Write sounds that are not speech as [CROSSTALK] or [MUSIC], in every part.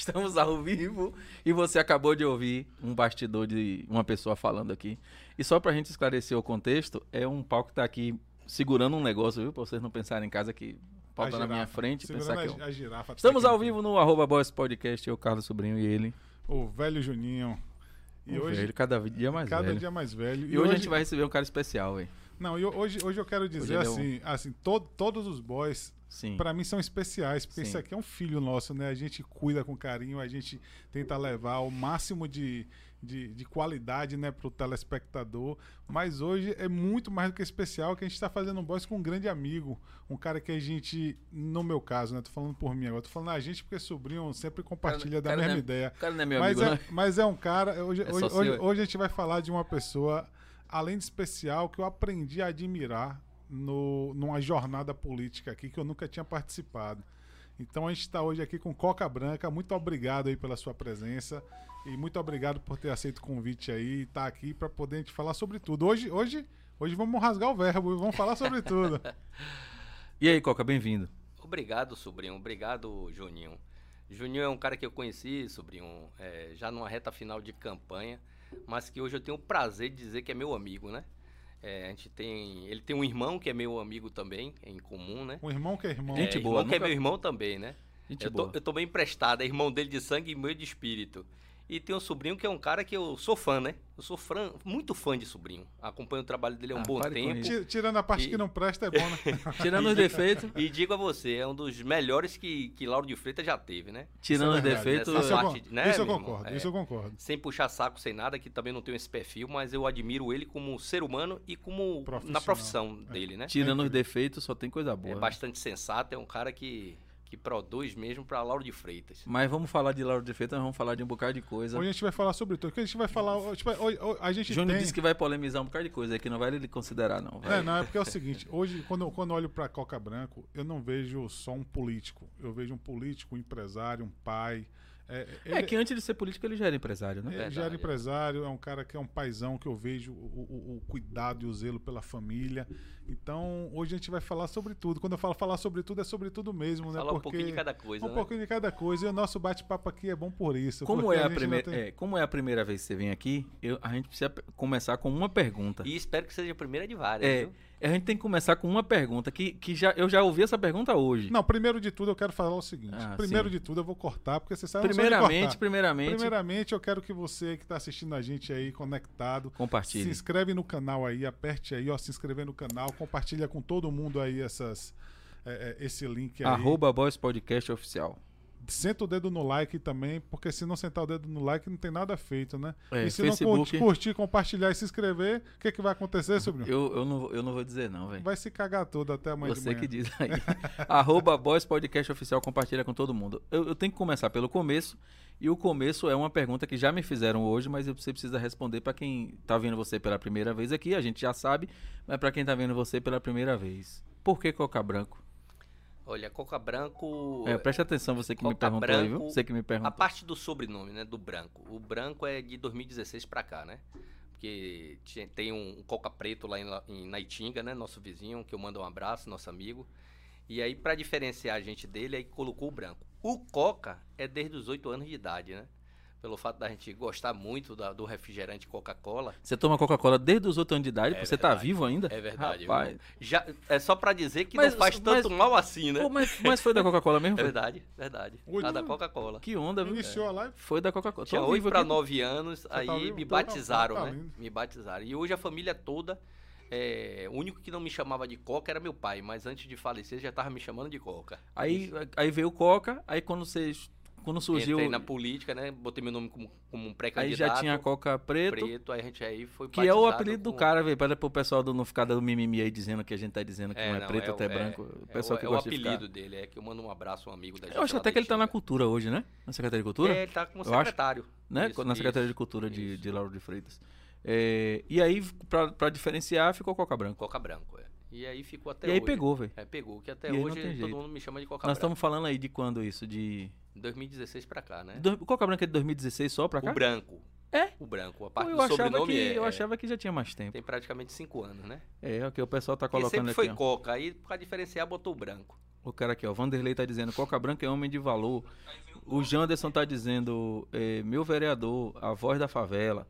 Estamos ao vivo e você acabou de ouvir um bastidor de uma pessoa falando aqui. E só pra gente esclarecer o contexto, é um pau que tá aqui segurando um negócio, viu? Pra vocês não pensarem em casa que o pau A tá na minha frente. Segurando Pensar que a, eu... a girafa Estamos ao vivo no arroba Boys Podcast, eu, Carlos Sobrinho e ele. O velho Juninho. E O hoje, velho, cada dia mais cada velho. dia mais velho. E, hoje, a gente vai receber um cara especial, velho. Não, e hoje, hoje eu quero dizer ele é um- assim, assim to- todos os boys, Sim. pra mim, são especiais, porque Sim. isso aqui é um filho nosso, né? A gente cuida com carinho, a gente tenta levar o máximo de, de, de qualidade, né, pro telespectador. Mas hoje é muito mais do que especial, que a gente tá fazendo um boys com um grande amigo, um cara que a gente, no meu caso, né? Tô falando por mim agora, tô falando a gente porque sobrinho sempre compartilha da cara mesma é- ideia. O cara não é meu mas, amigo, é, né? mas é um cara. Hoje, É hoje, hoje, hoje a gente vai falar de uma pessoa, além de especial, que eu aprendi a admirar no, numa jornada política aqui que eu nunca tinha participado. Então a gente está hoje aqui com Coca Branca. Muito obrigado aí pela sua presença e muito obrigado por ter aceito o convite aí e estar aqui para poder a gente falar sobre tudo. Hoje, hoje, hoje vamos rasgar o verbo e vamos falar sobre tudo. [LAUGHS] E aí, Coca, bem-vindo. Obrigado, sobrinho. Obrigado, Juninho. Juninho é um cara que eu conheci, sobrinho, é, já numa reta final de campanha, mas que hoje eu tenho o prazer de dizer que é meu amigo, né? É, a gente tem, ele tem um irmão que é meu amigo também, em comum, né? Um irmão que é irmão. Gente é, boa, irmão que é nunca- meu irmão também, né? Gente eu, tô, boa. eu tô bem emprestado, é irmão dele de sangue e meu de espírito. E tem um sobrinho que é um cara que eu sou fã, né? Eu sou fã, muito fã de sobrinho. Acompanho o trabalho dele há um Ah, bom tempo. Tirando a parte E- que não presta, é bom, né? [LAUGHS] Tirando os defeitos, E digo a você, é um dos melhores que, que Lauro de Freitas já teve, né? tirando os é defeitos, Isso eu, parte, con- né, isso eu concordo, É. isso eu concordo. sem puxar saco, sem nada, que também não tenho esse perfil, mas eu admiro ele como ser humano e como na profissão É. dele, né? tirando os defeitos, só tem coisa boa. É né? bastante sensato, é um cara que, que produz mesmo para Lauro de Freitas. Mas vamos falar de Lauro de Freitas, nós vamos falar de um bocado de coisa. Hoje a gente vai falar sobre tudo. que a gente vai falar. hoje vai- hoje- hoje a gente Júnior tem... disse que vai polemizar um bocado de coisa, que não vai ele considerar, não. Vai. É, não, é porque é o seguinte, hoje, quando, eu- quando eu olho pra Coca Branco, eu não vejo só um político. Eu vejo um político, um empresário, um pai. É, É ele- que antes de ser político ele já era empresário, né? ele Verdade, já era é. empresário, é um cara que é um paizão que eu vejo o, o- o cuidado e o zelo pela família. Então, hoje a gente vai falar sobre tudo. Quando eu falo falar sobre tudo, é sobre tudo mesmo, né? Falar um pouquinho de cada coisa, um né? pouquinho de cada coisa. E o nosso bate-papo aqui é bom por isso. Como é, a não primeira, tem- é, como é a primeira vez que você vem aqui, eu- a gente precisa começar com uma pergunta. E espero que seja a primeira de várias, É, viu? a gente tem que começar com uma pergunta que, que já, eu já ouvi essa pergunta hoje. Não, primeiro de tudo eu quero falar o seguinte. Ah, primeiro sim. de tudo eu vou cortar, porque você sabe primeiramente, primeiramente, Primeiramente, eu quero que você que está assistindo a gente aí, conectado, se compartilhe. inscreve no canal aí, aperte aí, ó, se inscrever no canal, compartilha com todo mundo aí essas, é, é, esse link aí. Arroba Boys Podcast Oficial. Senta o dedo no like também, porque se não sentar o dedo no like, não tem nada feito, né? É, e se Facebook- não curtir, compartilhar e se inscrever, o que, que vai acontecer, sobrinho? Eu, eu, não, vou- eu não vou dizer não, velho. Vai se cagar todo até amanhã Você que diz aí. [LAUGHS] Arroba Boys Podcast Oficial, compartilha com todo mundo. Eu, eu tenho que começar pelo começo. E o começo é uma pergunta que já me fizeram hoje, mas você precisa responder para quem tá vendo você pela primeira vez aqui. A gente já sabe, mas para quem tá vendo você pela primeira vez. Por que Coca Branco? Olha, Coca Branco. É, preste atenção, você que me Coca perguntou aí, viu? Branco, Você que me A perguntou. parte do sobrenome, né? Do branco. O branco é de 2016 pra cá, né? Porque tem um Coca Preto lá em, em Naitinga, né? Nosso vizinho, que eu mando um abraço, nosso amigo. E aí, pra diferenciar a gente dele, aí colocou o branco. O Coca é desde os 8 anos de idade, né? Pelo fato da gente gostar muito da- do refrigerante Coca-Cola. Você toma Coca-Cola desde os outros anos de idade, É você tá verdade. vivo ainda? É verdade. Rapaz. Já, é só pra dizer que Mas- não faz tanto mas- mal assim, né? Pô, mas, mas foi da Coca-Cola mesmo? É verdade, verdade. Oi, Lá da. Coca-Cola. Que onda, viu? Iniciou a live? Foi da Coca-Cola. Tinha Tô 8 vivo para. 9 anos, tá aí vivo? me Tô- batizaram, tá né? lindo. Me batizaram. E hoje a família toda, é, o único que não me chamava de Coca era meu pai, mas antes de falecer já tava me chamando de Coca. Aí, aí veio o Coca, aí quando vocês. Quando surgiu. Entrei na política, né? Botei meu nome como, como um Aí pré-candidato. já tinha Coca Preto. preto, aí a gente aí foi Que é o apelido do com- cara, velho. Para o pessoal do, não ficar dando mimimi aí dizendo que a gente tá dizendo que É, não é não, preto é o- até é- branco. O É pessoal o, que é o gosta de apelido ficar. dele, é que eu mando um abraço a um amigo da gente. Eu acho até que ele tá na cultura hoje, né? Na Secretaria de Cultura? É, ele tá como Eu acho, secretário. né? Isso, na Secretaria isso, de Cultura de, isso. de Lauro de Freitas. É, e aí, pra, pra diferenciar, ficou Coca Branco. Coca Branco, é. E aí ficou até e aí hoje. pegou, velho. É, pegou, que até E aí hoje todo jeito. mundo me chama de Coca Nós estamos falando aí de quando isso? De. 2016 pra cá, né? Do, Coca Branco é de 2016 só pra cá? O branco. É? O branco. A Pô, parte eu, do achava sobrenome que, é, eu achava que já tinha mais tempo. Tem praticamente 5 anos, né? É, o que o pessoal tá Porque colocando sempre aqui. foi ó. Coca. Aí, pra diferenciar, botou o branco. O cara aqui, ó. Vanderlei tá dizendo: Coca Branca é homem de valor. O Janderson tá dizendo: é, meu vereador, a voz da favela.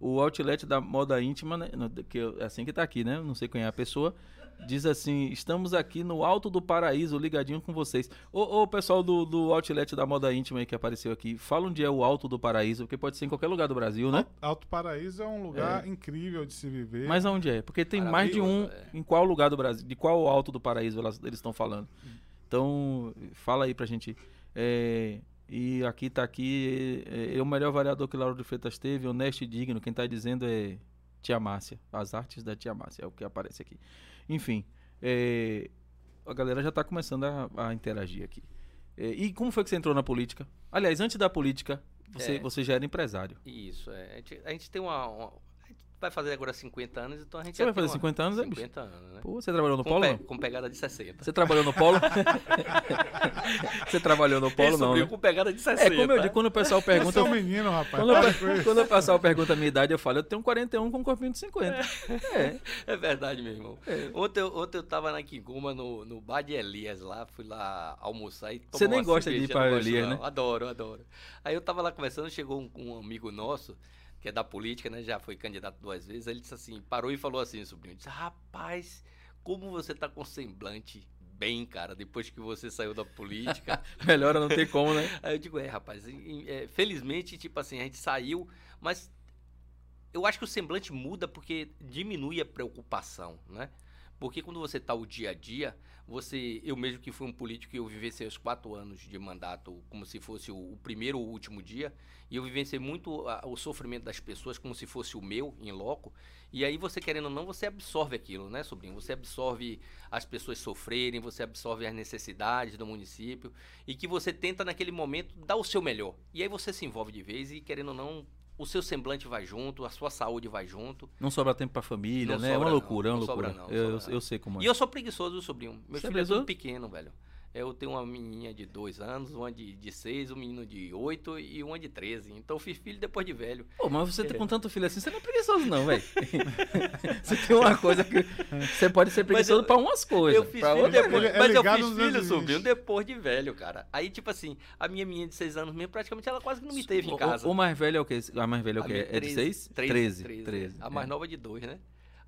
O outlet da moda íntima, né, que é assim que tá aqui, né? Não sei quem é a pessoa. Diz assim: estamos aqui no alto do paraíso, ligadinho com vocês. Ô, ô pessoal do, do outlet da moda íntima aí que apareceu aqui, fala onde é o alto do paraíso, porque pode ser em qualquer lugar do Brasil, né? Alto Paraíso é um lugar incrível de se viver. Mas aonde é? Porque tem mais de um. É. Em qual lugar do Brasil? De qual alto do paraíso elas- eles estão falando? Então, fala aí pra gente. É, e aqui tá aqui. É, é o melhor variador que Lauro de Freitas teve, honesto e digno. Quem tá dizendo é Tia Márcia. As artes da Tia Márcia, é o que aparece aqui. Enfim. é, a galera já tá começando a, a interagir aqui. É, e como foi que você entrou na política? Aliás, antes da política, você, É. você já era empresário. Isso, é. A gente, a gente tem uma, uma- vai fazer agora 50 anos, então a gente Você vai fazer uma- 50 anos, é, bicho? 50 anos, né? Pô, você trabalhou no com, Polo? pe- com pegada de 60. Você trabalhou no Polo? [LAUGHS] você trabalhou no Polo, Ele não, né? com pegada de 60. É como eu digo, quando o pessoal pergunta... é um menino, rapaz. Quando, quando o pessoal pergunta a minha idade, eu falo, eu tenho 41 com um corpinho de 50. É. [LAUGHS] É verdade, meu irmão. É. Ontem, eu- ontem eu tava na Kiguma, no, no bar de Elias lá, fui lá almoçar e tomar Você nem uma gosta de ir cerveja, pra Elias, né? Adoro, adoro. Aí eu tava lá conversando, chegou um, um amigo nosso, que é da política, né? Já foi candidato duas vezes. Ele disse assim, parou e falou assim, sobrinho, disse, rapaz, como você tá com semblante bem, cara, depois que você saiu da política. [LAUGHS] Melhora não tem como, né? Aí eu digo, é, rapaz, é, felizmente, tipo assim, a gente saiu, mas eu acho que o semblante muda porque diminui a preocupação, né? Porque quando você tá o dia a dia, você, eu mesmo que fui um político eu vivenciei os quatro anos de mandato como se fosse o, o primeiro ou último dia, e eu vivenciei muito a- o sofrimento das pessoas como se fosse o meu, em loco, e aí você querendo ou não, você absorve aquilo, né, sobrinho? Você absorve as pessoas sofrerem, você absorve as necessidades do município, e que você tenta naquele momento dar o seu melhor. E aí você se envolve de vez e querendo ou não, o seu semblante vai junto, a sua saúde vai junto. Não sobra tempo pra família, Não né? é uma loucura, é não, uma não sobra loucura. não, eu, sobra eu, não. eu sei como é. E eu sou preguiçoso, sobrinho. Meu Você é filho é tudo preguiçoso? pequeno, velho. Eu tenho uma menininha de dois anos, uma de, de seis, um menino de oito e uma de 13. Então eu fiz filho depois de velho. Pô, mas você tá com tanto filho assim, você não é preguiçoso não, velho. [LAUGHS] você tem uma coisa que... Você pode ser preguiçoso pra umas coisas. eu fiz pra filho depois. é mas eu ligado fiz filho, sobrinho, 20. depois de velho, cara. Aí, tipo assim, a minha menina de seis anos mesmo, praticamente ela quase que não me teve em O- casa. O, o mais velho é o quê? A mais velha é o quê? É de 13, 6? 13, 13. 13, A mais é. nova de dois, né?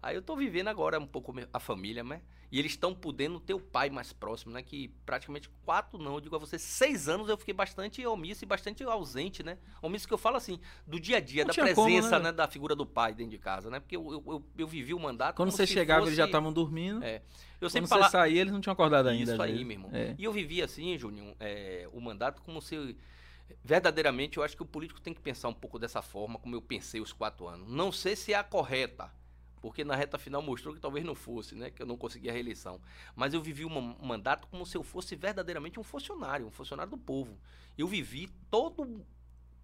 Aí eu tô vivendo agora um pouco a família, né? E eles estão podendo ter o pai mais próximo, né? Que praticamente quatro, não, eu digo a você, seis anos eu fiquei bastante omisso e bastante ausente, né? Omisso que eu falo assim, do dia a dia, Não da tinha como, presença, né? né? Da figura do pai dentro de casa, né? Porque eu, eu, eu, eu vivi o mandato. Quando você chegava, fosse- eles já estavam dormindo. É. Eu Quando sempre você falava. saía, eles não tinham acordado ainda. Isso aí, meu irmão. É. E eu vivi assim, Juninho, é, o mandato como se. Verdadeiramente, eu acho que o político tem que pensar um pouco dessa forma, como eu pensei os quatro anos. Não sei se é a correta, porque na reta final mostrou que talvez não fosse, né? Que eu não consegui a reeleição. Mas eu vivi um man- mandato como se eu fosse verdadeiramente um funcionário, um funcionário do povo. Eu vivi todo.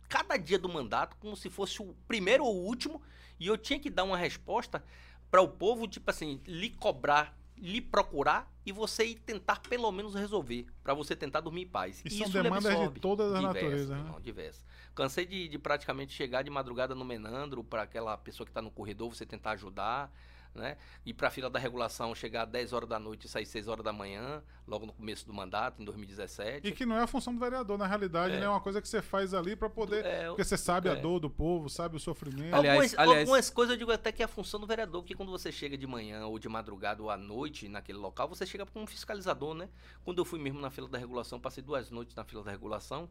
Cada dia do mandato como se fosse o primeiro ou o último, e eu tinha que dar uma resposta para o povo, tipo assim, lhe cobrar, lhe procurar e você ir tentar pelo menos resolver, para você tentar dormir em paz. E E são isso demandas de todas as Diversas, naturezas, né? irmão, diversas. Cansei de, de praticamente chegar de madrugada no Menandro para aquela pessoa que está no corredor, você tentar ajudar, né? Ir para a fila da regulação, chegar às 10 horas da noite e sair 6 horas da manhã, logo no começo do mandato, em 2017. E que não é a função do vereador, na realidade, É. né? É uma coisa que você faz ali pra poder. É, Porque você sabe a é. dor do povo, sabe o sofrimento. Aliás- algumas, aliás- algumas coisas eu digo até que é a função do vereador, porque quando você chega de manhã ou de madrugada ou à noite naquele local, você chega como um fiscalizador, né? Quando eu fui mesmo na fila da regulação, passei duas noites na fila da regulação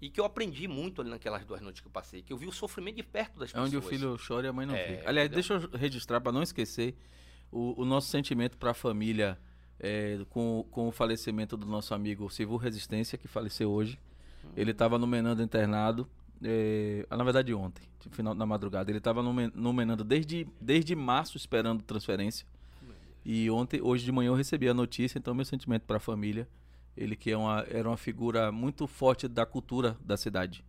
e que eu aprendi muito ali naquelas duas noites que eu passei, que eu vi o sofrimento de perto das É pessoas. onde o filho chora e a mãe não É, vê. Aliás, entendeu? deixa eu registrar para não esquecer o, o nosso sentimento para a família é, com, com o falecimento do nosso amigo Silvio Resistência, que faleceu hoje. Ele estava no Menando internado, é, ah, na verdade ontem, final da madrugada. Ele estava no, no Menando desde, desde março esperando transferência. E ontem, hoje de manhã eu recebi a notícia, então meu sentimento para a família. Ele que é uma, era uma figura muito forte da cultura da cidade.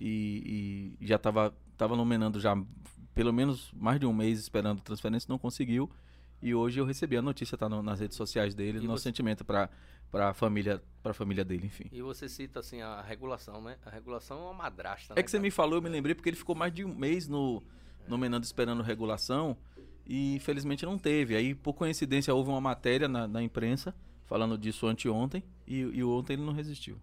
E, e já estava tava nominando já pelo menos mais de um mês esperando transferência, não conseguiu. E hoje eu recebi a notícia, tá no- nas redes sociais dele, E nosso você- sentimento para para a família, para família dele, enfim. E você cita assim a regulação, né? A regulação é uma madrasta, É né, que você cara? me falou, eu me lembrei porque ele ficou mais de um mês no nominando esperando regulação e infelizmente não teve. Aí por coincidência houve uma matéria na, na imprensa falando disso anteontem e, e ontem ele não resistiu.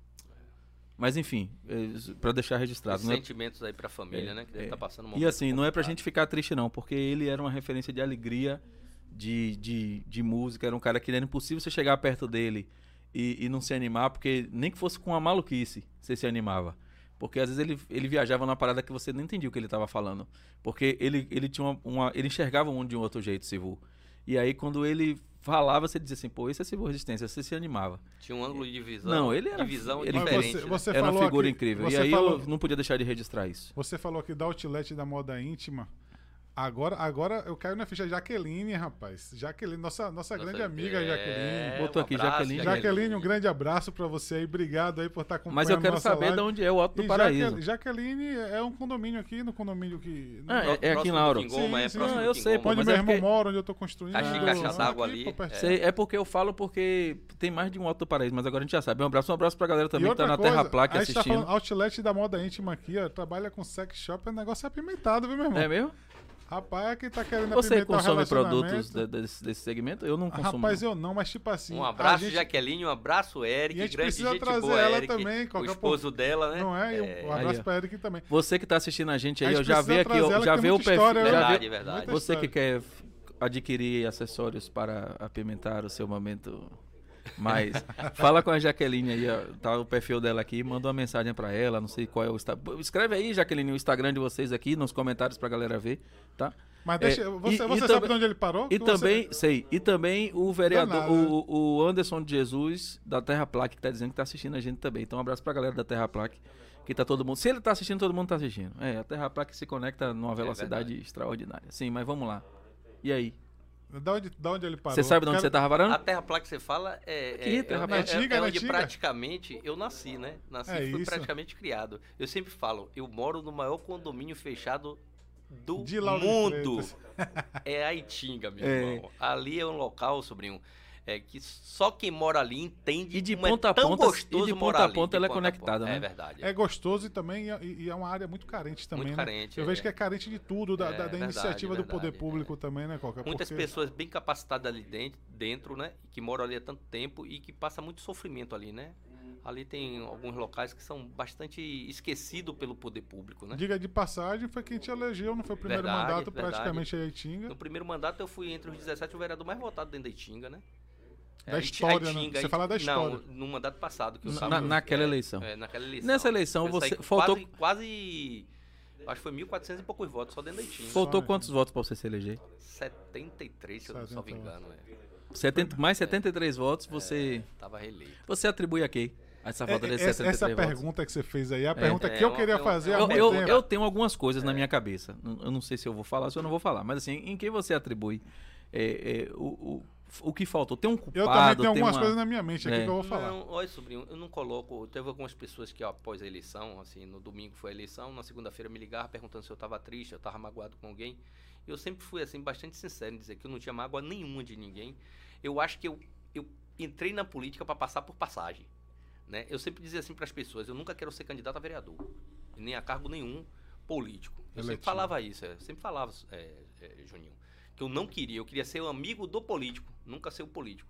Mas enfim, é, para deixar registrado. Os não é- sentimentos aí pra família, É, né? Que deve é. estar passando um E assim, não é pra complicado. gente ficar triste não, porque ele era uma referência de alegria, de, de, de música, era um cara que era impossível você chegar perto dele e, e não se animar, porque nem que fosse com uma maluquice você se animava. Porque às vezes ele, ele viajava numa parada que você não entendia o que ele estava falando. Porque ele, ele tinha uma, uma- Ele enxergava o mundo de um outro jeito, Sivu. E aí quando ele falava, você dizia assim, pô, esse é Sivu Resistência, você se animava. Tinha um ângulo de visão. Não, ele era- de visão ele- diferente. você, né? você era uma figura aqui- incrível. E Você aí falou, eu não podia deixar de registrar isso. você falou aqui da outlet da moda íntima. Agora, agora eu caio na ficha Jaqueline, rapaz. Jaqueline, nossa, nossa, Nossa, grande amiga é, Jaqueline. Botou um aqui, abraço, Jaqueline. Jaqueline, um grande abraço pra você aí. Obrigado aí por estar acompanhando Mas eu quero saber live. de onde é o Alto do E Paraíso. Jaque- Jaqueline é um condomínio aqui, no condomínio que. Ah, é- é aqui em Lauro. Sim, é sim. próximo Não, do eu sei, pô, Onde mas meu é irmão porque- mora, onde eu tô construindo. Ah, caixa d'água ali, é. Sei, é porque eu falo porque tem mais de um Alto do Paraíso, mas agora a gente já sabe. Um abraço, um abraço pra galera também que tá na coisa, Terra a gente tá assistindo. falando outlet da moda íntima aqui, ó. Trabalha com sex shop, é um negócio apimentado, viu, meu irmão? É mesmo? Rapaz, é quem tá querendo Você apimentar o consome produtos de- desse, desse segmento? Eu não consumo. Rapaz, eu não, mas tipo assim. Um a abraço, gente- Jaqueline, um abraço, Eric, E a gente grande precisa gente trazer boa, ela Eric, também, o qualquer esposo dela, né? Não é? E É, um abraço Aí, pra Eric também. Você que tá assistindo a gente aí, A gente eu já vê aqui, ela, já tem o perfil. história, já Verdade, vê- verdade. Você que quer adquirir acessórios para apimentar o seu momento mais. Fala com a Jaqueline aí, ó, tá o perfil dela aqui, manda uma mensagem para ela, não sei qual é o Instagram. Escreve aí, Jaqueline, o Instagram de vocês aqui nos comentários pra galera ver, tá? Mas deixa, É, você, e- você e sabe também- de onde ele parou? E Que você- também, sei, e também o vereador, né? o, o Anderson de Jesus, da Terra Plaque, que tá dizendo que tá assistindo a gente também. Então, um abraço pra galera da Terra Plaque, que tá todo mundo. Se ele tá assistindo, todo mundo tá assistindo. É, a Terra Plaque se conecta numa velocidade verdade. extraordinária. Sim, mas vamos lá. E aí? Da onde, da onde ele parou? Você sabe de onde você tava varando? A terra placa que você fala é, Aqui, é, terra é, é- Antiga, é né, onde antiga? praticamente eu nasci, né? Nasci É e fui isso. praticamente criado. Eu sempre falo, eu moro no maior condomínio fechado do De Lauro de mundo. É a Itinga, meu É. irmão. Ali é um local, sobrinho, é que só quem mora ali entende E de como ponta a é tão ponta- gostoso e de ponta morar a ponta ela é ponta a ponta. conectada, né? É verdade. É gostoso e também e, e é uma área muito carente também, Muito né? carente, Eu é. vejo que é carente de tudo, da, É, da- da verdade, iniciativa do poder verdade, público é. também, né, Coca? Muitas Porque- pessoas bem capacitadas ali dentro, dentro, né? Que moram ali há tanto tempo e que passa muito sofrimento ali, né? Ali tem alguns locais que são bastante esquecidos pelo poder público, né? Diga de passagem, foi quem te elegeu, não foi o primeiro Verdade, mandato verdade. praticamente aí, Tinga. No primeiro mandato eu fui entre os 17 o vereador mais votado dentro da Itinga, né? Da A história, Itinga, né? Você fala da história. Não, no mandato passado que eu Na- naquela é, eleição. É, naquela eleição. Nessa eleição, Eu você- faltou- Quase, quase... Acho que foi 1.400 e poucos votos só dentro da Itinga. Faltou Só- quantos votos pra você se eleger? 73, se eu não me 70 engano. É. 70, mais 73 votos, você. Tava reeleito. Você atribui a quem? Essa falta É, essa, 73 essa votos. pergunta que você fez aí é a pergunta É, que eu uma- queria é uma- fazer é Eu, eu, eu tenho algumas coisas na minha cabeça. Eu não sei se eu vou falar ou se eu não vou falar. Mas assim, em quem você atribui é, é, o, o, o que faltou? Tem um culpado? Eu também tenho tem algumas uma- coisas na minha mente aqui É. que eu vou falar. Não, olha, sobrinho, eu não coloco. Teve algumas pessoas que ó, após a eleição, assim, no domingo foi a eleição, na segunda-feira me ligaram perguntando se eu tava triste, eu tava magoado com alguém. Eu sempre fui, assim, bastante sincero em dizer que eu não tinha mágoa nenhuma de ninguém. Eu acho que eu, eu entrei na política para passar por passagem. Né? Eu sempre dizia assim para as pessoas: eu nunca quero ser candidato a vereador, nem a cargo nenhum político. Eu sempre Eletivo. falava isso, eu sempre falava, é, é, Juninho, que eu não queria, eu queria ser o amigo do político, nunca ser o político.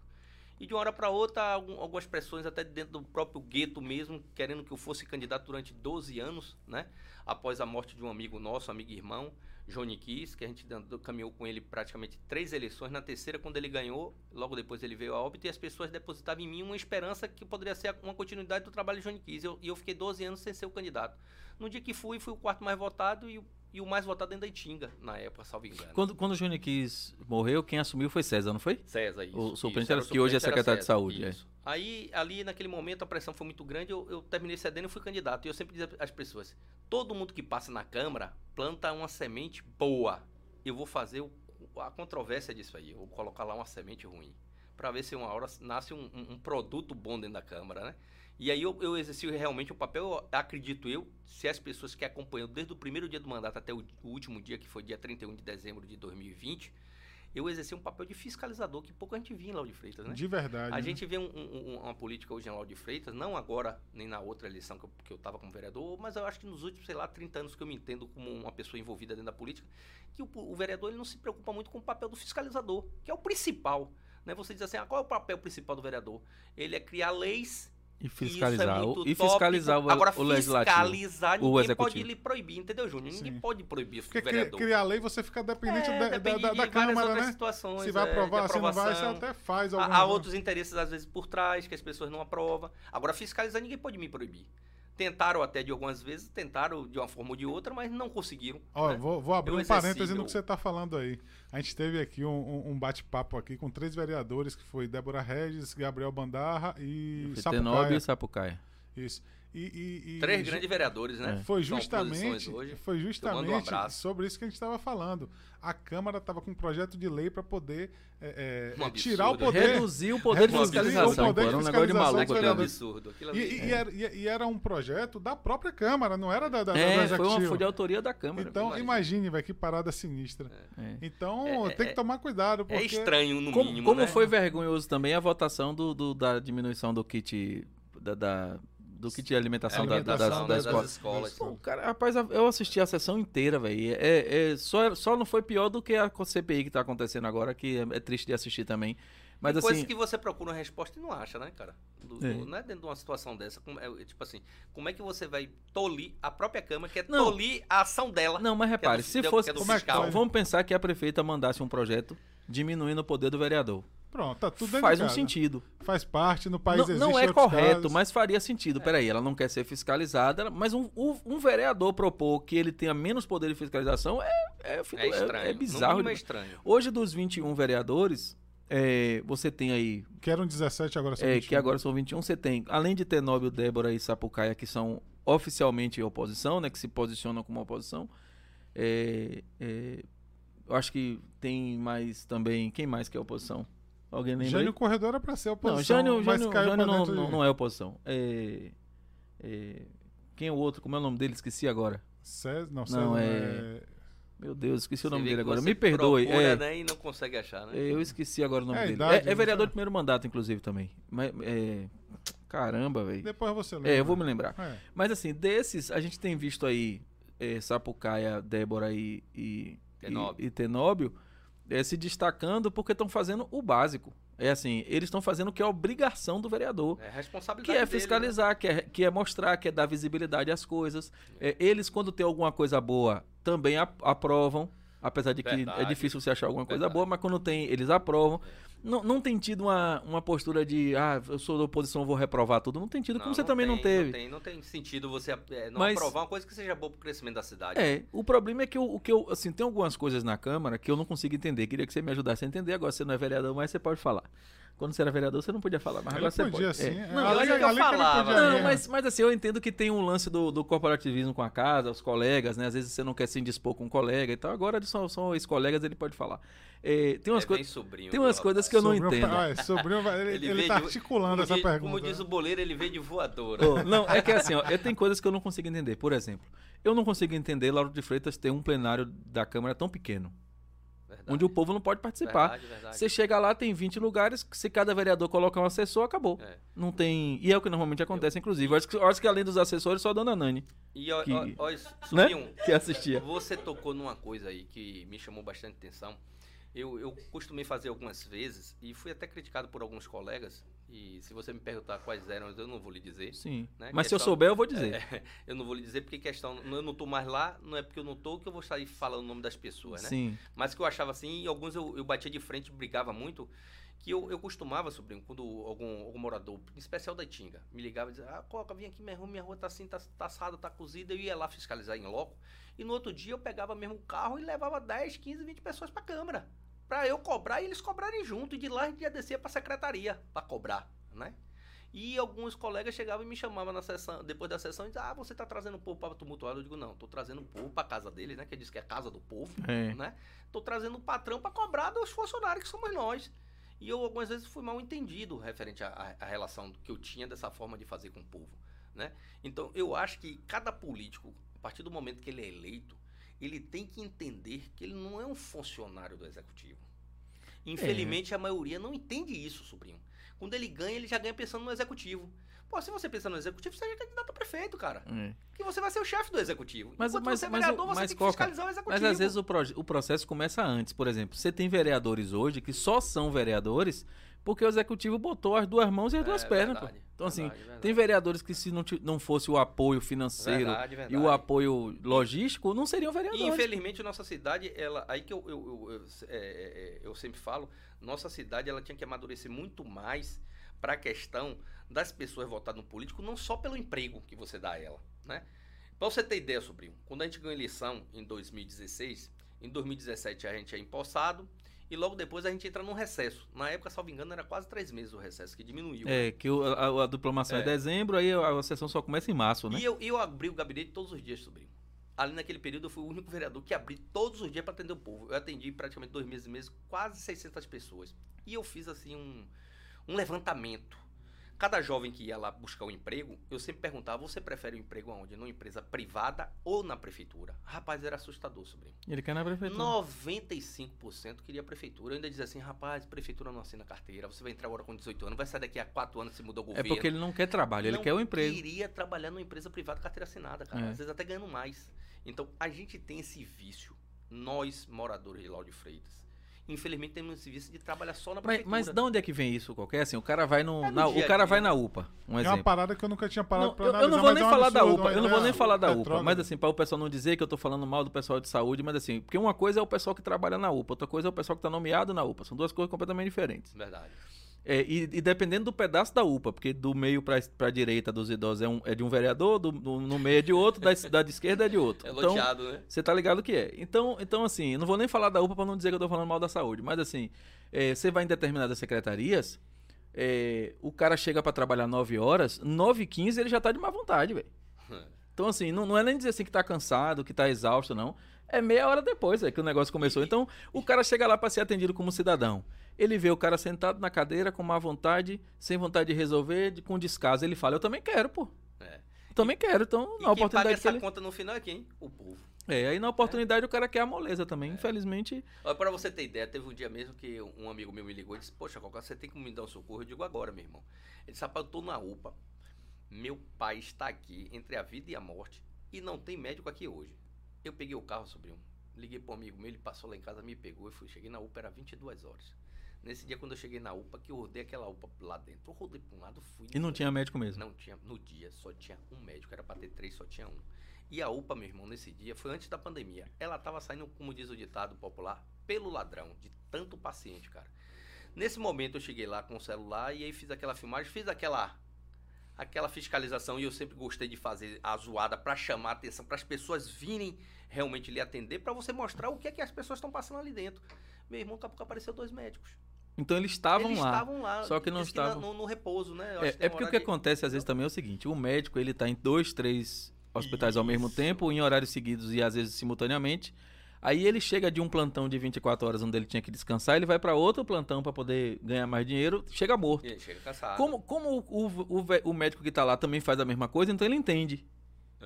E de uma hora para outra, algum- algumas pressões até dentro do próprio gueto mesmo, querendo que eu fosse candidato durante 12 anos, né? Após a morte de um amigo nosso, amigo e irmão, Johnny Kiss, que a gente caminhou com ele praticamente três eleições. Na terceira, quando ele ganhou, logo depois ele veio a óbito e as pessoas depositavam em mim uma esperança que poderia ser uma continuidade do trabalho de Johnny Kiss. Eu- E eu, fiquei 12 anos sem ser o candidato. No dia que fui, fui o quarto mais votado e o, e o mais votado dentro da Itinga, na época, salvo engano. Quando, quando o Júnior Quis morreu, quem assumiu foi César, não foi? César, isso. O era- que hoje é secretário de saúde, é. isso. Aí, ali, naquele momento, a pressão foi muito grande, eu, eu terminei cedendo e fui candidato. E eu sempre dizia às pessoas, todo mundo que passa na Câmara planta uma semente boa. Eu vou fazer o- a controvérsia disso aí, eu vou colocar lá uma semente ruim. Pra ver se uma hora nasce um, um- um produto bom dentro da Câmara, né? E aí eu, eu exerci realmente o papel, eu acredito eu, se as pessoas que acompanham desde o primeiro dia do mandato até o, o último dia, que foi dia 31 de dezembro de 2020, eu exerci um papel de fiscalizador que pouco a gente via em Lauro de Freitas, né? De verdade. A né? gente vê um- um- um- uma política hoje em Lauro de Freitas, não agora, nem na outra eleição que eu, que eu tava como vereador, mas eu acho que nos últimos, sei lá, 30 anos que eu me entendo como uma pessoa envolvida dentro da política, que o, o vereador ele não se preocupa muito com o papel do fiscalizador, que é o principal. Né? Você diz assim, ah, qual é o papel principal do vereador? Ele é criar leis E isso é fiscalizar, o- muito e fiscalizar o, Agora, o legislativo. fiscalizar, o ninguém executivo. pode lhe proibir, entendeu, Júnior? Ninguém Sim. pode proibir o Porque vereador. criar lei você fica dependente É, da, da- depende da- de da várias Câmara, outras né? situações, Se vai é, de aprovar, se não vai, você até faz Há, alguma há outros interesses, às vezes, por trás, que as pessoas não aprovam. Agora, fiscalizar, ninguém pode me proibir. Tentaram até de algumas vezes, tentaram de uma forma ou de outra, mas não conseguiram. Ó, né? vou, vou abrir Eu um parêntese no que você está falando aí. A gente teve aqui um, um- bate-papo aqui com três vereadores, que foi Débora Regis, Gabriel Bandarra e Sapucaia. e Sapucaia. Isso. E, e- e- Três ju- grandes vereadores, né? Foi São justamente, hoje. foi um justamente abraço. sobre isso que a gente estava falando. A Câmara estava com um projeto de lei para poder é, é, Um é, tirar o poder. Reduzir o poder de Reduzir o fiscalização, poder de era um negócio de fiscalização é um aquilo. absurdo. E, e- era, e- e era um projeto da própria Câmara, não era da, da, da É, foi, Executivo. uma, foi de autoria da Câmara. Então, imagine, vai que parada sinistra. É. Então, É, tem é- que tomar cuidado, porque... É estranho, no Como, mínimo, como né? foi vergonhoso também a votação do, do- da diminuição do kit da, da- do kit de alimentação, da- da, Alimentação, das, né, das das escolas. Pô, cara, rapaz, eu assisti a sessão inteira, velho. É, é, só, só não foi pior do que a CPI que tá acontecendo agora, que é, é triste de assistir também. Mas Tem assim, que você procura uma resposta e não acha, né, cara? Do- É. do- não é dentro de uma situação dessa. como é, tipo assim, como é que você vai tolir a própria Câmara, que é Não. tolir a ação dela? não, mas que é repare, do- se que é fosse, do Como é que vamos pensar que a prefeita mandasse um projeto diminuindo o poder do vereador. Pronto, tá tudo Faz um sentido. Faz parte, no país Não, existe não é correto, casos. mas faria sentido. Peraí, ela não quer ser fiscalizada, mas um, um- um vereador propor que ele tenha menos poder de fiscalização é, é, É estranho. é bizarro. é estranho. Hoje, dos 21 vereadores, é, você tem aí, Que eram 17, agora são é, 21. que agora são 21, você tem, além de Tenóbio, Débora e Sapucaia, que são oficialmente oposição, né, que se posicionam como oposição, é, é, eu acho que tem mais também, quem mais que é oposição? Alguém lembra aí? Jânio Corredor era pra ser Não, oposição, Jânio, mas Jânio, Jânio pra não, não, não é oposição. É, é, quem é o outro? Como é o nome dele? Esqueci agora. César, não, Não, César é- Meu Deus, esqueci o nome dele agora. Me perdoe. procura, é, né, e não consegue achar, né? é, eu esqueci agora o nome É dele. idade, é, é né? vereador de primeiro mandato, inclusive, também. Mas, é, caramba, velho. Depois você lembra. É, eu vou me lembrar. É. Mas assim, desses, a gente tem visto aí é, Sapucaia, Débora e, e, Tenóbio. e, e Tenóbio é, se destacando porque estão fazendo o básico. É assim, eles estão fazendo o que é obrigação do vereador. É Que responsabilidade é dele, né? fiscalizar, que, é, que é mostrar, que é dar visibilidade às coisas. É, eles, quando tem alguma coisa boa, também aprovam. Apesar de que é Verdade. difícil você achar alguma coisa Verdade. boa, mas quando tem, eles aprovam. Não, não tem tido uma, uma postura de, ah, eu sou da oposição, vou reprovar tudo. Não tem tido, como você também não tem, teve. Não tem, não tem sentido você é, não Mas- aprovar uma coisa que seja boa pro crescimento da cidade. É, o problema é que eu, o que eu, assim, tem algumas coisas na Câmara que eu não consigo entender. Queria que você me ajudasse a entender. Agora você não é vereador, mas você pode falar. Quando você era vereador, você não podia falar, mas Ele agora você podia pode. sim. É. É, Não, ali é eu ali falava, Não, mas, mas assim, eu entendo que tem um lance do, do corporativismo com a casa, os colegas, né? Às vezes você não quer se indispor com um colega e tal. Agora são, são ex-colegas, ele pode falar. É, tem umas é sobrinho. Tem umas coisas que eu não Sobrinho- entendo. Ah, é, sobrinho, ele, Ele ele tá de- articulando essa diz, pergunta. Como diz o boleiro, ele veio de voadora. Ô, não, é que assim, ó, eu tenho coisas que eu não consigo entender. Por exemplo, eu não consigo entender Lauro de Freitas ter um plenário da Câmara tão pequeno, Verdade, onde o povo não pode participar. Verdade, verdade. Você chega lá, tem 20 lugares, se cada vereador colocar um assessor, acabou. É. Não tem. E é o que normalmente acontece, inclusive. Eu acho que, acho que além dos assessores, só a dona Nani, E ó, que- ó, ó, né? sobrinho, Que assistia. Você tocou numa coisa aí que me chamou bastante atenção. Eu, eu costumei fazer algumas vezes e fui até criticado por alguns colegas. E se você me perguntar quais eram, eu não vou lhe dizer. Sim. Né? Mas se eu Questão- souber, eu vou dizer. É, [LAUGHS] eu não vou lhe dizer porque questão. Eu não tô mais lá, não é porque eu não tô que eu vou sair falando o nome das pessoas, né? Sim. Mas que eu achava assim, e alguns eu, eu batia de frente, brigava muito, que eu, eu costumava, sobrinho, quando algum, algum morador, em especial da Itinga, me ligava e dizia, ah, Coca, vem aqui, minha rua, minha rua tá assim, tá, tá assada, tá cozida, eu ia lá fiscalizar em loco, e no outro dia eu pegava mesmo o carro e levava 10, 15, 20 pessoas pra Câmara, pra eu cobrar e eles cobrarem junto, e de lá a gente ia descer pra secretaria pra cobrar, né? E alguns colegas chegavam e me chamavam na sessão, depois da sessão e diziam, ah, você tá trazendo o povo para tumultuar? Eu digo, não, tô trazendo o povo pra casa deles, né? Que diz que é a casa do povo, É. né? Tô trazendo o patrão para cobrar dos funcionários que somos nós. E eu algumas vezes fui mal entendido referente à, à- à relação que eu tinha dessa forma de fazer com o povo, né? Então eu acho que cada político, a partir do momento que ele é eleito, ele tem que entender que ele não é um funcionário do executivo. Infelizmente a maioria não entende isso, sobrinho. Quando ele ganha, ele já ganha pensando no executivo. Pô, se você pensa no executivo, seja candidato a prefeito, cara. É. Que você vai ser o chefe do executivo. Mas- Enquanto mas- você é mas vereador, você mas, tem que fiscalizar o executivo. Mas às vezes o, o processo começa antes. Por exemplo, você tem vereadores hoje que só são vereadores porque o executivo botou as duas mãos e as É, duas pernas. pô. Então, assim, verdade, verdade. tem vereadores que se não, não fosse o apoio financeiro Verdade, e o apoio logístico, não seriam vereadores. infelizmente nossa cidade, ela, aí que eu, eu, eu, eu, é, é, eu sempre falo, nossa cidade ela tinha que amadurecer muito mais para a questão das pessoas votar no político, não só pelo emprego que você dá a ela, né? Para você ter ideia, sobrinho, quando a gente ganhou eleição em 2016, em 2017 a gente é empossado e logo depois a gente entra num recesso. Na época, salvo engano, era quase três meses o recesso, que diminuiu. É, que o- a, a diplomação é. É. dezembro, aí a, a sessão só começa em março, né? E eu, eu abri o gabinete todos os dias, sobrinho. Ali naquele período eu fui o único vereador que abri todos os dias para atender o povo. Eu atendi praticamente dois meses e meses, quase 600 pessoas. E eu fiz assim um, um levantamento. Cada jovem que ia lá buscar um emprego, eu sempre perguntava: você prefere um emprego aonde? Numa empresa privada ou na prefeitura? Rapaz, era assustador, sobrinho. Ele quer na prefeitura. 95% queria a prefeitura. Eu ainda dizia assim: rapaz, prefeitura não assina carteira. Você vai entrar agora com 18 anos, vai sair daqui a 4 anos se mudou o É governo porque ele não quer trabalho, ele não quer o emprego. queria trabalhar numa empresa privada carteira assinada, cara. É. Às vezes até ganhando mais. Então, a gente tem esse vício, nós, moradores de Lauro de Freitas. Infelizmente, temos esse vício de trabalhar só na Mas, prefeitura. mas de onde é que vem isso qualquer? Assim, o cara vai no. É no na- dia o cara dia. vai na UPA, um É uma exemplo. parada que eu nunca tinha parado Não, pra eu, analisar. eu não vou mas nem é falar da absurdo, UPA, eu não vou nem falar da UPA, mas assim, para o pessoal não dizer que eu tô falando mal do pessoal de saúde, mas assim, porque uma coisa é o pessoal que trabalha na UPA, outra coisa é o pessoal que tá nomeado na UPA, são duas coisas completamente diferentes. Verdade. É, e, e dependendo do pedaço da UPA, porque do meio para a direita dos idosos é, um- é de um vereador, do, do- no meio é de outro, da, da esquerda é de outro. É Então, loteado, né? você tá ligado o que é. Então, então assim, não vou nem falar da UPA pra não dizer que eu tô falando mal da saúde, mas assim, é, você vai em determinadas secretarias, é, o cara chega pra trabalhar 9 horas, 9 e 15 ele já tá de má vontade, velho. [LAUGHS] Então, assim, não, não é nem dizer assim que tá cansado, que tá exausto, não. É meia hora depois é, que o negócio começou. Então, o cara chega lá pra ser atendido como cidadão. Ele vê o cara sentado na cadeira com má vontade, sem vontade de resolver, com descaso. Ele fala, eu também quero, pô. É. Também quero. Então, E na paga oportunidade que essa ele... conta no final é quem? O povo. É, aí na oportunidade o cara quer a moleza também. É. Infelizmente, Olha, pra você ter ideia, teve um dia mesmo que um amigo meu me ligou e disse, poxa, Coca, você tem que me dar um socorro. Eu digo agora, meu irmão. Ele disse, rapaz, eu tô na UPA. Meu pai está aqui entre a vida e a morte e não tem médico aqui hoje. Eu peguei o carro, sobrinho. Liguei pro amigo meu, ele passou lá em casa, me pegou e fui. Cheguei na UPA, era 22 horas. Nesse dia, quando eu cheguei na UPA, que eu rodei aquela UPA lá dentro, eu rodei pra um lado, fui. e não tinha médico mesmo. Não tinha, no dia só tinha um médico, era pra ter três, só tinha um. E a UPA, meu irmão, nesse dia, foi antes da pandemia. Ela tava saindo, como diz o ditado popular, pelo ladrão, de tanto paciente, cara. Nesse momento eu cheguei lá com o celular e aí fiz aquela filmagem, fiz aquela aquela fiscalização e eu sempre gostei de fazer a zoada pra chamar a atenção, para as pessoas virem realmente lhe atender, pra você mostrar o que é que as pessoas estão passando ali dentro. Meu irmão, daqui a pouco apareceu dois médicos. Então eles estavam Eles lá. estavam lá, só que não estavam- no, no repouso, né? É, que é porque o que de- acontece às vezes também é o seguinte: o médico ele tá em dois, três hospitais ao mesmo Isso. tempo, em horários seguidos e às vezes simultaneamente. Aí ele chega de um plantão de 24 horas onde ele tinha que descansar, ele vai para outro plantão para poder ganhar mais dinheiro, chega morto. E ele chega cansado. Como, como o, o, o o médico que tá lá também faz a mesma coisa, então ele entende.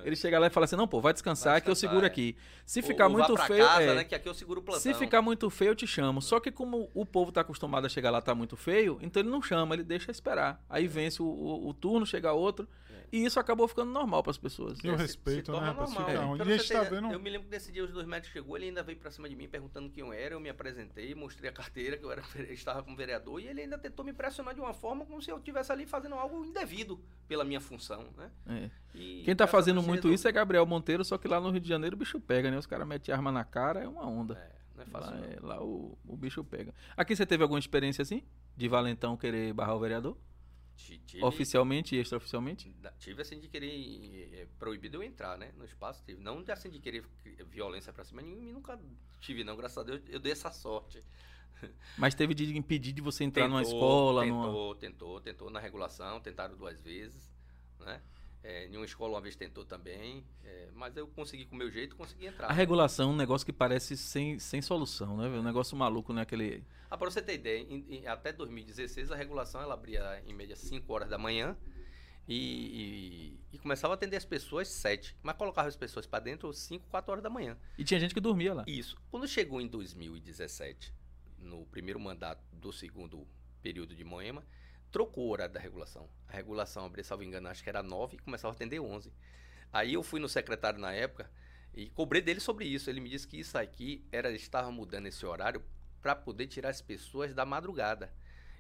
É. Ele chega lá e fala assim: não, pô, vai descansar, Vai que eu descansar, seguro é. aqui. Se Ou- ficar ou vá muito feio. casa, é, né, que aqui eu seguro o plantão. se ficar muito feio, eu te chamo. Só que como o povo tá acostumado a chegar lá, tá muito feio, então ele não chama, ele deixa esperar. Aí vence o, o- o turno, chega outro. É. E isso acabou ficando normal pras pessoas. E o se- respeito, se torna né, rapaz? normal. Fica É. onde. E a você gente tá vendo- Eu me lembro que nesse dia os dois médicos chegou, ele ainda veio pra cima de mim perguntando quem eu era, eu me apresentei, mostrei a carteira, que eu era, [LAUGHS] estava como vereador, e ele ainda tentou me pressionar de uma forma como se eu estivesse ali fazendo algo indevido pela minha função, né? É. E Quem tá a fazendo muito isso é Gabriel Monteiro, só que lá no Rio de Janeiro o bicho pega, né? Os caras metem arma na cara, é uma onda. É, não é fácil Lá, não. é- lá o, o bicho pega. Aqui você teve alguma experiência assim? De valentão querer barrar o vereador? Ti- Tive, Oficialmente e extraoficialmente? tive assim de querer eh, proibido eu entrar, né? No espaço tive. Não de assim de querer violência pra cima, nenhum, e nunca tive, não. Graças a Deus eu dei essa sorte. [LAUGHS] Mas teve de impedir de você entrar numa Tentou, escola, tentou, numa. tentou, tentou na regulação, tentaram duas vezes, né? É, em uma escola uma vez tentou também, é, mas eu consegui com o meu jeito, consegui entrar. A regulação é um negócio que parece sem, sem solução, né? Um negócio maluco, né? Aquele. Ah, para você ter ideia, em- em- até 2016 a regulação ela abria em média 5 horas da manhã e, e- e começava a atender as pessoas 7, mas colocava as pessoas para dentro 5, 4 horas da manhã. E tinha gente que dormia lá. Isso. Quando chegou em 2017, no primeiro mandato do segundo período de Moema, trocou o horário da regulação. A regulação abria, salvo engano, acho que era 9 e começava a atender 11. Aí eu fui no secretário na época e cobrei dele sobre isso. Ele me disse que isso aqui era estava mudando esse horário para poder tirar as pessoas da madrugada.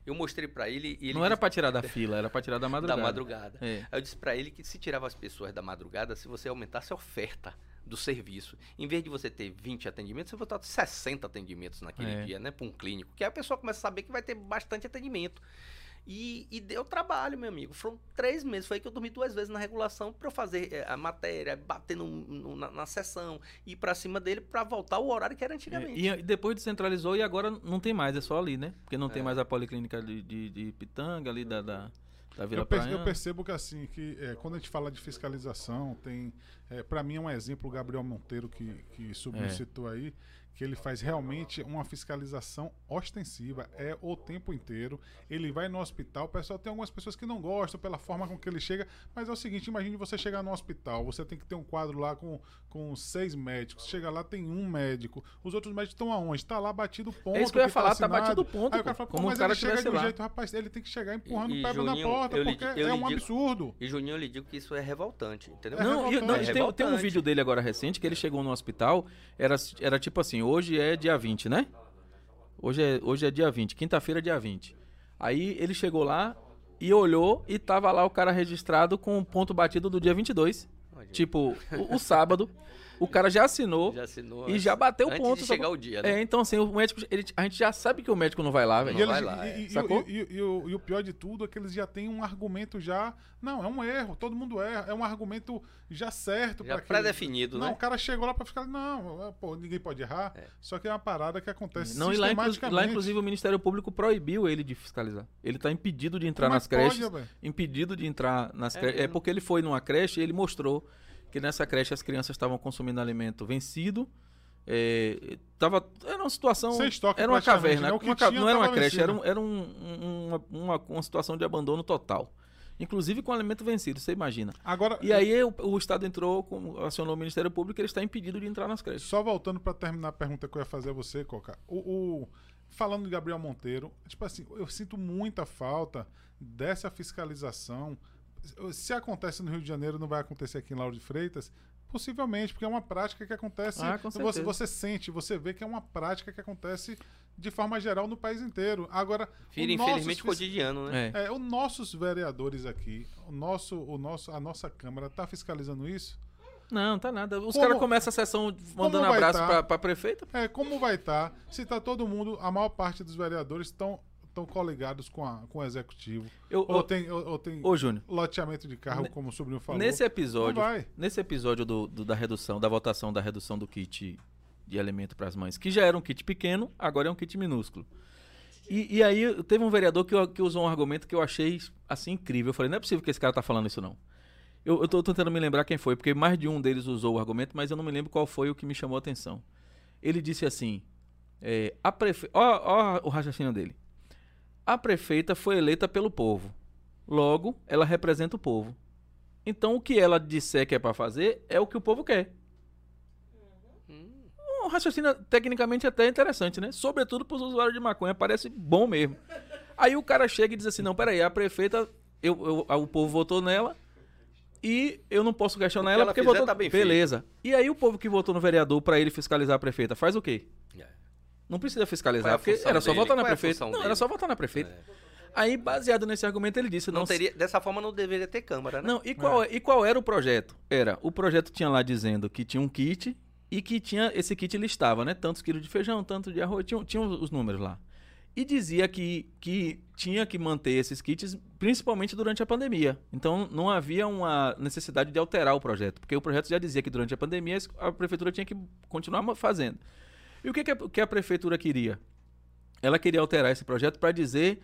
Eu mostrei para ele ele Não era para tirar da [LAUGHS] fila, era para tirar da madrugada. da madrugada. É. Aí eu disse para ele que se tirava as pessoas da madrugada, se você aumentasse a oferta do serviço, em vez de você ter 20 atendimentos, você botar 60 atendimentos naquele É. dia, né, para um clínico, que aí a pessoa começa a saber que vai ter bastante atendimento. E, e deu trabalho, meu amigo. Foram três meses. Foi aí que eu dormi duas vezes na regulação para eu fazer eh, a matéria, bater no- no- na, na sessão, ir para cima dele para voltar ao horário que era antigamente. E, e depois descentralizou e agora não tem mais, é só ali, né? Porque não tem É. mais a policlínica de, de, de Pitanga, ali da, da, da Vila Eu, per- Praiana. eu percebo que assim, que é, quando a gente fala de fiscalização, tem. É, para mim é um exemplo o Gabriel Monteiro, que, que subiu É. aí, que ele faz realmente uma fiscalização ostensiva, é o tempo inteiro. Ele vai no hospital, o pessoal tem algumas pessoas que não gostam pela forma com que ele chega, mas é o seguinte, imagine você chegar no hospital, você tem que ter um quadro lá com, com seis médicos, chega lá tem um médico, os outros médicos estão aonde? Tá lá batido o ponto. É isso que eu ia falar, tá assinado. batido o ponto, Aí o cara fala, Como o mas cara ele chega de um lá. jeito, rapaz, ele tem que chegar empurrando E- o pé na Juninho, porta, porque é um digo- absurdo. E Juninho, eu lhe digo que isso é revoltante, entendeu? É Não, e- não, revoltante. tem, tem um revoltante. vídeo dele agora recente que ele chegou no hospital, era, era tipo assim, hoje é dia 20, né? Hoje é, hoje é dia 20, quinta-feira é dia 20. Aí ele chegou lá e olhou e tava lá o cara registrado com o ponto batido do dia 22. Olha, Tipo, o, o sábado, [LAUGHS] o cara já assinou já assinou e já bateu o antes ponto. de só- chegar o dia, né? É, então assim, o médico, ele- a gente já sabe que o médico não vai lá, velho. Não vai lá, e- é. Sacou? e- e- e o- e o pior de tudo é que eles já têm um argumento já. Não, é um erro, todo mundo erra. É um argumento já certo. Já pré-definido, Não, né? o cara chegou lá pra ficar. Não, é, pô, ninguém pode errar. É. Só que é uma parada que acontece Não, e lá, sistematicamente. lá, inclusive, o Ministério Público proibiu ele de fiscalizar. Ele tá impedido de entrar Como é nas pode, creches. velho? impedido de entrar nas É creches. É porque ele foi numa creche e ele mostrou que nessa creche as crianças estavam consumindo alimento vencido. É, tava, era uma situação. Era uma caverna. né? O que uma tinha não era uma creche, era, vencido. um, era um- um- uma, uma, uma situação de abandono total. Inclusive com alimento vencido, você imagina. Agora, E aí o, o Estado entrou, com, acionou o Ministério Público e ele está impedido de entrar nas creches. Só voltando pra terminar a pergunta que eu ia fazer a você, Coca. O, o- falando de Gabriel Monteiro, tipo assim, eu sinto muita falta dessa fiscalização. Se acontece no Rio de Janeiro, não vai acontecer aqui em Lauro de Freitas? Possivelmente, porque é uma prática que acontece. Ah, com você, certeza. você sente, você vê que é uma prática que acontece de forma geral no país inteiro. Agora, nossos infelizmente, cotidiano, né? É. é, os nossos vereadores aqui, o nosso, o nosso, a nossa Câmara está fiscalizando isso? Não, tá nada. Os caras começam a sessão mandando abraço tá? pra, pra prefeita. É, como vai estar? Se está todo mundo, a maior parte dos vereadores estão estão coligados com, a, com o executivo. Eu, Ou ô, tem, ou, ou tem ô, Júnior, loteamento de carro, como o sobrinho falou. Nesse episódio, nesse episódio do, do- da redução, da votação da redução do kit de alimento para as mães, que já era um kit pequeno, agora é um kit minúsculo. E, e aí teve um vereador que, eu- que usou um argumento que eu achei assim incrível. Eu falei, não é possível que esse cara tá falando isso não. Eu, eu tô tentando me lembrar quem foi, porque mais de um deles usou o argumento, mas eu não me lembro qual foi o que me chamou a atenção. Ele disse assim, é, a prefe... ó, ó o raciocínio dele. A prefeita foi eleita pelo povo. Logo, ela representa o povo. Então, o que ela disser que é para fazer é o que o povo quer. Hum, Um raciocínio tecnicamente até interessante, né? Sobretudo para os usuários de maconha, parece bom mesmo. Aí o cara chega e diz assim: não, peraí, a prefeita, eu, eu- o povo votou nela e eu não posso questionar ela ela porque votou. tá bem feito. Beleza. E aí o povo que votou no vereador para ele fiscalizar a prefeita faz o quê? é. Não precisa fiscalizar, é porque função era só dele? votar na Qual é prefeita. Não, dele? era só votar na prefeita. É. Aí, baseado nesse argumento, ele disse: Não não, teria, dessa forma não deveria ter câmara, né? Não, e qual, e qual era o projeto? Era, o projeto tinha lá dizendo que tinha um kit e que tinha, esse kit listava, né? Tantos quilos de feijão, tanto de arroz, tinha, tinha os números lá. E dizia que, que tinha que manter esses kits, principalmente durante a pandemia. Então, não havia uma necessidade de alterar o projeto, porque o projeto já dizia que durante a pandemia a prefeitura tinha que continuar fazendo. E o que, que, a, que a prefeitura queria? Ela queria alterar esse projeto para dizer,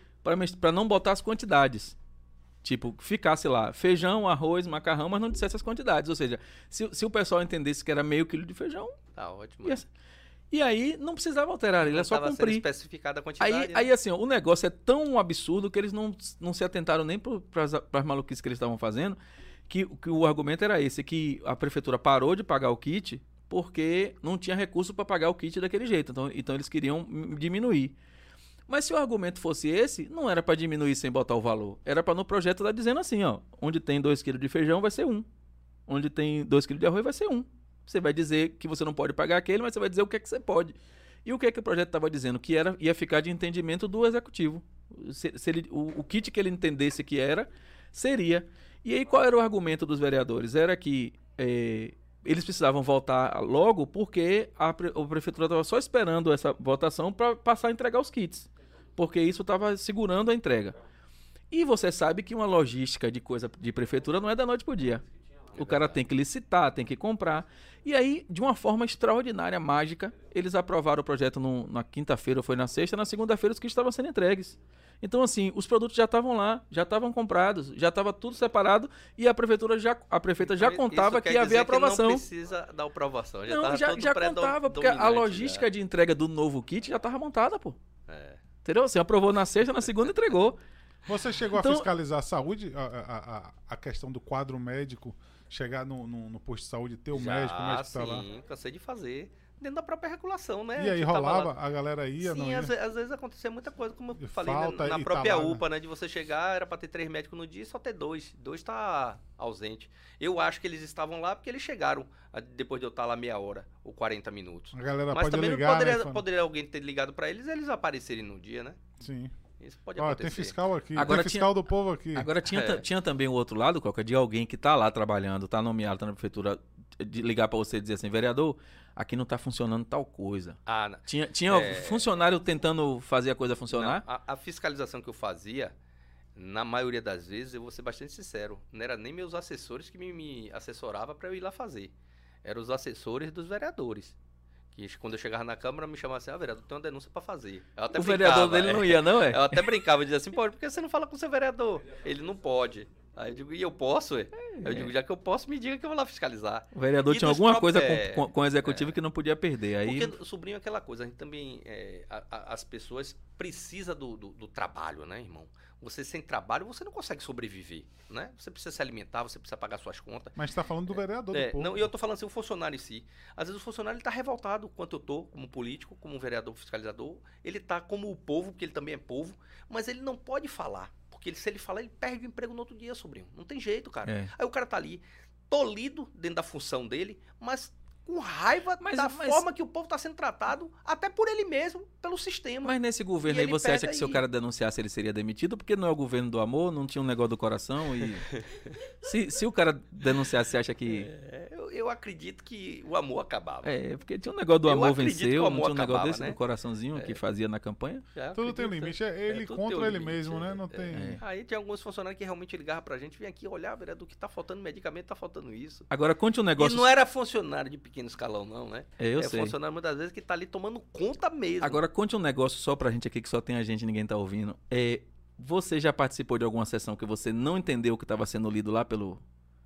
para não botar as quantidades. Tipo, ficasse lá feijão, arroz, macarrão, mas não dissesse as quantidades. Ou seja, se, se o pessoal entendesse que era meio quilo de feijão, Tá ótimo. ia e aí não precisava alterar, ele é só sendo cumprir. especificada a quantidade. Aí, né? aí, assim, o negócio é tão absurdo que eles não, não se atentaram nem para as maluquices que eles estavam fazendo, que, que o argumento era esse, que a prefeitura parou de pagar o kit porque não tinha recurso para pagar o kit daquele jeito. Então, então eles queriam diminuir. Mas se o argumento fosse esse, não era para diminuir sem botar o valor. Era para no projeto estar tá dizendo assim, ó, onde tem 2 kg de feijão vai ser um. Onde tem 2 kg de arroz vai ser um. Você vai dizer que você não pode pagar aquele, mas você vai dizer o que é que você pode. E o que é que o projeto estava dizendo? Que era ia ficar de entendimento do executivo. Se, se ele, o, o kit que ele entendesse que era, seria. E aí qual era o argumento dos vereadores? Era que é, eles precisavam votar logo porque a, a prefeitura estava só esperando essa votação para passar a entregar os kits porque isso estava segurando a entrega. E você sabe que uma logística de coisa de prefeitura não é da noite para o dia. O cara tem que licitar, tem que comprar. E aí, de uma forma extraordinária, mágica, eles aprovaram o projeto no, na quinta-feira, ou foi na sexta, na segunda-feira os que estavam sendo entregues. Então, assim, os produtos já estavam lá, já estavam comprados, já estava tudo separado e a prefeitura já, a prefeita já contava que ia haver aprovação. não precisa da aprovação, já não, já, já contava, porque a logística já. de entrega do novo kit já estava montada, pô. É. Entendeu? Você aprovou na sexta, na segunda entregou. Você chegou então, a fiscalizar a saúde, a, a, a, questão do quadro médico, chegar no, no, no posto de saúde, ter o já, médico, o médico tá lá? Sim, cansei de fazer dentro da própria regulação, né? E aí rolava, a galera ia, Sim, não ia? Às, às vezes acontecia muita coisa, como eu falei, né, na, na tá própria tá lá, UPA, né? De você chegar, era para ter três médicos no dia e só ter dois. Dois tá ausente. Eu acho que eles estavam lá porque eles chegaram depois de eu estar lá meia hora ou 40 minutos. A galera Mas pode também ligar, poderia, né, poderia alguém ter ligado para eles eles aparecerem no dia, né? Sim. Isso pode Ó, acontecer. tem fiscal aqui, Agora tem fiscal tinha, do povo aqui. Agora tinha, é. tinha também o outro lado, qualquer de alguém que está lá trabalhando, está nomeado, está na prefeitura, de ligar para você e dizer assim, vereador, aqui não está funcionando tal coisa. Ah, não. Tinha, tinha é... funcionário tentando fazer a coisa funcionar? Não, a, a, fiscalização que eu fazia, na maioria das vezes, eu vou ser bastante sincero, não era nem meus assessores que me, me assessoravam para eu ir lá fazer. Eram os assessores dos vereadores. Que quando eu chegava na Câmara, me chamavam assim, ah, vereador, tem uma denúncia para fazer. o vereador dele é, não ia, não é? Eu até brincava, dizia assim, pô, por que você não fala com o seu vereador? Ele não pode. Aí eu digo, e eu posso? É. Eu digo, já que eu posso, me diga que eu vou lá fiscalizar. O vereador e tinha alguma coisa é, com, com, o executivo é, que não podia perder. Aí... Porque sobrinho é aquela coisa, a gente também, é, a, a, as pessoas precisam do, do, do, trabalho, né, irmão? Você sem trabalho, você não consegue sobreviver, né? Você precisa se alimentar, você precisa pagar suas contas. Mas está falando do vereador é, do povo. Não, e eu estou falando assim, o funcionário em si. Às vezes o funcionário está revoltado quanto eu estou, como político, como vereador fiscalizador. Ele está como o povo, porque ele também é povo, mas ele não pode falar porque ele, se ele falar, ele perde o emprego no outro dia, sobrinho. Não tem jeito, cara. É. Aí o cara tá ali, tolido dentro da função dele, mas com raiva mas, da mas... forma que o povo está sendo tratado, até por ele mesmo, pelo sistema. Mas nesse governo aí você acha que aí... se o cara denunciasse ele seria demitido? Porque não é o governo do amor, não tinha um negócio do coração e... [LAUGHS] se, se o cara denunciasse, você acha que... É, eu, acredito que o amor acabava. É, porque tinha um negócio do eu amor venceu, amor não tinha um negócio acabava, desse né? do coraçãozinho é. que fazia na campanha. Já Tudo tem limite, é, é ele contra ele limite, mesmo, né? Não é. tem... Aí tem alguns funcionários que realmente ligavam pra gente, vem aqui olhar, vereador, que tá faltando medicamento, tá faltando isso. Agora conte um negócio... E não era funcionário de pequeno escalão, não, né? É, eu é sei. funcionário muitas vezes que tá ali tomando conta mesmo. Agora, conte um negócio só pra gente aqui, que só tem a gente e ninguém tá ouvindo. É, você já participou de alguma sessão que você não entendeu o que estava sendo lido lá pelo.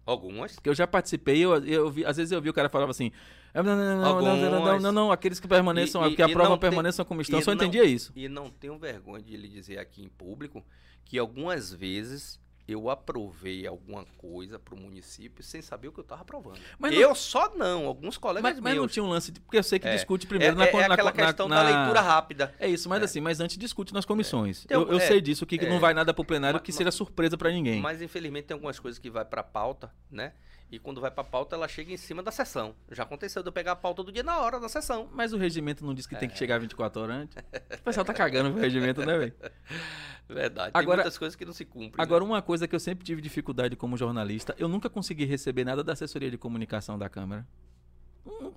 Algumas. Porque eu já participei, eu, eu vi, às vezes eu vi o cara falava assim. Não, não, não, não, não, não, não, não, aqueles que permaneçam, e, e, que aprovam permaneçam como estão, só entendia isso. E não tenho vergonha de lhe dizer aqui em público que algumas vezes eu aprovei alguma coisa para o município sem saber o que eu estava aprovando. Mas eu só não, alguns colegas mas, meus. Mas não tinha um lance, de, porque eu sei que é, discute primeiro é, na, é, é aquela na, questão na, da leitura rápida. É isso, mas é. assim, mas antes discute nas comissões. Então, eu, eu sei disso, que não vai nada para o plenário, mas, que seja surpresa para ninguém. Mas infelizmente tem algumas coisas que vai para pauta, né? E quando vai pra pauta, ela chega em cima da sessão. Já aconteceu de eu pegar a pauta do dia na hora da sessão. Mas o regimento não diz que é. tem que chegar 24 horas antes. O pessoal tá cagando o regimento, né, velho? [LAUGHS] Verdade. Agora, tem muitas coisas que não se cumprem. Agora, né? uma coisa que eu sempre tive dificuldade como jornalista, eu nunca consegui receber nada da assessoria de comunicação da Câmara.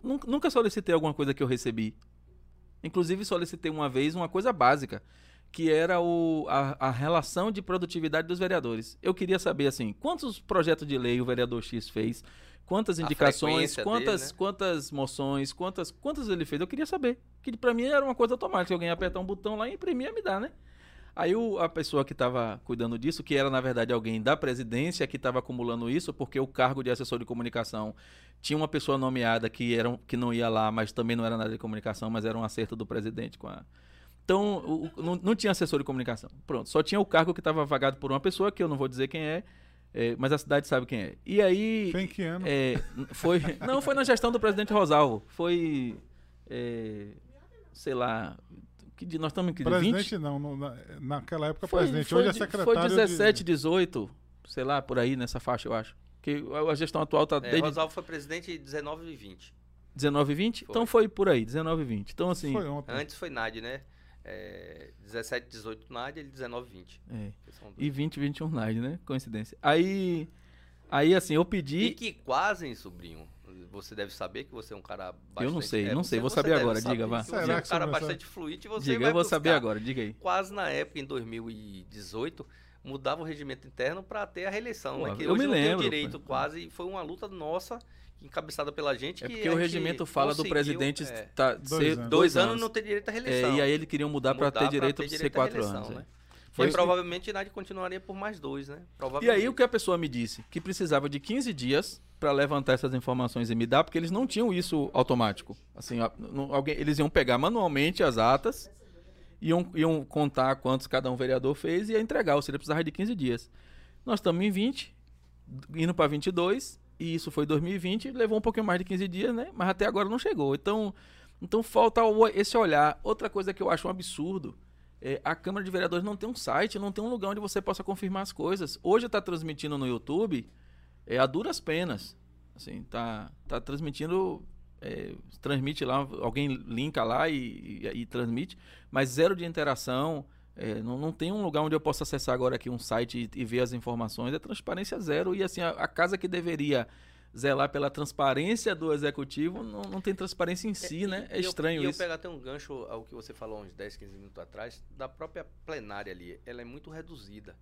Nunca solicitei alguma coisa que eu recebi. Inclusive, solicitei uma vez uma coisa básica que era o, a, a, relação de produtividade dos vereadores. Eu queria saber, assim, quantos projetos de lei o vereador X fez, quantas indicações, quantas, dele, né? quantas moções, quantas, quantas ele fez. Eu queria saber. Que para mim era uma coisa automática. Alguém apertar um botão lá e imprimir e me dar, né? Aí o, a pessoa que estava cuidando disso, que era na verdade alguém da presidência que estava acumulando isso, porque o cargo de assessor de comunicação tinha uma pessoa nomeada que, era, que não ia lá, mas também não era nada de comunicação, mas era um acerto do presidente com a, então, o, não, não, tinha assessor de comunicação. Pronto, só tinha o cargo que estava vagado por uma pessoa, que eu não vou dizer quem é, é mas a cidade sabe quem é. E aí. Foi em que ano? É, foi, [LAUGHS] não, foi na gestão do presidente Rosalvo. Foi. É, sei lá. Que? Nós estamos em que? Presidente 20? não, no- na- naquela época Foi, presidente. foi Hoje é de- secretário Foi de- 17, 18, sei lá, por aí nessa faixa, eu acho. Que a gestão atual tá É, desde Rosalvo foi presidente 19 e 20. 19 e 20? Foi. Então foi por aí, 19 e 20. Então, assim. Foi ontem. Antes foi Nádia, né? É, 17, 18 Nádia, ele 19 e 20. é. E 20, 21 Nine, né? Coincidência. Aí. Aí, assim, eu E pedi. que quase, hein, sobrinho? Você deve saber que você é um cara bastante... Eu não sei, é, não você- sei, vou você saber agora, saber diga, vá. Você é um cara bastante fluente e você Diga, vai eu vou saber agora, diga aí. Quase na época, em 2018, mudava o regimento interno para ter a reeleição, Pô, né? Que eu hoje me não tem o lembro, direito, pô. quase. Foi uma luta nossa, encabeçada pela gente. É que porque o regimento fala do presidente é, tá, Dois ser anos. dois anos não ter direito à reeleição. É, e aí eles queriam mudar para Mudar ter pra direito ter a ser quatro reeleição, anos. né? é. E Foi que- provavelmente Nádia continuaria por mais dois, né? E aí o que a pessoa me disse? Que precisava de 15 dias para levantar essas informações e me dar, porque eles não tinham isso automático. Assim, não- alguém, eles iam pegar manualmente as atas, iam, iam contar quantos cada um vereador fez e ia entregar, ou seja, precisava de 15 dias. Nós estamos em 20, indo para 22, e isso foi 2020, levou um pouquinho mais de 15 dias, né? Mas até agora não chegou. Então, então falta esse olhar. Outra coisa que eu acho um absurdo é, a Câmara de Vereadores não tem um site, não tem um lugar onde você possa confirmar as coisas. Hoje está transmitindo no YouTube é, a duras penas. Assim, tá, tá transmitindo, é, transmite lá, alguém linka lá e, e- e transmite, mas zero de interação. É, não, não tem um lugar onde eu possa acessar agora aqui um site e, e ver as informações. É transparência zero. E assim, a, a casa que deveria zelar pela transparência do executivo não, não tem transparência em si, E- né? É e eu- estranho e isso. eu pego até um gancho ao que você falou uns 10, 15 minutos atrás, da própria plenária ali. Ela é muito reduzida.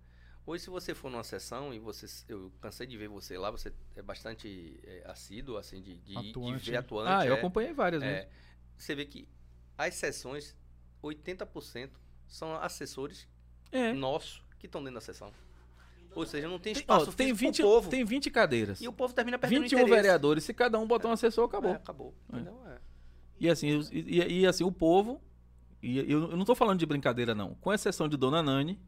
Hoje, se você for numa sessão, e você, eu cansei de ver você lá, você é bastante é, assíduo, assim, de, de, de Atuante, ver né? atuante. Ah, eu é. acompanhei várias É, vezes. você vê que as sessões, 80% são assessores É. nossos que estão dentro da sessão. Ou seja, não tem Tem, espaço ó, tem, físico 20, pro povo. tem 20 cadeiras. E o povo termina perdendo 21 interesse. vereadores. Se cada um botar um assessor, acabou. É, acabou. Entendeu? É. E assim, e, e- assim, o povo. E eu, eu não tô falando de brincadeira, não. Com exceção de Dona Nani,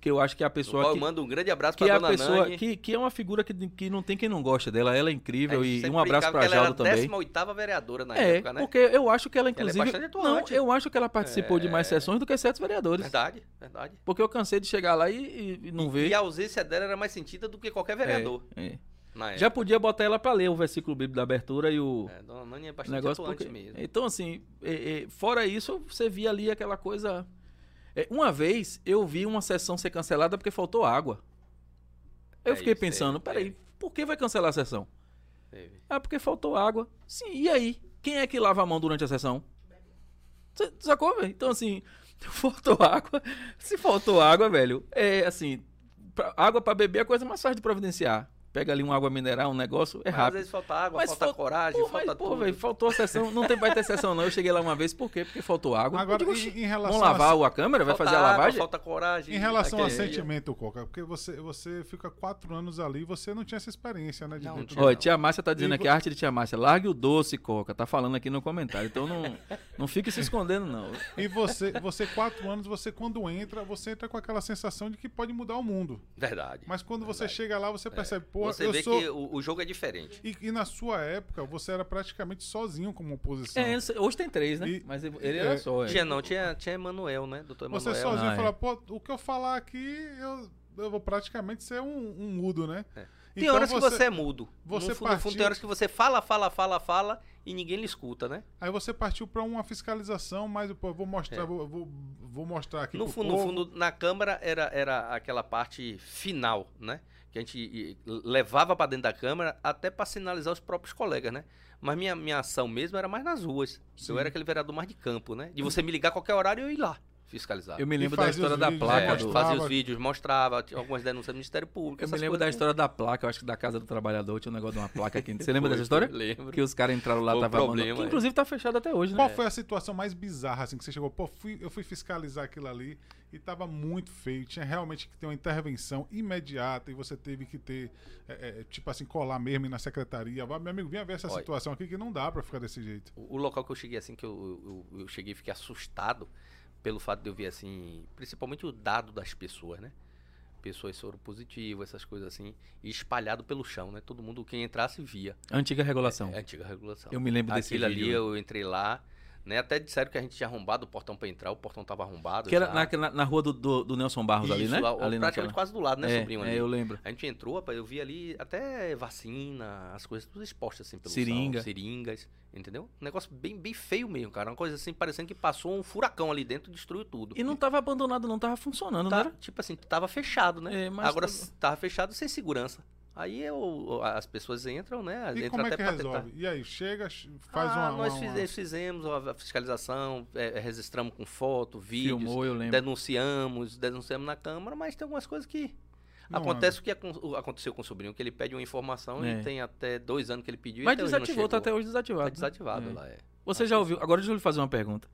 que eu acho que é a pessoa que. eu mando um grande abraço Que é pra a dona pessoa Nani. que, que é uma figura que, que não tem quem não gosta dela. Ela é incrível. Gente E, um abraço pra ela Jaldo era a também. 18ª vereadora na É, época, né? porque eu acho que ela, Ela é inclusive. não, eu acho que ela participou de mais É. sessões do que certos vereadores. Verdade, verdade. Porque eu cansei de chegar lá e, e- e não ver. E a ausência dela era mais sentida do que qualquer vereador É, é. na época. Já podia botar ela pra ler o versículo bíblico da abertura e o. É, dona Nani é bastante negócio porque... mesmo. Então, assim, é, é, fora isso, você via ali aquela coisa. É, uma vez eu vi uma sessão ser cancelada porque faltou água. Eu É fiquei isso, pensando, é, peraí, é. por que vai cancelar a sessão? Teve. Ah, porque faltou água. Sim, e aí? Quem é que lava a mão durante a sessão? Você sacou, velho? Então, assim, [LAUGHS] faltou água. Se faltou água, velho, é assim, pra- água pra beber é a coisa mais fácil de providenciar. Pega ali uma água mineral, um negócio, é Mas às rápido. vezes falta água, Mas falta fal- coragem, Pô, falta mas, pô, tudo. velho, faltou a sessão. Não tem, vai ter sessão, não. Eu cheguei lá uma vez, por quê? Porque faltou água. Agora, digo, em, "Oxi, em relação Vamos lavar a, a câmera? Vai fazer a água, lavagem? Falta coragem. em relação a sentimento, Coca, porque você, você fica quatro anos ali e você não tinha essa experiência, né? De Não, dentro Olha, tia Márcia tá dizendo E aqui, vo- a arte de tia Márcia, largue o doce, Coca. Tá falando aqui no comentário. Então não, não fique se escondendo, não. E você, você, quatro anos, você quando entra, você entra com aquela sensação de que pode mudar o mundo. Verdade. Mas quando você Verdade. chega lá, você percebe, pô, Você eu vê sou. que o, o jogo é diferente. E, e na sua época, você era praticamente sozinho como oposição. É, hoje tem três, né? E- Mas ele é, era só. é. Tinha não, tinha, tinha Emanuel, né? Doutor Você Emanuel. sozinho Ah, é. fala, pô, o que eu falar aqui, eu, eu vou praticamente ser um, um mudo, né? É. Então Tem horas que você é mudo. você no, fundo, no fundo, partiu- tem horas que você fala, fala, fala, fala e ninguém lhe escuta, né? Aí você partiu pra uma fiscalização, mas eu vou mostrar, É. vou, vou, vou mostrar aqui No fundo, no fundo, na Câmara era, era aquela parte final, né? Que a gente levava pra dentro da Câmara até pra sinalizar os próprios colegas, né? Mas minha, minha ação mesmo era mais nas ruas. Sim. Eu era aquele vereador mais de campo, né? De você me ligar a qualquer horário e eu ir lá fiscalizar. Eu me lembro da história da placa é, do. Fazia os vídeos, mostrava, tinha algumas denúncias do Ministério Público. Eu me lembro da história da placa, eu acho que da Casa do Trabalhador, tinha um negócio de uma placa aqui. Você lembra [LAUGHS] dessa história? Lembro. Que os caras entraram lá, Foi tava problema, abandonado. Que é. inclusive tá fechado até hoje, né? Qual foi a situação mais bizarra, assim, que você chegou? Pô, fui, eu fui fiscalizar aquilo ali e tava muito feio. Tinha realmente que ter uma intervenção imediata e você teve que ter, é, é, tipo assim, colar mesmo na secretaria. Meu amigo, vinha ver essa Olha. situação aqui que não dá pra ficar desse jeito. O, o local que eu cheguei assim, que eu, eu, eu cheguei e fiquei assustado pelo fato de eu ver assim, principalmente o dado das pessoas, né? Pessoas soro positivo, essas coisas assim, e espalhado pelo chão, né? Todo mundo, quem entrasse, via. Antiga regulação. É a antiga regulação. Eu me lembro desse Aquilo vídeo. ali, eu entrei lá, Né? Até disseram que a gente tinha arrombado o portão para entrar, o portão tava arrombado. Que era na, na, na rua do, do, do Nelson Barros ali, Isso, né? lá, ali praticamente naquela- quase do lado, né, é, sobrinho é, ali. eu lembro. A gente entrou, rapaz, eu vi ali até vacina, as coisas tudo expostas assim pelo Seringa. chão, seringas, entendeu? Um negócio bem, bem feio mesmo, cara. Uma coisa assim, parecendo que passou um furacão ali dentro e destruiu tudo. E não tava abandonado, não, tava funcionando, Tá- era? tipo assim, tava fechado, né? É, mas Agora tava- tava fechado sem segurança. Aí eu, as pessoas entram, né? E Entram como é até que resolve? tentar. E aí, chega, ch- faz Ah, uma, nós uma- fiz- uma- fizemos a fiscalização, é, registramos com foto, vídeos, Filmou, eu lembro. denunciamos, denunciamos na Câmara, mas tem algumas coisas que Não Acontece o que aconteceu com o sobrinho, que ele pede uma informação É. e tem até dois anos que ele pediu. e Mas desativou, tá até hoje desativado. Tá né? desativado É. lá, é. Você já ouviu, agora deixa eu lhe fazer uma pergunta.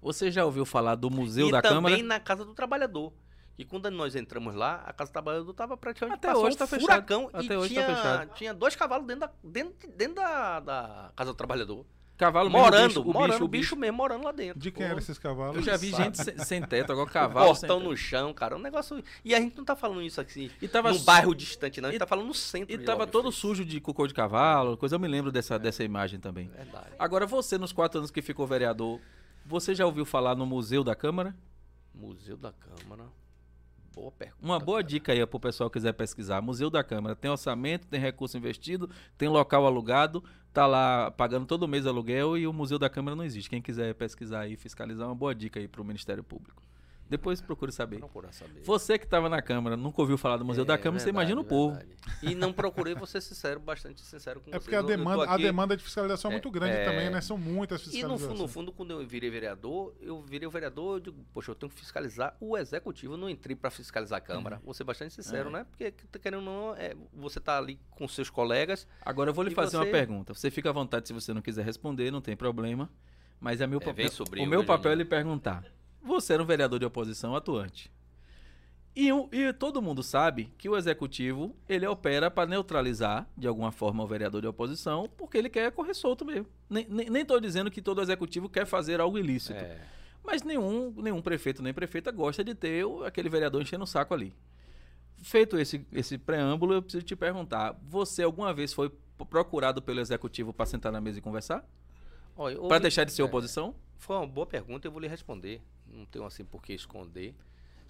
Você já ouviu falar do Museu e da também Câmara? na Casa do Trabalhador. E quando nós entramos lá, a Casa do Trabalhador estava praticamente Até hoje um tá fechado. furacão Até e hoje tá tinha, fechado. tinha dois cavalos dentro da, dentro, dentro da, da Casa do Trabalhador. Cavalo mesmo, morando, o bicho, o morando, bicho, o bicho mesmo morando lá dentro. De quem eram esses cavalos? Eu já vi Sabe? gente sem, sem teto, agora [LAUGHS] cavalo Portão no chão, cara. Um negócio. E a gente não tá falando isso aqui E tava, num su- bairro distante, não. A gente e- tá falando no centro e tava todo sujo de cocô de cavalo, coisa eu me lembro dessa, dessa imagem também. Verdade. Agora você, nos quatro anos que ficou vereador, você já ouviu falar no Museu da Câmara? Museu da Câmara. Boa pergunta. Uma boa cara. dica aí pro pessoal que quiser pesquisar. Museu da Câmara tem orçamento, tem recurso investido, tem local alugado, tá lá pagando todo mês aluguel e o Museu da Câmara não existe. Quem quiser pesquisar e fiscalizar, uma boa dica aí pro Ministério Público. Depois procure saber. Procurar saber. Você que estava na Câmara, nunca ouviu falar do Museu É, da Câmara, você verdade, imagina o povo. verdade. E não procurei, vou ser sincero, bastante sincero com É vocês. porque a demanda, a aqui- demanda de fiscalização é, É, muito grande é. também, né? São muitas E no fiscalizações. fundo, no fundo, quando eu virei vereador, eu virei o vereador, eu digo, poxa, eu tenho que fiscalizar o executivo, eu não entrei para fiscalizar a Câmara. Vou ser bastante sincero, É. né? Porque, querendo ou não, é, você tá ali com seus colegas. Agora eu vou lhe fazer uma você- pergunta. Você fica à vontade se você não quiser responder, não tem problema. Mas é meu É, papel. o meu papel é lhe perguntar. Você era um vereador de oposição atuante. E, e todo mundo sabe que o executivo ele opera para neutralizar de alguma forma o vereador de oposição, porque ele quer correr solto mesmo. Nem, tô dizendo que todo executivo quer fazer algo ilícito. É, Mas nenhum, nenhum prefeito nem prefeita gosta de ter o- aquele vereador enchendo o saco ali. Feito esse, esse preâmbulo, eu preciso te perguntar: você alguma vez foi procurado pelo executivo para sentar na mesa e conversar? Para deixar de ser é, oposição? Foi uma boa pergunta, eu vou lhe responder. Não tenho assim por que esconder.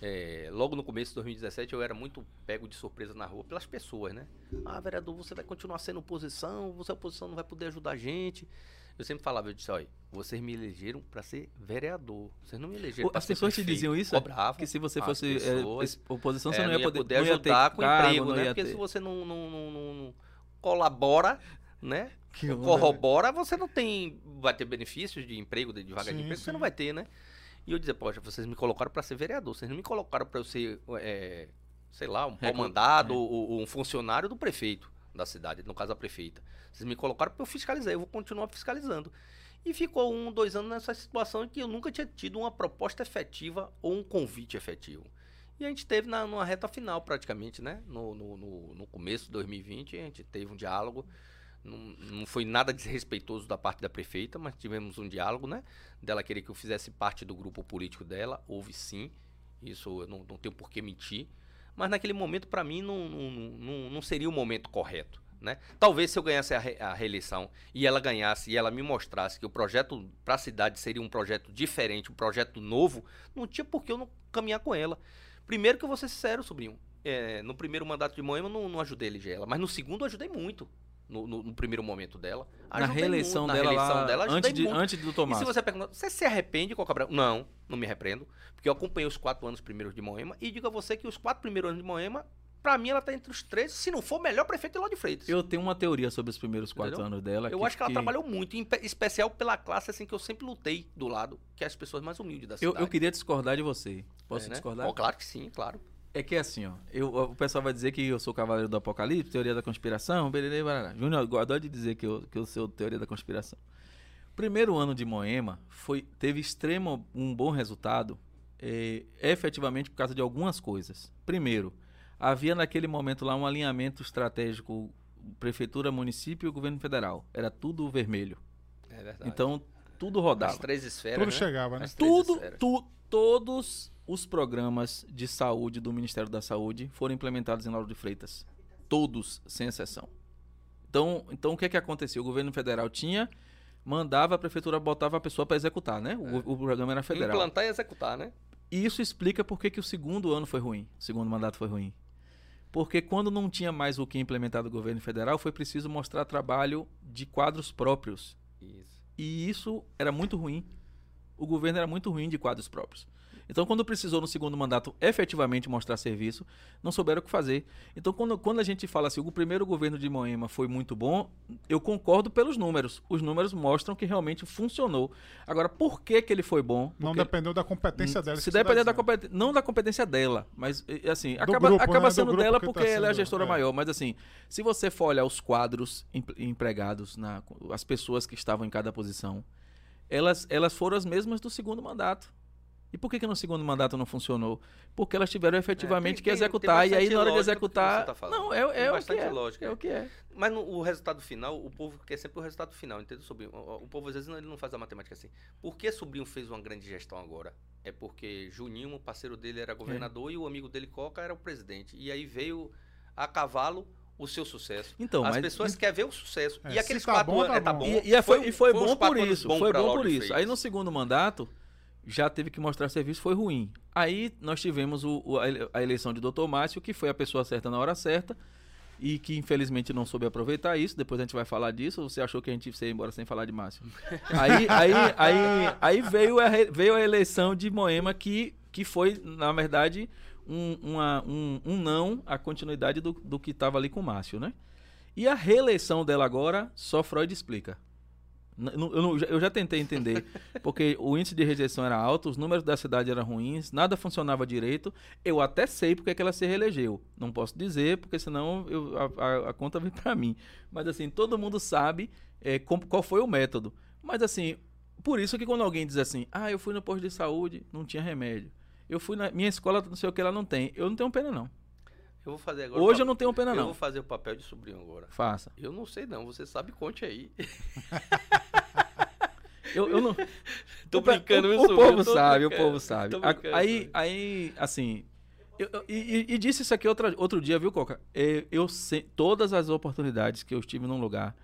É, logo no começo de 2017 eu era muito pego de surpresa na rua pelas pessoas, né? Ah, vereador, você vai continuar sendo oposição, você a oposição não vai poder ajudar a gente. Eu sempre falava, eu disse, olha, vocês me elegeram para ser vereador. Vocês não me elegeram para As pessoas te prefeito." diziam isso? Cobravam. Que se você fosse é, pessoas. es- oposição, É, você não ia poder, poder não ia ajudar ter com cargo, emprego, não né? ia Porque ter- se você não, não, não, não- não colabora, né? Corrobora, você não tem. Vai ter benefícios de emprego, de, de vaga de Sim, emprego, você sim. não vai ter, né? E eu dizia, poxa, vocês me colocaram para ser vereador, vocês não me colocaram para eu ser, é, sei lá, um Recom- comandado é. ou, ou um funcionário do prefeito da cidade, no caso a prefeita. Vocês me colocaram para eu fiscalizar, eu vou continuar fiscalizando. E ficou um, dois anos nessa situação em que eu nunca tinha tido uma proposta efetiva ou um convite efetivo. E a gente teve na, numa reta final, praticamente, né? No, no, no, no começo de 2020, a gente teve um diálogo. Não, não foi nada desrespeitoso da parte da prefeita, mas tivemos um diálogo, né? Dela querer que eu fizesse parte do grupo político dela. Houve sim. Isso eu não, não tenho por que mentir. Mas naquele momento, para mim, não, não, não, não seria o momento correto. Né? Talvez se eu ganhasse a, re- a reeleição e ela ganhasse e ela me mostrasse que o projeto para a cidade seria um projeto diferente, um projeto novo, não tinha por que eu não caminhar com ela. Primeiro que eu vou ser sincero, sobrinho. é, no primeiro mandato de Moema eu não, não ajudei a eleger ela, mas no segundo eu ajudei muito. No, no- no primeiro momento dela. Na reeleição muito, na dela reeleição lá, dela, antes, de, muito. antes do E Tomás. se você perguntar, você se arrepende, Coca Branca? Não, não me arrependo. Porque eu acompanhei os quatro anos primeiros de Moema e digo a você que os quatro primeiros anos de Moema, pra mim, ela tá entre os três, se não for o melhor prefeito de lá de Freitas. Eu tenho uma teoria sobre os primeiros quatro Entendeu? anos dela. Eu acho que ela trabalhou muito, em pe- especial pela classe assim que eu sempre lutei do lado, que é as pessoas mais humildes da Eu, cidade. eu queria discordar de você. Posso É, né? discordar? Bom, claro que sim, claro. É que é assim, ó. Eu, o pessoal vai dizer que eu sou cavaleiro do apocalipse, teoria da conspiração, beleza, barará. Júnior, eu adoro de dizer que eu, que eu sou teoria da conspiração. Primeiro ano de Moema foi, teve extremo um bom resultado, eh, efetivamente por causa de algumas coisas. Primeiro, havia naquele momento lá um alinhamento estratégico prefeitura, município e governo federal. Era tudo vermelho. É verdade. Então, tudo rodava. as três esferas, Tudo né? chegava, né? Tudo, tu, todos os programas de saúde do Ministério da Saúde foram implementados em Lauro de Freitas. Todos, sem exceção. Então, então o que é que aconteceu? O governo federal tinha mandava a prefeitura botava a pessoa para executar, né? O, É. o programa era federal. Implantar e executar, né? E isso explica por que, que o segundo ano foi ruim, o segundo mandato foi ruim. Porque quando não tinha mais o que implementar do governo federal, foi preciso mostrar trabalho de quadros próprios. Isso. E isso era muito ruim. O governo era muito ruim de quadros próprios. Então, quando precisou no segundo mandato efetivamente mostrar serviço, não souberam o que fazer. Então, quando, quando a gente fala assim, o primeiro governo de Moema foi muito bom, eu concordo pelos números. Os números mostram que realmente funcionou. Agora, por que, que ele foi bom? Não Porque- dependeu da competência dela. se depender tá da competência, não da competência dela, mas assim, acaba, grupo, acaba né? Do sendo dela que porque tá ela é a gestora é. maior, mas assim, se você for olhar os quadros em- empregados, na, as pessoas que estavam em cada posição, elas, elas foram as mesmas do segundo mandato. E por que, que no segundo mandato não funcionou? Porque elas tiveram efetivamente tem- que tem- tem executar, e aí na hora de executar. tá não, é, Tem é o que bastante é. lógica, É é. o que é. Mas no, o resultado final, o povo quer sempre o resultado final, entendeu, sobrinho? O, o povo às vezes não, ele não faz a matemática assim. Por que sobrinho fez uma grande gestão agora? É porque Juninho, o parceiro dele, era governador e o amigo dele, Coca, era o presidente. E aí veio a cavalo o seu sucesso. Então, As mas pessoas querem ver o sucesso. É, e aqueles tá quatro bom, anos. tá é, tá bom. bom. E, e foi, e foi uns bom por isso. bom Foi bom por isso. Freitas. Aí no segundo mandato, já teve que mostrar serviço, foi ruim. Aí nós tivemos o- o- a ele- a eleição de Dr. Márcio, que foi a pessoa certa na hora certa. E que infelizmente não soube aproveitar isso. Depois a gente vai falar disso. Ou você achou que a gente ia embora sem falar de Márcio? [LAUGHS] aí, aí, aí, aí veio, a, veio a eleição de Moema, que, que foi, na verdade, um, uma- um, um não à continuidade do, do que estava ali com o Márcio, né? E a reeleição dela agora, só Freud explica. Eu, não- eu já tentei entender, [LAUGHS] porque o índice de rejeição era alto, os números da cidade eram ruins, nada funcionava direito. Eu até sei porque que ela se reelegeu. Não posso dizer, porque senão eu- a, a- conta vem para mim. Mas assim, todo mundo sabe é, qual foi o método. Mas assim, por isso que quando alguém diz assim, ah, eu fui no posto de saúde, não tinha remédio. Eu fui na minha escola, não sei o que, ela não tem. Eu não tenho pena, não. Eu vou fazer agora. Hoje eu não tenho pena, Eu não. vou fazer o papel de sobrinho agora. Faça. Eu não sei não, você sabe, conte aí. [LAUGHS] Eu, eu não. [LAUGHS] Tô brincando, o, o sobrinho? povo Tô sabe, o povo sabe. Aí, aí, assim. eu- eu- e, e disse isso aqui outra, outro dia, viu, Coca? Eu, se- todas as oportunidades que eu estive num lugar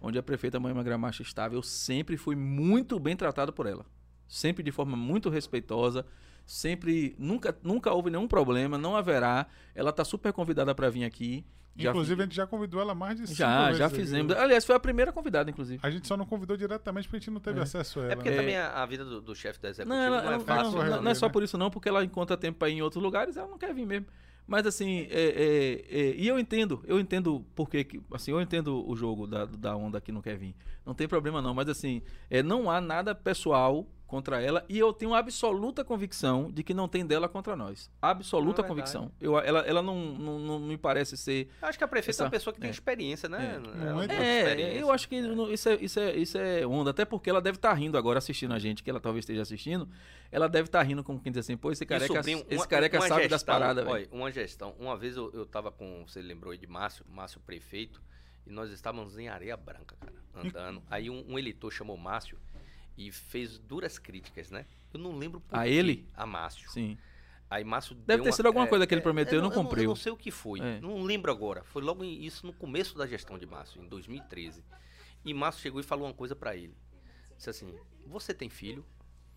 onde a prefeita Moema Gramacha estava, eu sempre fui muito bem tratado por ela. Sempre de forma muito respeitosa. Sempre, nunca, nunca houve nenhum problema, não haverá. Ela tá super convidada para vir aqui. Já- Inclusive, a gente já convidou ela mais de cinco já, vezes já aqui. fizemos. Aliás, foi a primeira convidada, inclusive. A gente só não convidou diretamente porque a gente não teve É. acesso a ela. É porque né? também a, a vida do, do chefe da executiva Não, não, ela, ela- é não, fácil. não, resolver, não é só né? por isso não, porque ela encontra tempo para ir em outros lugares, ela não quer vir mesmo. Mas assim, é, é, é, e eu entendo, eu entendo porque que, assim, eu entendo o jogo da, da onda que não quer vir. Não tem problema não, mas assim, é, não há nada pessoal contra ela e eu tenho absoluta convicção de que não tem dela contra nós. Absoluta Não, é convicção. Eu, ela ela não, não, não me parece ser Eu acho que a prefeita é uma Essa- pessoa que tem é. experiência, né? É. Ela Muito. tem É, experiência. eu acho que não- isso é, isso, é, isso é onda, até porque ela deve estar rindo agora assistindo a gente, que ela talvez esteja assistindo. Ela deve estar rindo como quem diz assim, pô, esse E, careca, sobrinho, esse uma- careca uma sabe das gestão, paradas, velho. olha, Uma gestão. Uma vez eu, eu tava com, você lembrou aí de Márcio, Márcio prefeito, e nós estávamos em Areia Branca, cara, andando. aí um, um eleitor chamou Márcio e fez duras críticas, né? Eu não lembro por A quê. ele? A Márcio. Sim. Aí Márcio Deve ter uma- sido alguma coisa que ele prometeu e eu não eu cumpriu. Eu não sei o que foi. É. Não lembro agora. Foi logo isso no começo da gestão de Márcio, em 2013. E Márcio chegou e falou uma coisa pra ele. Disse assim: Você tem filho?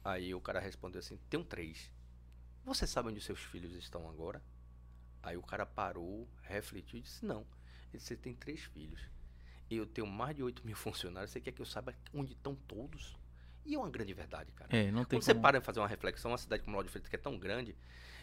Aí o cara respondeu assim: Tenho três. Você sabe onde seus filhos estão agora? Aí o cara parou, refletiu e disse: Não. Ele disse: Você tem três filhos. Eu tenho mais de 8 mil [LAUGHS] funcionários. Você quer que eu saiba onde estão todos? E é uma grande verdade, cara. É, não tem Quando você como... para e fazer uma reflexão, uma cidade como Lauro de Freitas, que é tão grande,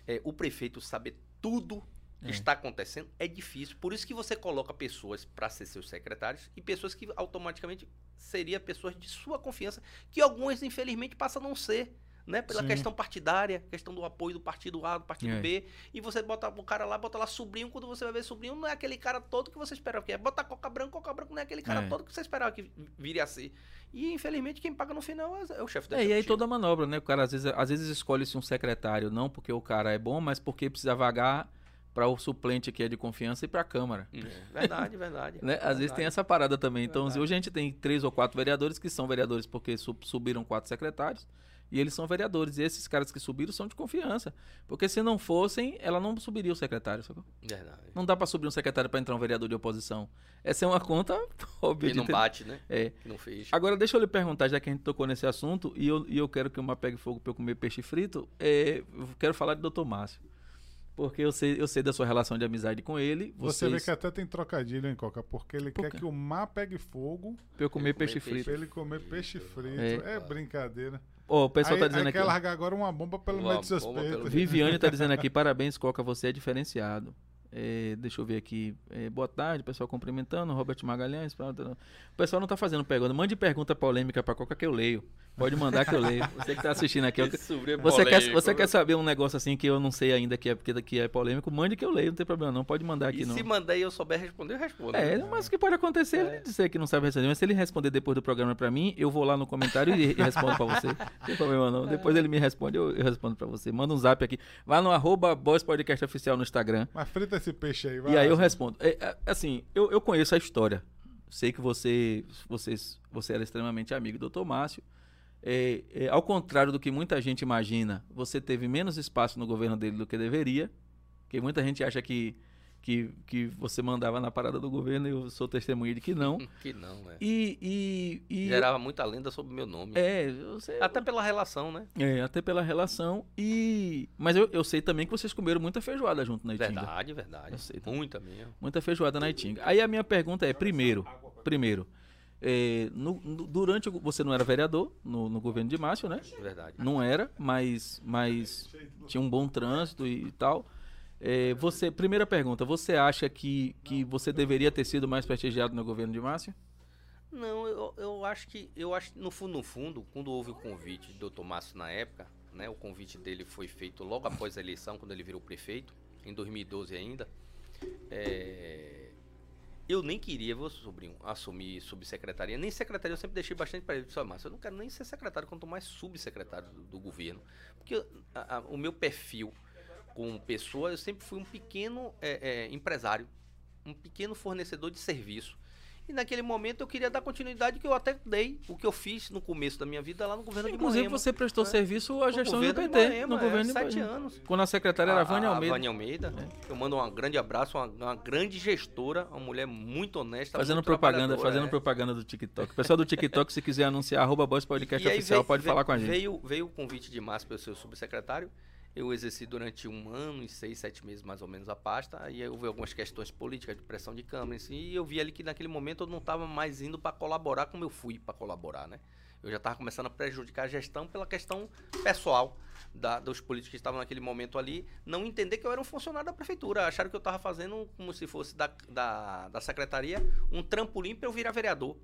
é, o prefeito saber tudo que É. está acontecendo é difícil. Por isso que você coloca pessoas para ser seus secretários e pessoas que automaticamente seriam pessoas de sua confiança, que algumas, infelizmente, passam a não ser. Né, pela Sim. questão partidária, questão do apoio do partido A, do partido É. B, e você bota o cara lá, bota lá sobrinho, quando você vai ver sobrinho, não é aquele cara todo que você esperava que é. Bota coca branca, coca branca não é aquele cara É. todo que você esperava que viria a ser. E infelizmente quem paga no final é é o chefe da É, e aí toda a manobra, né? O cara às vezes, às vezes escolhe-se um secretário, não porque o cara é bom, mas porque precisa vagar para o suplente que é de confiança e para a Câmara. É, verdade, verdade. [LAUGHS] Né? Às vezes tem verdade. essa parada também. Então, Verdade. hoje a gente tem três ou quatro vereadores que são vereadores porque su- subiram quatro secretários, E eles são vereadores. E esses caras que subiram são de confiança. Porque se não fossem, ela não subiria o secretário. Sacou? Verdade. Não dá pra subir um secretário pra entrar um vereador de oposição. Essa é uma conta [LAUGHS] óbvia. E de não bate, né? É. Que não fez. Agora, deixa eu lhe perguntar, já que a gente tocou nesse assunto, e eu, e eu quero que uma pegue fogo pra eu comer peixe frito, é, eu quero falar de Dr. Márcio. Porque eu sei, eu sei da sua relação de amizade com ele. Você vê Vocês, que até tem trocadilho, hein, Coca? Porque ele Por quer que o mar pegue fogo pra eu comer comer peixe peixe frito. pra ele comer peixe frito. É. É, brincadeira. O pessoal aí, tá dizendo aí aqui. quer largar agora uma bomba pelo Uma meio de seus peitos. pelo- Viviane tá dizendo aqui, [LAUGHS] parabéns, Coca, você é diferenciado. É, deixa eu ver aqui. É, boa tarde, pessoal cumprimentando. Robert Magalhães. tá, tá. O pessoal não tá fazendo pergunta. Mande pergunta polêmica pra Coca que eu leio. Pode mandar que eu leio. Você que tá assistindo aqui. sobre é Você quer, você quer saber um negócio assim que eu não sei ainda que é, porque que é polêmico? Mande que eu leio, não tem problema não. Pode mandar aqui E não. se mandar e eu souber responder, eu respondo. É, mas o que pode acontecer é ele dizer que não sabe responder. Mas se ele responder depois do programa pra mim, eu vou lá no comentário e, e respondo pra você. Não tem problema não. Depois ele me responde, eu, eu respondo pra você. Manda um zap aqui. Vai no arroba Boys Podcast Oficial no Instagram. Mas frita esse peixe aí, vai E aí lá, eu Zé. respondo. É, é, assim, eu, eu conheço a história. Sei que você, vocês, você era extremamente amigo do Dr. Márcio. É, é, ao contrário do que muita gente imagina, você teve menos espaço no governo dele do que deveria. Porque muita gente acha que, que, que você mandava na parada do governo e eu sou testemunha de que não. [LAUGHS] Que não, né? E. e, e Gerava muita lenda sobre o meu nome. é, você, Até pela relação, né? é, até pela relação. E. Mas eu, eu sei também que vocês comeram muita feijoada junto na Itinga. Verdade, verdade. Eu sei. Muita mesmo. Muita feijoada na Itinga. Aí a minha pergunta é, primeiro, primeiro, é, no- no- durante o, você não era vereador no, no governo de Márcio, né? Verdade. Não era, mas, mas tinha um bom trânsito e, e tal. É, você, primeira pergunta, você acha que, que você deveria ter sido mais prestigiado no governo de Márcio? Não, eu, eu acho que, eu acho que no fundo, no fundo, quando houve o convite do Dr. Márcio na época, né, o convite dele foi feito logo após a eleição, quando ele virou prefeito, em 2012 ainda, é, eu nem queria, meu sobrinho, assumir subsecretaria, nem secretaria, eu sempre deixei bastante para ele, disse, "Ó, Márcio, eu não quero nem ser secretário, quanto mais subsecretário do, do governo, porque a- a- o meu perfil como pessoa, eu sempre fui um pequeno é, é, empresário, um pequeno fornecedor de serviço. E naquele momento eu queria dar continuidade que eu até dei, o que eu fiz no começo da minha vida lá no governo de Inclusive, Moema. você prestou É. serviço à gestão do de PT. Moema, no é, governo de sete Moema. anos. Quando a secretária era a Vânia Almeida. A Vânia Almeida. Eu mando um grande abraço, uma, uma grande gestora, uma mulher muito honesta. Fazendo muito propaganda, fazendo é. propaganda do TikTok. Pessoal do TikTok, se quiser anunciar, arroba Boys Podcast E Oficial, veio- pode veio- falar com a gente. Veio, veio o convite de Márcio para o subsecretário. Eu exerci durante um ano e seis, sete meses mais ou menos a pasta. Aí houve algumas questões políticas, de pressão de câmara, assim, e eu vi ali que naquele momento eu não estava mais indo para colaborar como eu fui para colaborar, né? Eu já estava começando a prejudicar a gestão pela questão pessoal da- dos políticos que estavam naquele momento ali, não entender que eu era um funcionário da prefeitura, acharam que eu estava fazendo como se fosse da, da, da secretaria um trampolim para eu virar vereador.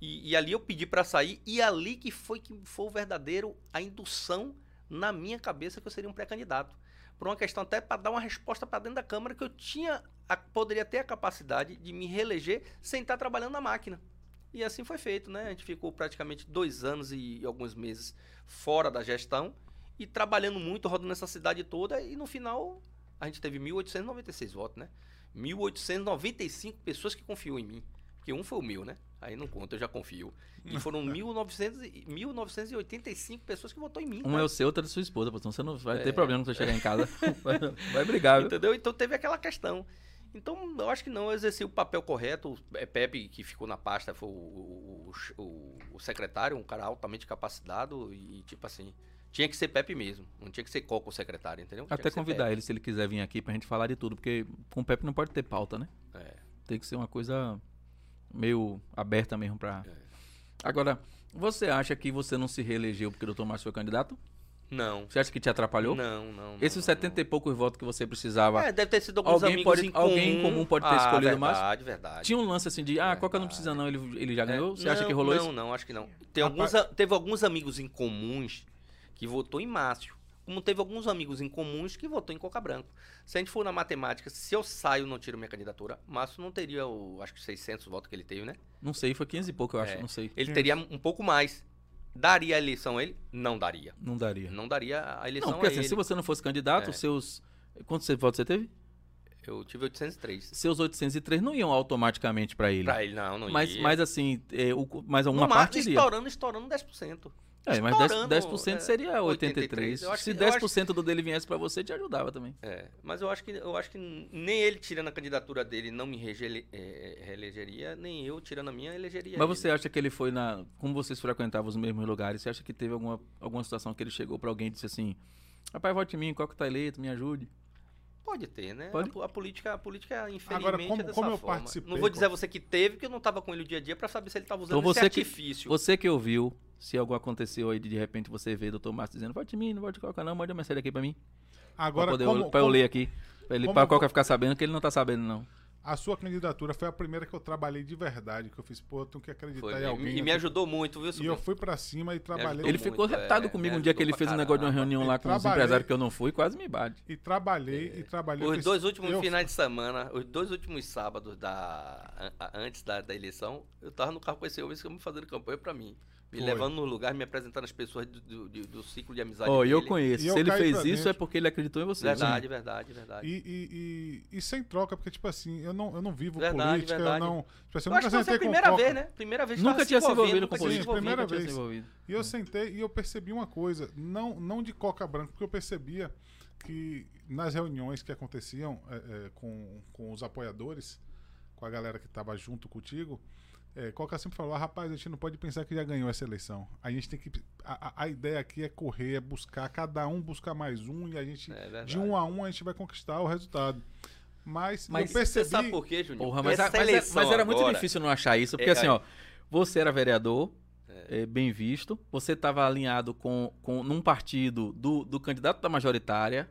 E, e ali eu pedi para sair, e ali que foi que foi o verdadeiro, a indução na minha cabeça que eu seria um pré-candidato. Por uma questão até para dar uma resposta para dentro da Câmara que eu tinha, a- poderia ter a capacidade de me reeleger sem estar trabalhando na máquina. E assim foi feito, né? A gente ficou praticamente dois anos e alguns meses fora da gestão e trabalhando muito, rodando essa cidade toda. E no final, a gente teve 1.896 votos, né? 1.895 pessoas que confiou em mim. Porque um foi o meu, né? Aí não conta, eu já confio. E foram 1.900 e- 1.985 pessoas que votou em mim. Um é o seu, outro é sua esposa, senão você não vai ter É. problema quando você chegar em casa. vai, [LAUGHS] vai brigar, viu? Entendeu? Então teve aquela questão. Então, eu acho que não, eu exerci o papel correto. É, Pepe, que ficou na pasta, foi o, o- o- o secretário, um cara altamente capacitado e, tipo assim, tinha que ser Pepe mesmo. Não tinha que ser Coco o secretário, entendeu? Tinha Até convidar Pepe. ele, se ele quiser vir aqui pra gente falar de tudo, porque com o Pepe não pode ter pauta, né? É. Tem que ser uma coisa meio aberta mesmo pra. É. Agora, você acha que você não se reelegeu porque o Dr. Márcio foi candidato? Não. Você acha que te atrapalhou? Não, não. não, Esses não, 70 e poucos votos que você precisava. não. É, deve ter sido alguns Alguém amigos pode- em comum. alguém em comum pode ter ah, escolhido Márcio? Verdade, verdade. Tinha um lance assim de, ah, Coca não Verdade. precisa não, ele, ele já ganhou? Você É, acha não, que rolou não, isso? Não, acho que não. Tem Rapaz- alguns, teve alguns amigos em comuns que votou em Márcio. Como teve alguns amigos em comuns que votou em Coca Branco. Se a gente for na matemática, se eu saio e não tiro minha candidatura, Márcio não teria o, acho que 600 votos que ele teve, né? Não sei, foi 15 e pouco, eu acho, É. não sei. Ele teria um pouco mais. Daria a eleição a ele? Não daria. Não daria. Não daria a eleição Não, porque a assim, ele. se você não fosse candidato, É. seus. Quantos votos você teve? Eu tive 803. Seus 803 não iam automaticamente pra ele. Pra ele, não, não mas, ia. mas assim, é, o, mas uma no parte máximo, iria. estourando, estourando 10%. É, mas 10%, estourando, 10% é, seria 83. 83. Eu acho Se que- eu acho 10% do dele viesse pra você, te ajudava também. É, mas eu acho que eu acho que nem ele tirando a candidatura dele não me é, reelegeria, nem eu tirando a minha elegeria. Mas ele. você acha que ele foi na. Como vocês frequentavam os mesmos lugares, você acha que teve alguma, alguma situação que ele chegou pra alguém e disse assim: Rapaz, vote em mim, qual que tá eleito, me ajude? Pode ter, né? Pode? A, a política, a política, infelizmente, como- é dessa como eu forma. participei Não vou dizer a você que teve, porque eu não tava com ele o dia a dia pra saber se ele tava usando Então esse você que- artifício. Você que ouviu, se algo aconteceu aí de, de repente você vê o Dr. Márcio dizendo: Vote em mim, não vote em Coca, não, mande uma mensagem aqui pra mim. Agora, pra, poder, como, pra eu como ler aqui. Pra, ele, como- pra Coca ficar sabendo que ele não tá sabendo, não. a sua candidatura foi a primeira que eu trabalhei de verdade, que eu fiz, pô, eu tenho que acreditar Foi, em e- alguém. e me ajudou muito, viu, fui- E eu fui pra cima e trabalhei. Ele muito, ficou é, retado me comigo um dia que ele fez um negócio de uma reunião lá com os empresários que eu não fui, quase me bate. E trabalhei, e trabalhei. Os fiz- dois últimos eu- finais de semana, os dois últimos sábados da, antes da, da eleição, eu tava no carro com esse homem esse homem fazendo campanha pra mim. Me Foi. levando no lugar, me apresentando as pessoas do, do, do- do ciclo de amizade Ó, e eu dele. conheço. E eu Se ele fez isso, dentro. é porque ele acreditou em você. Verdade, verdade, verdade. E, e, e, e sem troca, porque, tipo assim, eu não, eu não vivo Verdade, política, verdade. eu não. Tipo assim, eu eu acho nunca que você é sentei a com primeira vez, né? Primeira vez que Nunca tinha se envolvido com política. Sim, primeira nunca vez. envolvido. E eu sentei e eu percebi uma coisa, não, não de coca branca, porque eu percebia que nas reuniões que aconteciam é, é, com, com os apoiadores, com a galera que estava junto contigo, é, Coca sempre falou, ah, rapaz, a gente não pode pensar que já ganhou essa eleição. A gente tem que. A, a- ideia aqui é correr, é buscar, cada um buscar mais um, e a gente, É de um a um, a gente vai conquistar o resultado. Mas, Mas eu percebi. Você sabe por quê, Juninho? Porra, mas, mas, mas era muito agora- difícil não achar isso, porque É, assim, aí- ó, você era vereador, é, bem visto, você estava alinhado com, com num partido do, do candidato da majoritária.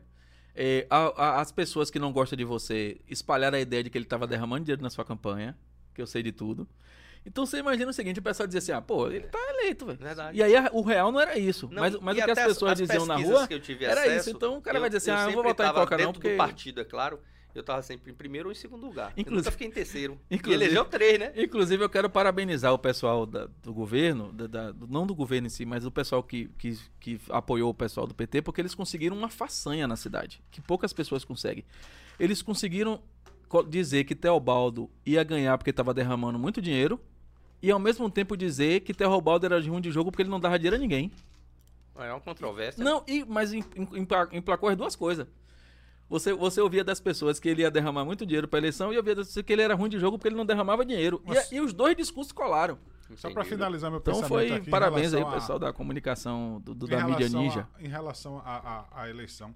é, a- a- as pessoas que não gostam de você espalharam a ideia de que ele estava derramando dinheiro na sua campanha, que eu sei de tudo. Então você imagina o seguinte, o pessoal dizia assim, ah, pô, ele tá eleito, velho. Verdade. E aí o real não era isso. Não, mas mas o que as pessoas diziam na rua eu era acesso, isso. Então o cara vai dizer assim, ah, eu vou votar em Coca não, porque... do partido, é claro. Eu tava sempre em primeiro ou em segundo lugar. Eu Inclusive- nunca fiquei em terceiro. [LAUGHS] Inclusive- E elegeu três, né? Inclusive, eu quero parabenizar o pessoal da- do governo, da- da- não do governo em si, mas o pessoal que, que, que apoiou o pessoal do PT, porque eles conseguiram uma façanha na cidade, que poucas pessoas conseguem. Eles conseguiram co- dizer que Teobaldo ia ganhar porque estava derramando muito dinheiro, e ao mesmo tempo dizer que Teobaldo era ruim de jogo porque ele não dava dinheiro a ninguém. É uma controvérsia. Não, e, mas em- em- empla- emplacou as duas coisas. Você, você ouvia das pessoas que ele ia derramar muito dinheiro para eleição e ouvia das pessoas que ele era ruim de jogo porque ele não derramava dinheiro. E E, os dois discursos colaram. Só para Entendido. finalizar meu Então pensamento foi aqui, parabéns aí, a- pessoal da comunicação do, do- da mídia relação a- ninja. em relação à eleição.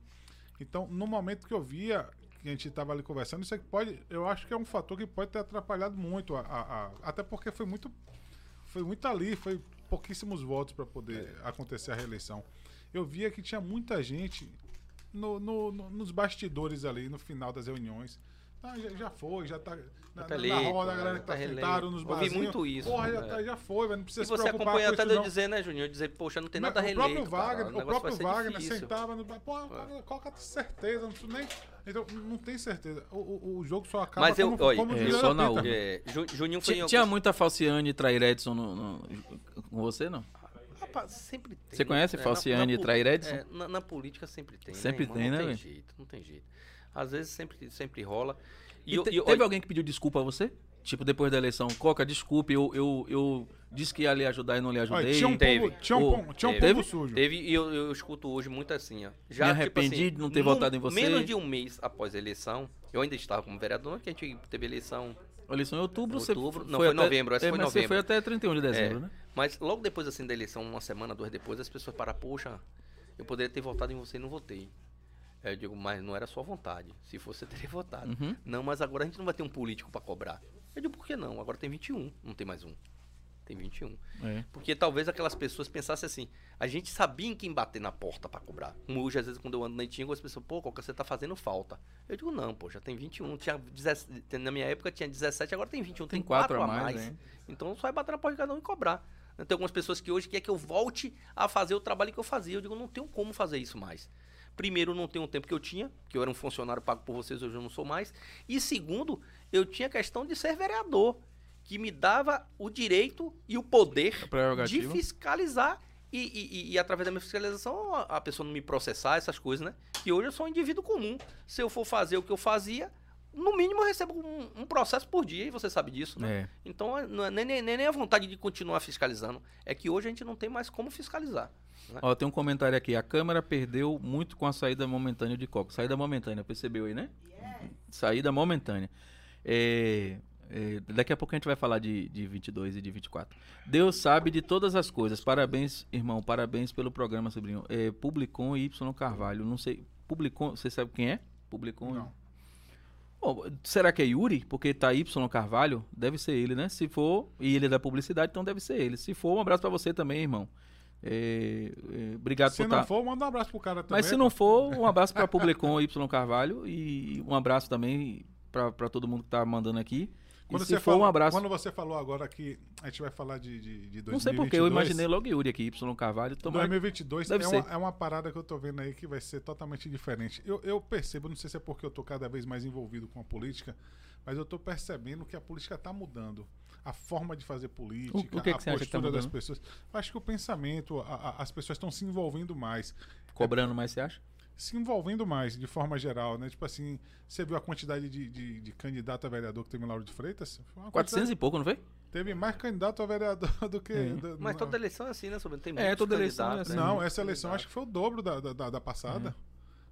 Então, no momento que eu via que a gente estava ali conversando, isso aqui pode, eu acho que é um fator que pode ter atrapalhado muito, a, a- a- até porque foi muito, foi muito ali, foi pouquíssimos votos para poder acontecer a reeleição. Eu via que tinha muita gente no- no- no- nos bastidores ali, no final das reuniões. Ah, já, já foi, já tá na, tá na eleito, roda, a né? galera que Tá tá sentado nos Ouvi barzinhos. muito isso, Porra, já, é. tá- já foi, velho, não precisa E se você preocupar acompanhou com até isso, de eu não. dizer, né, Juninho? Eu dizer, poxa, não tem Mas nada o reeleito. próprio Wagner, o vai próprio Wagner difícil. sentava no bar, pô, Wagner, coloca certeza, não preciso nem. Então, não tem certeza. O, o, o jogo só acaba Mas eu- como, olha, como é, o só na urna. É, Ju- Juninho foi Tinha, em tinha muita Falciane e Trair Edson no, no- com você, não? Rapaz, sempre tem. Você conhece É, Falciane e Trair Edson? é, na, na política sempre tem. Sempre irmão? tem, não né, Não tem jeito, não tem jeito. Às vezes sempre, sempre rola. E, E eu- te- e eu- teve olha, alguém que pediu desculpa a você? Tipo, depois da eleição, Coca, desculpe, eu, eu, eu disse que ia lhe ajudar e não lhe Olha, ajudei. tinha um Teve. povo, tinha um, tinha um teve? povo sujo. Teve, e eu, eu escuto hoje muito assim, ó. Já, Me tipo arrependi assim, de não ter num- votado em você. Menos de um mês após a eleição, eu ainda estava como vereador, que a gente teve eleição. A eleição em outubro, você Outubro. Não, foi foi até- novembro, essa é, foi mas Você novembro. foi até 31 de dezembro, É. né? Mas logo depois assim da eleição, uma semana, duas depois, as pessoas param, poxa, eu poderia ter votado em você e não votei. Aí eu digo, mas não era sua vontade. Se fosse, você [LAUGHS] teria votado. Uhum. Não, mas agora a gente não vai ter um político pra cobrar. Eu digo, por que não? Agora tem 21, não tem mais um. Tem 21. É. Porque talvez aquelas pessoas pensassem assim, a gente sabia em quem bater na porta pra cobrar. Como hoje, às vezes, quando eu ando na Itinga, as pessoas, pô, Coca, você tá fazendo falta. Eu digo, não, pô, já tem 21. Tinha 17, na minha época tinha 17, agora tem 21. Tem, Tem quatro 4 a mais, né? Então só vai bater na porta de cada um e cobrar. Tem algumas pessoas que hoje querem que eu volte a fazer o trabalho que eu fazia. Eu digo, não tenho como fazer isso mais. Primeiro, não tenho o tempo que eu tinha, que eu era um funcionário pago por vocês, hoje eu não sou mais. E segundo, eu tinha a questão de ser vereador, que me dava o direito e o poder de fiscalizar e, e- e- através da minha fiscalização a, a pessoa não me processar, essas coisas, né? Que hoje eu sou um indivíduo comum. Se eu for fazer o que eu fazia, no mínimo eu recebo um, um processo por dia e você sabe disso, né? É. Então não é nem, nem, nem a vontade de continuar fiscalizando. É que hoje a gente não tem mais como fiscalizar. Ó, tem um comentário aqui. A Câmara perdeu muito com a saída momentânea de Coca. Saída momentânea, percebeu aí, né? Saída momentânea. É, é, daqui a pouco a gente vai falar de, de 22 e de 24. Deus sabe de todas as coisas. Parabéns, irmão. Parabéns pelo programa, sobrinho. É, Publicon Y Carvalho. Não sei. Publicon, você sabe quem é? Publicon. Não. Bom, será que é Yuri? Porque tá Y Carvalho? Deve ser ele, né? Se for, e ele é da publicidade, então deve ser ele. Se for, um abraço pra você também, irmão. É, é, obrigado Se por não tá- for, manda um abraço pro cara também. Mas se não for, um abraço pra [LAUGHS] Publicon Y Carvalho e um abraço também pra todo mundo que tá mandando aqui. Quando e se você for, falou, um abraço. Quando você falou agora que a gente vai falar de, de, de 2022... Não sei porque, eu imaginei logo Yuri aqui, Y Carvalho. Tomara... 2022 Deve é ser. uma, é uma parada que eu tô vendo aí que vai ser totalmente diferente. Eu, eu percebo, não sei se é porque eu tô cada vez mais envolvido com a política, mas eu tô percebendo que a política tá mudando. A forma de fazer política, O- o que que a que tá postura das mudando? pessoas. Eu acho que o pensamento, a- a- as pessoas estão se envolvendo mais. Cobrando mais, você acha? Se envolvendo mais, de forma geral, né? Tipo assim, você viu a quantidade de, de, de candidato a vereador que teve em Lauro de Freitas? Foi uma 400 quantidade- e pouco, não foi? Teve mais candidato a vereador [LAUGHS] do que. É. do- Mas toda eleição é assim, né, Sobre? Tem É, muitos toda eleição é assim. né? Não, essa eleição acho que foi o dobro da, da, da- da passada.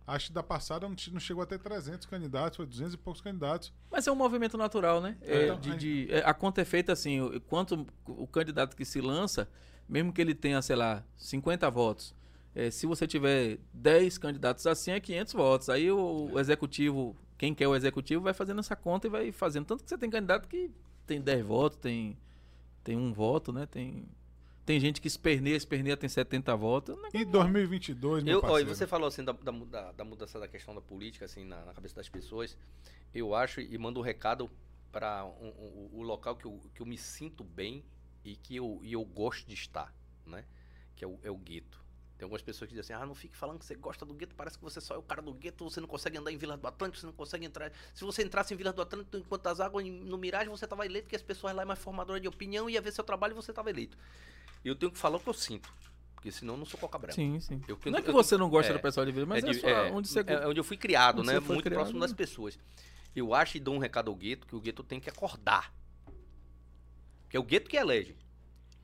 Acho que da passada não, che- não chegou a ter 300 candidatos, foi 200 e poucos candidatos. Mas é um movimento natural, né? É, Então, de- aí- de- é, a conta é feita assim, o- quanto o candidato que se lança, mesmo que ele tenha, sei lá, 50 votos, é, se você tiver 10 candidatos assim, é 500 votos. Aí o, o executivo, quem quer o executivo, vai fazendo essa conta e vai fazendo. Tanto que você tem candidato que tem 10 votos, tem, tem um voto, né? Tem, tem gente que esperneia, esperneia, tem 70 votos. É E 2022, meu Eu, ó, e parceiro. você falou assim da, da, da mudança da questão da política assim na, na cabeça das pessoas. Eu acho e mando um recado para o local que eu, que eu me sinto bem e que eu, e eu gosto de estar, né? Que é o, é o gueto. Tem algumas pessoas que dizem assim, ah, não fique falando que você gosta do gueto, parece que você só é o cara do gueto, você não consegue andar em Vila do Atlântico, você não consegue entrar. Se você entrasse em Vila do Atlântico enquanto as águas no Mirage, você tava eleito, que as pessoas lá é mais formadora de opinião, ia ver seu trabalho e você tava eleito. E eu tenho que falar o que eu sinto, porque senão eu não sou coca branca. Sim, sim. Eu- não é eu- que você não gosta é, do pessoal de vida, mas é, de- só é, onde você é onde eu fui criado, né? Muito criado, próximo das né? pessoas. Eu acho e dou um recado ao gueto que o gueto tem que acordar. Que é o gueto que elege.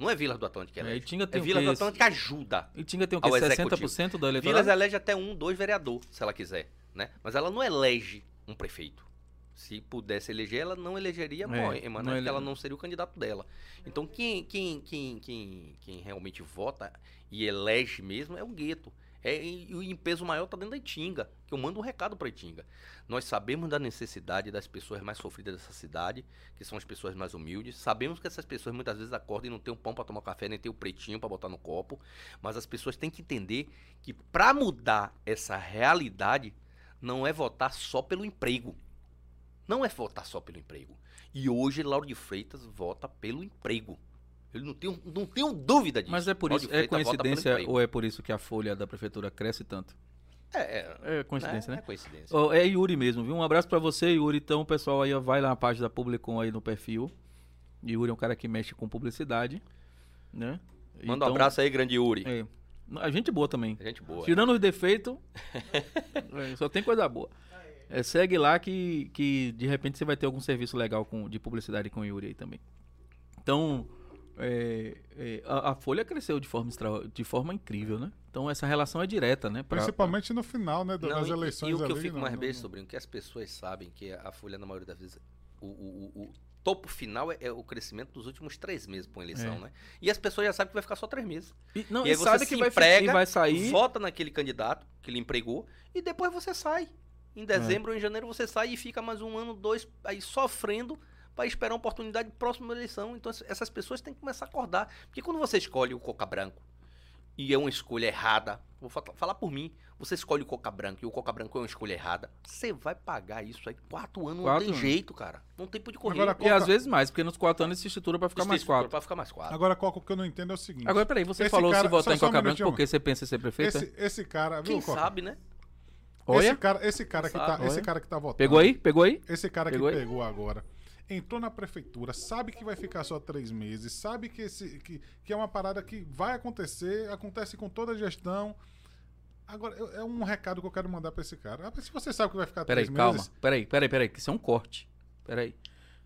Não é Vila do Atlântico que É, elege. e É, tem o Vila quê? do Atlântico que ajuda. E Tinga tem o quê? ao 60% do eleitorado? Vilas elege até um, dois vereador, se ela quiser, né? Mas ela não elege um prefeito. Se pudesse eleger, ela não elegeria É, Moema, não né? ele- Porque ela não seria o candidato dela. Então quem, quem, quem, quem, quem realmente vota e elege mesmo é o gueto. É, e, o peso maior tá dentro da Itinga, que eu mando um recado pra Itinga. Nós sabemos da necessidade das pessoas mais sofridas dessa cidade, que são as pessoas mais humildes. Sabemos que essas pessoas muitas vezes acordam e não tem um pão pra tomar café, nem tem o pretinho pra botar no copo. Mas as pessoas têm que entender que pra mudar essa realidade, não é votar só pelo emprego. Não é votar só pelo emprego. E hoje Lauro de Freitas vota pelo emprego. Eu não tenho, não tenho dúvida disso. Mas é por isso, é pelo coincidência ou é por isso que a folha da prefeitura cresce tanto? É, é, É coincidência, é, né? É coincidência. Ó, é Yuri mesmo, viu? Um abraço pra você, Yuri. Então, o pessoal aí vai lá na página da Publicom aí no perfil. Yuri é um cara que mexe com publicidade, né? Manda Então, um abraço aí, grande Yuri. É, a gente boa também. Gente boa. Tirando os defeitos, [LAUGHS] é, só tem coisa boa. É, segue lá que, que de repente você vai ter algum serviço legal com, de publicidade com o Yuri aí também. Então, é, é, a, a Folha cresceu de forma, extra, de forma incrível, né? Então essa relação é direta, né? Pra- Principalmente no final, né? Das e- eleições E, o que eu ali, fico não- mais não- besta, sobrinho, que as pessoas sabem que a Folha, na maioria das vezes, o, o- o- o topo final é, é o crescimento dos últimos três meses para uma eleição, É. né? E as pessoas já sabem que vai ficar só três meses. E, não, e e aí você sabe se que vai, emprega, e vai sair. vota naquele candidato que lhe empregou e depois você sai. É. Em dezembro ou em janeiro você sai e fica mais um ano, dois, aí sofrendo para esperar uma oportunidade próxima da eleição. Então ess- essas pessoas têm que começar a acordar. Porque quando você escolhe o Coca Branco e é uma escolha errada, vou fa- falar por mim, você escolhe o Coca Branco e o Coca Branco é uma escolha errada, você vai pagar isso aí quatro anos, Quatro não tem anos. jeito, cara. Não tem por de correr. Agora, E Coca- às vezes mais, porque nos quatro anos se estrutura pra ficar mais quatro. Para ficar mais quatro. Agora, Coca, o que eu não entendo é o seguinte. Agora, peraí, você Esse falou cara- se votar só- em um Coca Branca minutinho. porque você pensa em ser prefeito? é? esse, esse cara, viu, Quem Coca? sabe, né? Olha, Esse cara, esse cara que tá, esse cara que tá votando. pegou aí? Pegou aí? Esse cara Pegou que aí? pegou agora. Entrou na prefeitura, sabe que vai ficar só três meses, sabe que, esse, que, que é uma parada que vai acontecer, acontece com toda a gestão. Agora, é um recado que eu quero mandar pra esse cara. Ah, Se você sabe que vai ficar Peraí, três calma. meses... Peraí, peraí, peraí, que isso é um corte. Peraí.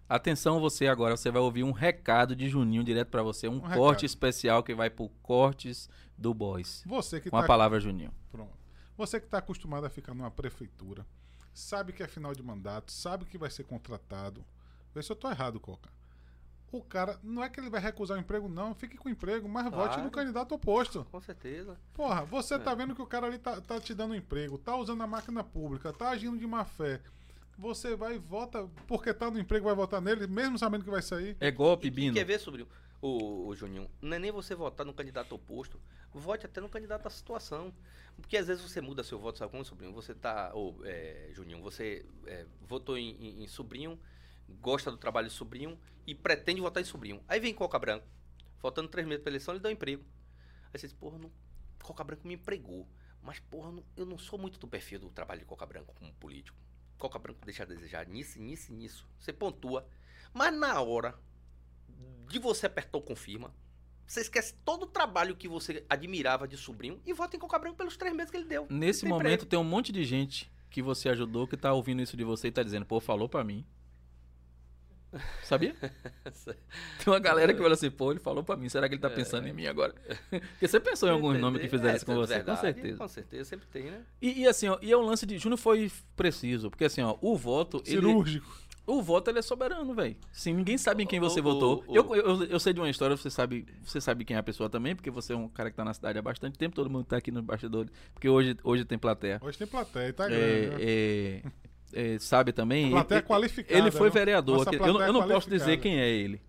Atenção você agora, você vai ouvir um recado de Juninho direto pra você, um, Um corte recado. especial que vai pro Cortes do Boys. Você que Com a tá palavra Juninho. Pronto. Você que está acostumado a ficar numa prefeitura, sabe que é final de mandato, sabe que vai ser contratado. Vê se eu tô errado, Coca. O cara, não é que ele vai recusar o emprego, não. Fique com o emprego, mas vote Claro. no candidato oposto. Com certeza. Porra, você É. tá vendo que o cara ali tá, tá te dando emprego, tá usando a máquina pública, tá agindo de má fé. Você vai e vota porque tá no emprego, vai votar nele, mesmo sabendo que vai sair. É golpe, E Bino. Quer ver, sobrinho? O, o Juninho, não é nem você votar no candidato oposto, vote até no candidato à situação. Porque às vezes você muda seu voto, sabe como, sobrinho? Você tá. Ou, é, Juninho, você é, votou em, em- em sobrinho, gosta do trabalho de sobrinho e pretende votar em sobrinho. Aí vem Coca Branco, faltando três meses pra eleição, ele dá um emprego. Aí você diz, porra, não, Coca Branco me empregou. Mas, porra, não- eu não sou muito do perfil do trabalho de Coca Branco como político. Coca Branco deixa a desejar nisso, nisso nisso. Você pontua. Mas na hora de você apertar o confirma, você esquece todo o trabalho que você admirava de sobrinho e vota em Coca Branco pelos três meses que ele deu. Nesse Tem momento emprego. tem um monte de gente que você ajudou que tá ouvindo isso de você e tá dizendo, pô, falou pra mim. Sabia? [LAUGHS] Tem uma galera que fala assim, pô, ele falou pra mim, será que ele tá pensando em mim agora? [LAUGHS] Porque você pensou em alguns nomes que fizeram É, isso com você, verdade, com certeza. Com certeza, sempre tem, né? E, e assim, ó, e é um lance de. Júnior foi preciso, porque assim, ó, o voto. Ele, Cirúrgico. o voto ele é soberano, velho. Sim, ninguém sabe em quem você O- votou. o- Eu, eu, eu sei de uma história, você sabe, você sabe quem é a pessoa também, porque você é um cara que tá na cidade há bastante tempo, todo mundo tá aqui nos bastidores, porque hoje, hoje tem plateia. Hoje tem plateia, tá grande. né? É, é, [LAUGHS] é, sabe também. Plateia ele, qualificada, Ele foi né? vereador Nossa aqui. Eu, não- eu não posso dizer quem é ele.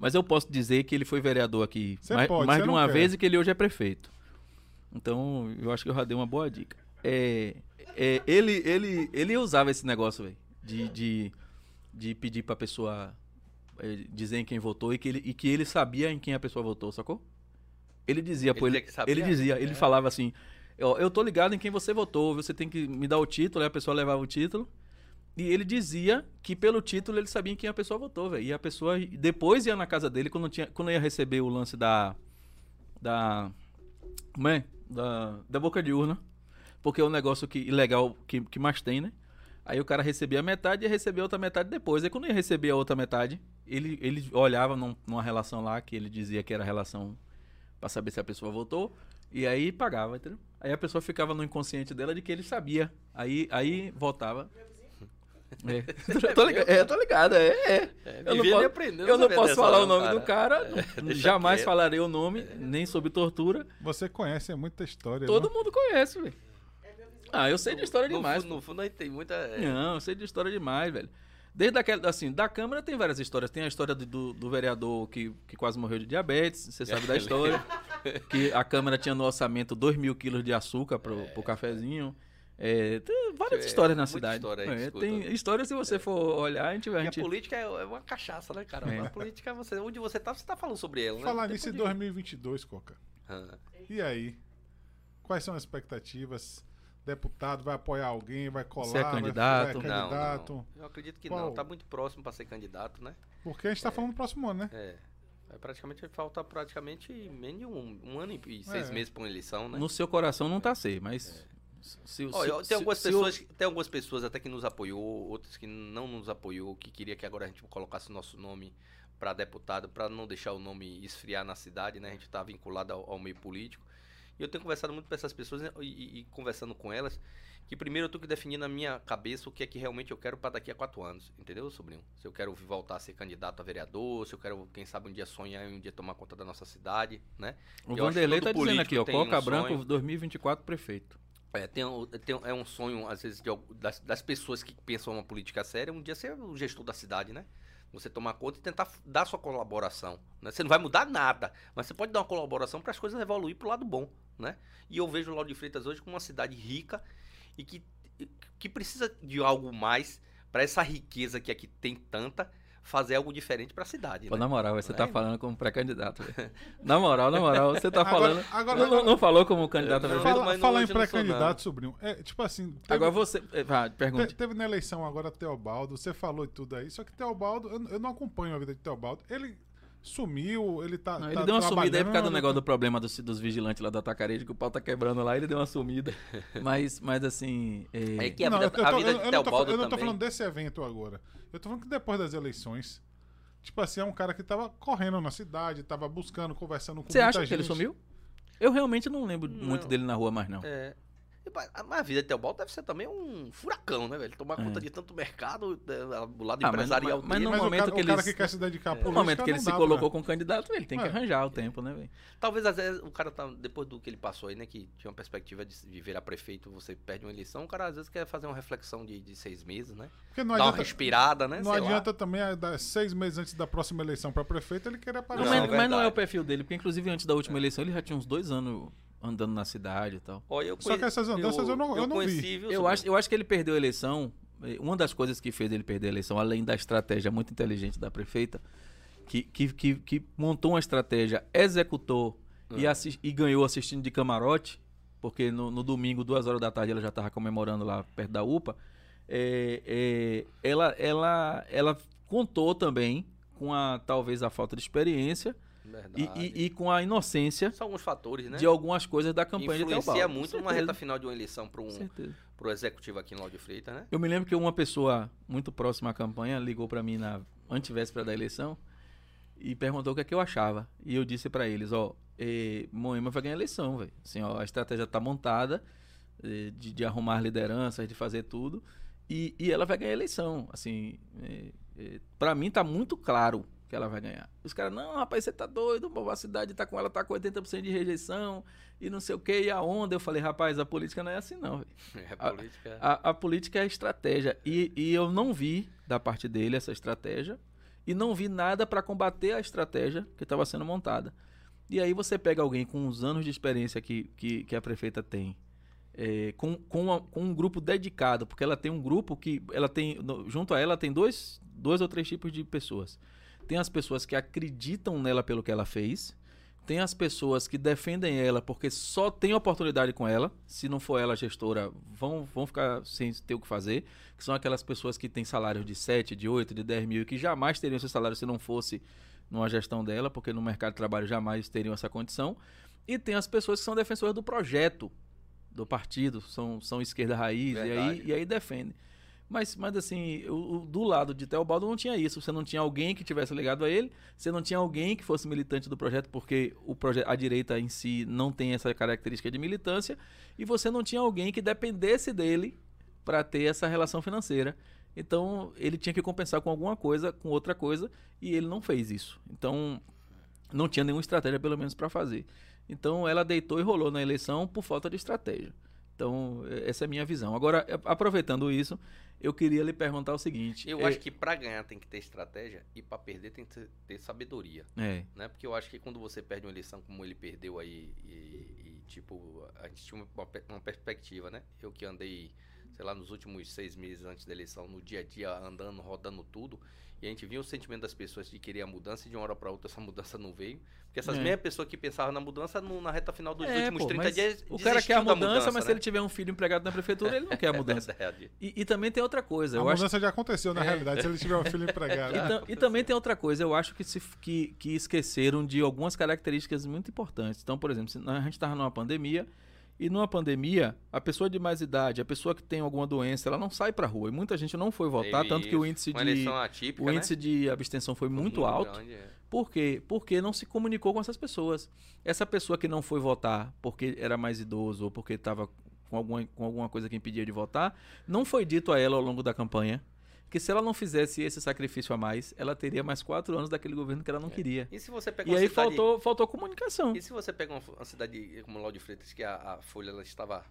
Mas eu posso dizer que ele foi vereador aqui mais, pode, mais de não uma quer. vez e que ele hoje é prefeito. Então, eu acho que eu já dei uma boa dica. É, é, ele, ele, ele usava esse negócio, velho, de, de, de pedir pra pessoa é, dizer em quem votou e que, ele, e que ele sabia em quem a pessoa votou, sacou? Ele dizia, pô, Ele ele, dizia sabia? ele dizia, ele É. falava assim, eu, eu tô ligado em quem você votou, você tem que me dar o título, aí a pessoa levava o título. E ele dizia que pelo título ele sabia em quem a pessoa votou, velho. E a pessoa depois ia na casa dele quando, tinha, quando ia receber o lance da. Da. Como é? Da, da boca de urna. Porque é um negócio que, ilegal que, que mais tem, né? Aí o cara recebia a metade e ia receber a outra metade depois. Aí quando ia receber a outra metade, ele, ele olhava num- numa relação lá que ele dizia que era relação pra saber se a pessoa votou. E aí pagava, entendeu? Aí a pessoa ficava no inconsciente dela de que ele sabia. Aí, aí votava. [LAUGHS] É. Eu [LAUGHS] tô ligado, é, eu tô ligado, é, é. Eu não posso, eu não posso falar o não, nome cara. do cara, É, [LAUGHS] jamais quieto. falarei o nome, nem sobre tortura. Você conhece é muita história. Todo né? mundo conhece, velho. Ah, eu sei de história no, demais. fundo- No fundo aí tem muita. é, Não, eu sei de história demais, velho. Desde aquela, assim, da Câmara tem várias histórias. Tem a história do, do, do vereador que, que quase morreu de diabetes, você sabe da [LAUGHS] história. que a Câmara tinha no orçamento 2 mil quilos de açúcar pro, pro cafezinho. É, tem várias É, histórias na cidade. história É, tem história, se você for olhar, a gente vai. A Porque a gente... política é é uma cachaça, né, cara? É. A política, você, onde você tá, você tá falando sobre ela, né? Falar nisso em pra onde ir. 2022, Coca. Ah. E aí? Quais são as expectativas? Deputado vai apoiar alguém, vai colar, é vai- candidato? vai Não, candidato. não. Eu acredito que Qual? não. Tá muito próximo pra ser candidato, né? Porque a gente tá falando do próximo ano, né? É. É praticamente, falta praticamente menos de um, um ano e seis É. meses pra uma eleição, né? No seu coração não tá ser, mas. Se, Ó, se- tem, algumas se pessoas, tem algumas pessoas até que nos apoiou, outras que não nos apoiou, que queria que agora a gente colocasse nosso nome para deputado, para não deixar o nome esfriar na cidade, né? A gente tá vinculado ao, ao meio político. E eu tenho conversado muito com essas pessoas né, e, e- e conversando com elas, que primeiro eu tenho que definir na minha cabeça o que é que realmente eu quero para daqui a quatro anos, entendeu, sobrinho? Se eu quero voltar a ser candidato a vereador, se eu quero, quem sabe, um dia sonhar em um dia tomar conta da nossa cidade, né? O Eu Vanderlei tá dizendo aqui, ó. tem um Coca Branco sonho. 2024 prefeito. É, tem, um- tem é um sonho, às vezes, de das, das pessoas que pensam uma política séria, um dia ser o gestor da cidade, né? Você tomar conta e tentar dar sua colaboração. Né? Você não vai mudar nada, mas você pode dar uma colaboração para as coisas evoluir para o lado bom, né? E eu vejo o Lauro de Freitas hoje como uma cidade rica e que, que precisa de algo mais para essa riqueza que aqui tem tanta, fazer algo diferente para a cidade, Pô, né? na moral, você tá Vai, falando como pré-candidato. Na moral, na moral, você tá Agora- falando. agora- não, não- não falou como candidato a Não, prefeito? Fala, falar em pré-candidato, sobrinho. É, tipo assim, teve, Agora você. é, Vai, pergunte. te- teve na eleição agora Teobaldo, você falou e tudo aí, só que Teobaldo, eu, eu não acompanho a vida de Teobaldo. Ele sumiu, ele tá. Não, tá ele deu uma sumida aí por causa do negócio do problema dos, dos vigilantes lá do atacarejo, que o pau tá quebrando lá, ele deu uma sumida. [LAUGHS] mas, mas assim. é, É que a Não, vida, eu, tô- a eu vida não tô, eu não tô falando desse evento agora. Eu tô falando que depois das eleições, tipo assim, é um cara que tava correndo na cidade, tava buscando, conversando com Você muita acha que ele sumiu? Eu realmente não lembro Não. muito dele na rua mais, não. É. Mas mas a vida de Teobaldo deve ser também um furacão, né, velho? Tomar É. conta de tanto mercado, é, o lado Ah, mas- empresarial mas- mas dele. no Mas o momento cara, que o cara que quer se dedicar à No momento que ele se dá colocou pra- como candidato, ele tem que É. arranjar o tempo, né, velho? Talvez às vezes o cara tá, depois do que ele passou aí, né, que tinha uma perspectiva de, de virar prefeito, você perde uma eleição, o cara às vezes quer fazer uma reflexão de, de seis meses, né? Porque não uma adianta, respirada, né? não sei lá. adianta também, ah, dar seis meses antes da próxima eleição para prefeito, ele querer aparecer. mas, Não, mas não é o perfil dele, porque inclusive antes da última eleição ele já tinha uns dois anos andando na cidade e tal. Olha, eu Só conhe- que essas andanças eu não- eu não vi. viu, Eu acho, eu acho que ele perdeu a eleição. eh, Uma das coisas que fez ele perder a eleição, além da estratégia muito inteligente da prefeita, que, que, que, que montou uma estratégia, executou e, Ah. assis- e ganhou assistindo de camarote, porque no, no domingo, duas horas da tarde, ela já estava comemorando lá perto da UPA. eh, eh, ela, ela, ela contou também com a talvez a falta de experiência e, e- e com a inocência São alguns fatores, né? de algumas coisas da campanha de Influencia muito certeza, reta final de uma eleição para um pro executivo aqui em Lauro de Freitas, né? Eu me lembro que uma pessoa muito próxima à campanha ligou pra mim na antivéspera da eleição e perguntou o que, é que eu achava. E eu disse pra eles, ó, eh, Moema vai ganhar a eleição, velho. Assim, ó, a estratégia tá montada eh, de, de arrumar lideranças, de fazer tudo, e, e ela vai ganhar a eleição. Assim, eh, eh, para mim tá muito claro que ela vai ganhar. Os caras, não, rapaz, você tá doido, a cidade tá com ela, tá com 80% de rejeição e não sei o que, e a onda. Eu falei, rapaz, a política não é assim não. [LAUGHS] É A- política. A, a política é a estratégia. E, e eu não vi da parte dele essa estratégia. E não vi nada para combater a estratégia que estava sendo montada. E aí você pega alguém com os anos de experiência que, que, que a prefeita tem, é, com, com, com um grupo dedicado, porque ela tem um grupo que ela tem. no- junto a ela tem dois, dois ou três tipos de pessoas. Tem as pessoas que acreditam nela pelo que ela fez. Tem as pessoas que defendem ela porque só tem oportunidade com ela. Se não for ela a gestora, vão, vão ficar sem ter o que fazer. Que são aquelas pessoas que têm salários de 7, de 8, de 10 mil e que jamais teriam esse salário se não fosse numa gestão dela, porque no mercado de trabalho jamais teriam essa condição. E tem as pessoas que são defensoras do projeto do partido, são, são esquerda raiz, e aí, e aí defendem. Mas, mas assim, o- do lado de Teobaldo não tinha isso. Você não tinha alguém que tivesse ligado a ele, você não tinha alguém que fosse militante do projeto, porque o proje a direita em si não tem essa característica de militância, e você não tinha alguém que dependesse dele para ter essa relação financeira. Então, ele tinha que compensar com alguma coisa, com outra coisa, e ele não fez isso. Então, não tinha nenhuma estratégia, pelo menos, para fazer. Então, ela deitou e rolou na eleição por falta de estratégia. Então, essa é a minha visão. Agora, aproveitando isso, eu queria lhe perguntar o seguinte. Eu eh, acho que pra ganhar tem que ter estratégia e pra perder tem que ter, sabedoria, É, né? Porque eu acho que quando você perde uma eleição como ele perdeu aí e, e, tipo, a gente tinha uma, uma perspectiva, né? Eu que andei, sei lá, nos últimos seis meses antes da eleição, no dia a dia, andando, rodando tudo, e a gente via o sentimento das pessoas de querer a mudança e de uma hora pra outra essa mudança não veio. Porque essas É. mesmas pessoas que pensavam na mudança, no- na reta final dos É, últimos pô, 30 mas dias, o cara quer a da mudança, mas se né? ele tiver um filho empregado na prefeitura, ele não quer a [LAUGHS] mudança. É. E, e também tem outra coisa. A eu acho mudança já aconteceu, na É. realidade, se ele tiver um filho empregado. E, tam- e também tem outra coisa, eu acho que, se, que, que esqueceram de algumas características muito importantes. Então, por exemplo, se a gente estava numa pandemia, e numa pandemia, a pessoa de mais idade, a pessoa que tem alguma doença, ela não sai pra rua. E muita gente não foi votar, Teve tanto que o isso. índice Uma de. atípica, O né? índice de abstenção foi Foi muito, alto. grande, é. Por quê? Porque não se comunicou com essas pessoas. Essa pessoa que não foi votar porque era mais idoso ou porque estava com alguma, com alguma coisa que impedia de votar, não foi dito a ela ao longo da campanha que se ela não fizesse esse sacrifício a mais, ela teria mais quatro anos daquele governo que ela não queria. E se você E aí cidade... faltou, faltou comunicação. E se você pega uma, cidade como Lauro de Freitas, que a, a folha ela estava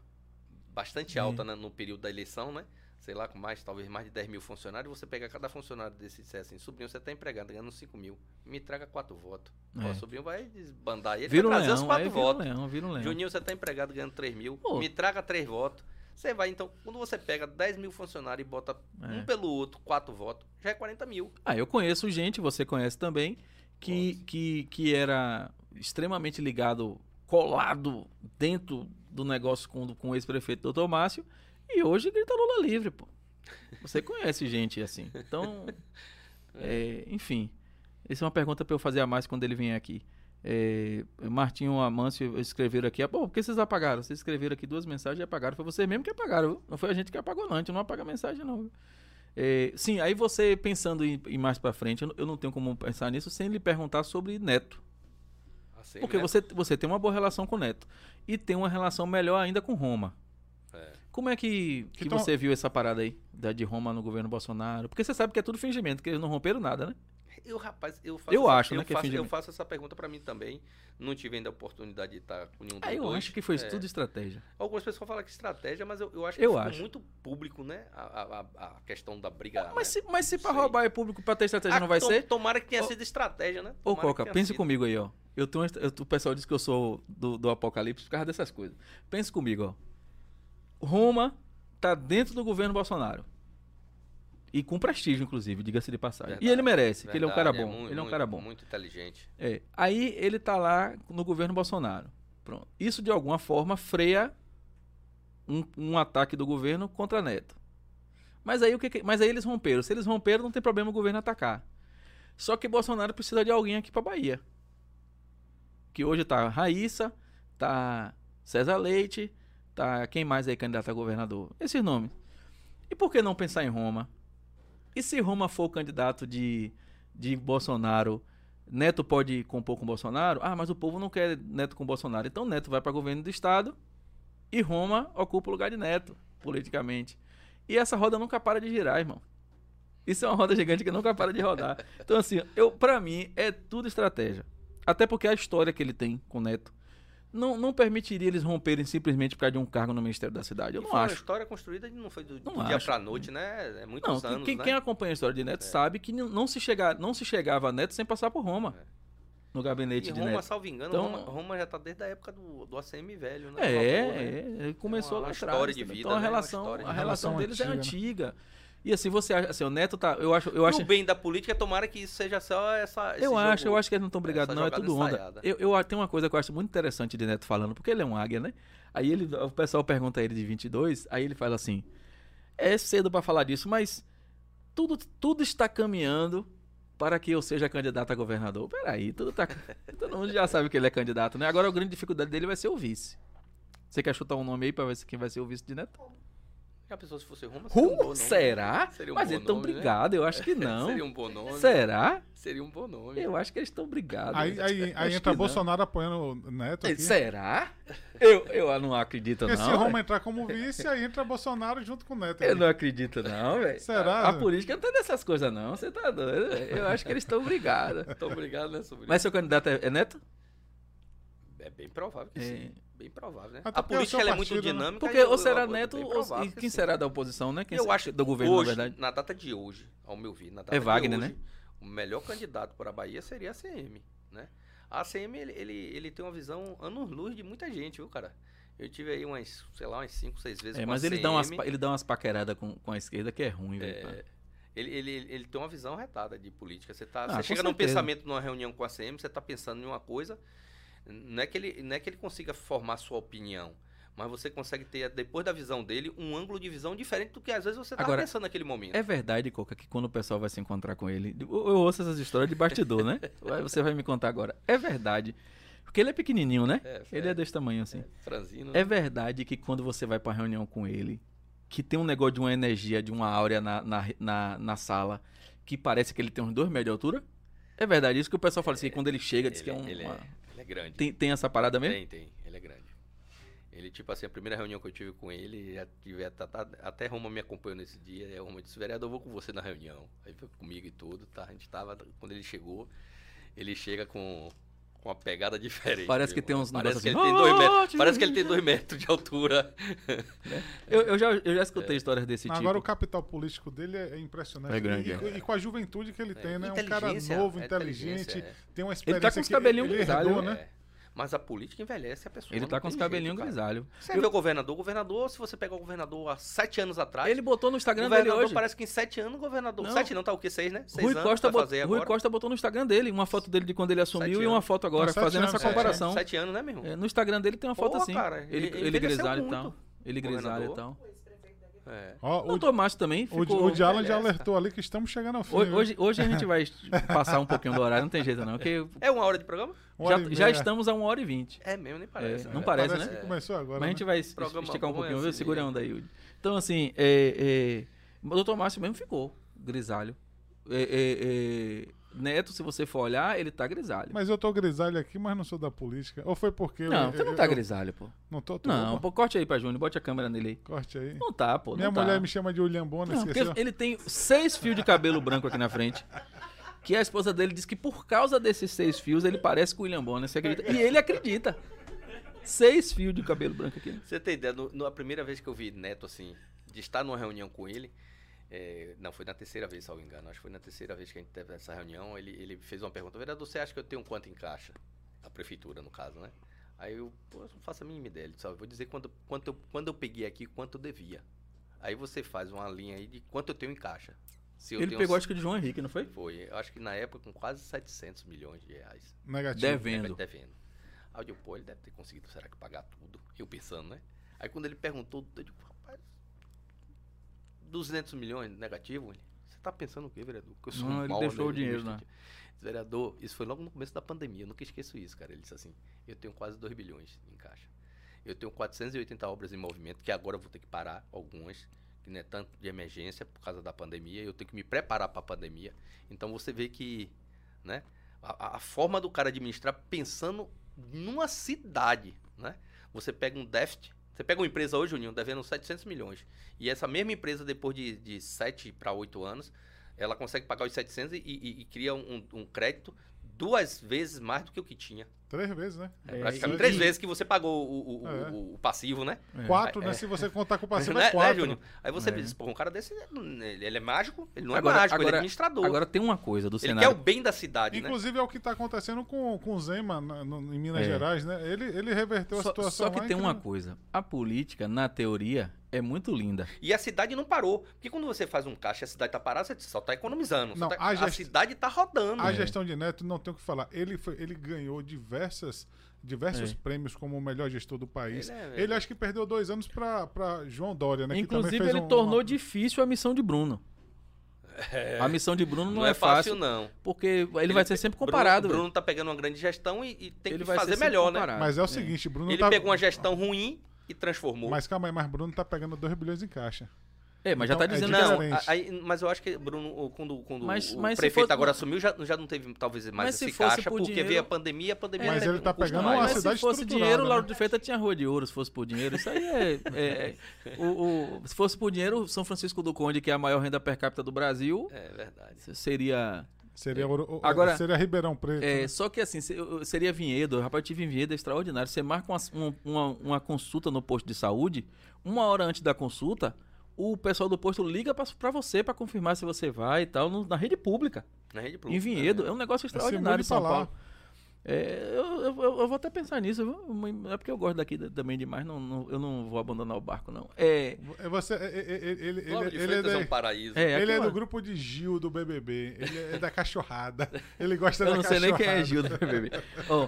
bastante É. alta né, no período da eleição, né? Sei lá, com mais, talvez mais de 10 mil funcionários, você pega cada funcionário desse e assim, sobrinho, você está empregado, ganhando 5 mil, me traga quatro votos. É. Ó, o sobrinho vai desbandar ele Vira um vai trazer os leão, quatro aí vira um votos. leão, vira um leão. Juninho, você está empregado ganhando 3 mil, Pô. me traga três votos. Você vai, então, quando você pega 10 mil funcionários e bota É. um pelo outro, quatro votos, já é 40 mil. Ah, eu conheço gente, você conhece também, que, Nossa. que, que era extremamente ligado, colado dentro do negócio com, com o ex-prefeito doutor Márcio, e hoje grita Lula livre, pô. Você conhece gente assim. Então, [LAUGHS] é, enfim. Essa é uma pergunta para eu fazer a mais quando ele vier aqui. É, Martinho Amâncio escreveram aqui. Pô, por que vocês apagaram? Vocês escreveram aqui duas mensagens e apagaram. Foi vocês mesmo que apagaram. Viu? Não foi a gente que apagou, não. A gente não apaga mensagem, não. É, sim, aí você pensando em, em mais para frente, eu não tenho como pensar nisso sem lhe perguntar sobre Neto. Assim, Porque Neto? Você, você tem uma boa relação com Neto. E tem uma relação melhor ainda com Roma. É. Como é que, que então, você viu essa parada aí, da de Roma no governo Bolsonaro? Porque você sabe que é tudo fingimento, que eles não romperam nada, né? Eu, rapaz, eu faço. Eu essa, acho, eu né? Faço, é eu faço essa pergunta para mim também. Não tive ainda a oportunidade de estar com nenhum dos ah, eu dois. acho que foi é, tudo estratégia. Algumas pessoas falam que estratégia, mas eu, eu acho que eu acho. muito público, né? A, a, a questão da briga. mas, né? se, mas se para roubar é público, para ter estratégia, ah, não vai tom, ser? Tomara que tenha sido estratégia, né? Ô, Coca, pense sido. comigo aí, ó. Eu tenho, eu, o pessoal diz que eu sou do, do apocalipse por causa dessas coisas. Pense comigo, ó. Roma tá dentro do governo Bolsonaro. E com prestígio, inclusive, diga-se de passagem. Verdade, e ele merece, porque ele é um cara bom. É muito, ele é um cara bom. Muito inteligente. É. Aí ele tá lá no governo Bolsonaro. Pronto. Isso, de alguma forma, freia um, um ataque do governo contra Neto. Mas aí, o que, mas aí eles romperam. Se eles romperam, não tem problema o governo atacar. Só que Bolsonaro precisa de alguém aqui para Bahia. Que hoje tá Raíssa, tá César Leite, tá quem mais aí candidato a governador? Esses nomes. E por que não pensar em Roma? E se Roma for candidato de, de Bolsonaro, Neto pode compor com Bolsonaro? Ah, mas o povo não quer Neto com Bolsonaro. Então Neto vai para governo do estado e Roma ocupa o lugar de Neto, politicamente. E essa roda nunca para de girar, irmão. Isso é uma roda gigante que nunca para de rodar. Então, assim, eu, para mim, é tudo estratégia. Até porque a história que ele tem com Neto não, não permitiria eles romperem simplesmente por causa de um cargo no Ministério da Cidade. Eu e não acho. uma história construída não foi do, não do dia para noite, né? É muitos não, anos, quem, né? quem acompanha a história de Neto é. sabe que não se, chega, não se chegava a Neto sem passar por Roma. É. No gabinete e de Roma, Neto. salvo engano, então, Roma, Roma, já está desde a época do, do ACM velho, né? É, né? é, começou uma, lá atrás. História de vida, então a né? relação, de a relação deles antiga, é né? E assim, você acha, assim, o Neto tá, eu acho, eu acho o bem da política, tomara que isso seja só essa Eu acho, eu acho que eles não estão brigados não, é tudo onda. Eu, eu tenho uma coisa que eu acho muito interessante de Neto falando, porque ele é um águia, né? Aí ele, o pessoal pergunta a ele de 22, aí ele fala assim: "É cedo para falar disso, mas tudo tudo está caminhando para que eu seja candidato a governador". Peraí, tudo tá todo mundo já sabe que ele é candidato, né? Agora a grande dificuldade dele vai ser o vice. Você quer chutar um nome aí para ver quem vai ser o vice de Neto? A pessoa se fosse Roma seria um bom nome. Será? Seria um Mas bom eles estão né? brigados, eu acho que [LAUGHS] não. seria um bom nome. Será? Seria um bom nome. Eu acho que eles estão brigados. Aí, aí, aí entra Bolsonaro apoiando o Neto. Aqui. Será? Eu, eu não acredito, Porque não. se Roma véio. entrar como vice, aí entra Bolsonaro junto com o Neto. Eu aqui. não acredito, não, velho. Será? A, a política não tem dessas coisas, não. Você tá doido, véio. Eu acho que eles estão brigados. Estão brigados, né, sobre Mas seu candidato é, é Neto? É bem provável que É. sim. Bem provável, né? Até A é o política ela é muito né? dinâmica. Porque ou será Neto, ou, provável e que quem sim. será da oposição, né? Quem eu será acho do governo, hoje, na verdade. na data de hoje, ao meu ver, na data É de Wagner, hoje, né? o melhor candidato para a Bahia seria a CM, né? A ACM, ele, ele, ele tem uma visão anos-luz de muita gente, viu, cara? Eu tive aí umas, sei lá, umas 5, 6 vezes É, com mas a ele dá, umas, CM. ele dá umas paqueradas com, com a esquerda que é ruim, velho. É, ele, ele, ele tem uma visão retada de política. Você, tá, Ah, você chega num certeza. pensamento numa reunião com a CM, você está pensando em uma coisa. Não é, que ele, não é que ele consiga formar sua opinião, mas você consegue ter, depois da visão dele, um ângulo de visão diferente do que às vezes você está pensando naquele momento. É verdade, Coca, que quando o pessoal vai se encontrar com ele. Eu, eu ouço essas histórias de bastidor, né? [LAUGHS] Você vai me contar agora. É verdade. Porque ele é pequenininho, né? É, Ele é desse tamanho assim. franzino. É verdade que quando você vai pra reunião com ele, que tem um negócio de uma energia, de uma áurea na, na, na, na sala, que parece que ele tem uns dois metros de altura? É verdade isso que o pessoal fala assim, que quando ele chega, diz ele, que é um. ele, é, ele é grande. Tem, tem essa parada mesmo? Tem, tem. Ele é grande. Ele, tipo assim, a primeira reunião que eu tive com ele, tive, até, até Roma me acompanhou nesse dia. E a Roma disse, vereador, eu vou com você na reunião. Aí foi comigo e tudo, tá? A gente tava, quando ele chegou, ele chega com, com uma pegada diferente. Parece que tem uns parece que, ele negócios tem assim, dois "Ah, metros, parece que ele tem dois metros de altura. Eu, eu já, eu já escutei histórias desse tipo. Agora o capital político dele é é impressionante. É grande, E, é. e com a juventude que ele tem, né? Um cara novo, é inteligente, é. tem uma Ele experiência tá com os cabelinhos ele grisalhos, herdou, né? É. Mas a política envelhece a pessoa. Ele tá com os cabelinhos grisalhos. Você vê o governador? O governador, se você pegar o governador há sete anos atrás, Ele botou no Instagram dele governador hoje. parece que em sete anos o governador. Não. Sete não, tá o quê? Seis, né? Seis Rui anos Costa, bot- fazer Rui agora. Costa botou no Instagram dele uma foto dele de quando ele assumiu Sete e uma foto agora, Não, sete fazendo anos, essa sete comparação. Sete anos, né, meu irmão? É, no Instagram dele tem uma foto Porra, assim. cara, ele, ele ele grisalho e tal. Ele grisalho e tal. É. Ó, O o, Tomás também o, ficou... o Djalan já alertou ali que estamos chegando ao fim. Hoje, hoje, hoje a gente vai [LAUGHS] passar um pouquinho do horário, não tem jeito não, porque É uma hora de programa? Já, já estamos a uma hora e vinte. É mesmo, nem parece. É, né? não parece, Parece né? que começou agora. Mas a gente né? vai Programa esticar um é pouquinho, viu? assim Segura a mesmo. onda aí, Yudi. Então, assim, é, é, o doutor Márcio mesmo ficou grisalho. É, é, é, Neto, se você for olhar, ele tá grisalho. Mas eu tô grisalho aqui, mas não sou da política. Ou foi porque. eu- não, eu, você não tá eu- grisalho, pô. Não tô, tô Não, pô, corte aí pra Júnior, bote a câmera nele aí. Corte aí. Não tá, pô. Minha não tá. mulher me chama de William Bonner, Não, porque esqueceu? ele tem seis fios de cabelo branco aqui na frente. Que a esposa dele diz que por causa desses seis fios ele parece com o William Bonner, você acredita? E ele acredita. Seis fios de cabelo branco aqui. Você tem ideia, no, no- a primeira vez que eu vi Neto, assim, de estar numa reunião com ele, é, não, foi na terceira vez, salvo engano, acho que foi na terceira vez que a gente teve essa reunião, ele, ele fez uma pergunta, vereador, você acha que eu tenho quanto em caixa? A prefeitura, no caso, né? Aí eu, pô, eu não faço a mínima ideia, ele disse, "Ó, eu vou dizer quanto, quanto eu, quando eu peguei aqui, quanto eu devia. Aí você faz uma linha aí de quanto eu tenho em caixa. Se eu Ele tenho pegou, acho que de João Henrique, não foi? Foi, eu acho que na época com quase 700 milhões de reais. Negativo. Deve. Vendo. Devendo. Aí eu digo, pô, ele deve ter conseguido, será que pagar tudo? Eu pensando, né? Aí quando ele perguntou, eu digo, 200 milhões negativo? Você tá pensando o quê, vereador? Que eu sou Não, um ele deixou o dinheiro, né? administrativo." Disse, Vereador, isso foi logo no começo da pandemia, eu nunca esqueço isso, cara. Ele disse assim, eu tenho quase 2 bilhões em caixa. Eu tenho 480 obras em movimento, que agora eu vou ter que parar algumas, que não é tanto de emergência por causa da pandemia, eu tenho que me preparar para a pandemia. Então você vê que, né, a- a forma do cara administrar pensando numa cidade, né? Você pega um déficit, você pega uma empresa hoje, Juninho, devendo 700 milhões, e essa mesma empresa, depois de, de 7 para 8 anos, ela consegue pagar os 700 e, e- e cria um, um crédito duas vezes mais do que o que tinha. Três vezes, né? É, É, praticamente e- três e- vezes que você pagou o, o- É. o- o passivo, né? É. Quatro, É. né? Se você contar com o passivo, né, é quatro. né, Júnior? Aí você É. diz, pô, um cara desse, ele, ele é mágico? Ele não Agora- é mágico, ele é agora- administrador. Agora tem uma coisa do ele cenário. quer o bem da cidade, né? Inclusive é o que está acontecendo com, com o Zema na- no- em Minas É. Gerais, né? Ele, ele reverteu a Só, situação só que lá tem e uma coisa. A política, na teoria, é muito linda. E a cidade não parou. Porque quando você faz um caixa e a cidade tá parada, você só tá economizando. só Não, tá- a a, gest- cidade tá rodando. A É. gestão de Neto não tem o que falar. Ele, foi, ele ganhou diversas, diversos É. prêmios como o melhor gestor do país. Ele Ele, é- acho que perdeu dois anos para João Dória, né? Inclusive, fez ele um- tornou uma- difícil a missão de Bruno. [LAUGHS] A missão de Bruno não, não, é fácil, não. Porque ele, vai ser sempre comparado. Bruno. Bruno tá pegando uma grande gestão e, e tem ele que vai fazer melhor, né? comparado. Mas é o seguinte, Bruno Ele tá... pegou uma gestão ruim e transformou. Mas calma aí, mas Bruno tá pegando 2 bilhões em caixa. É, mas já tá Então, é dizendo diferente. que Não, aí, mas eu acho que Bruno, o- quando, quando Mas- o mas prefeito fosse- agora assumiu, já, já não teve talvez mais esse caixa, por porque dinheiro- veio a pandemia, a pandemia Mas ele tá pegando mais. uma Mas cidade se fosse dinheiro, o né? Lauro de Freitas tinha rua de ouro, se fosse por dinheiro. Isso aí é. é- é- o, o- se fosse por dinheiro, São Francisco do Conde, que é a maior renda per capita do Brasil, É verdade. seria. Seria, Ouro- o- Agora- seria Ribeirão Preto. é, né? só que assim, seria Vinhedo. Rapaz, eu tive em Vinhedo é extraordinário. Você marca uma, uma, uma- consulta no posto de saúde, uma hora antes da consulta, o pessoal do posto liga pra, pra você pra confirmar se você vai e tal, no- na rede pública. Na rede Em pública, Vinhedo. né? É um negócio Esse extraordinário em São lá. É, eu, eu- eu- eu vou até pensar nisso, viu? É porque eu gosto daqui também demais, não, não- eu não vou abandonar o barco, não. É, É Você, é- é- é- ele, ele, de ele, Freitas é, é um da- paraíso. É, ele é do grupo de Gil do BBB. Ele é da cachorrada. [LAUGHS] Ele gosta eu da não sei nem quem é cachorrada. Gil do BBB. Ó,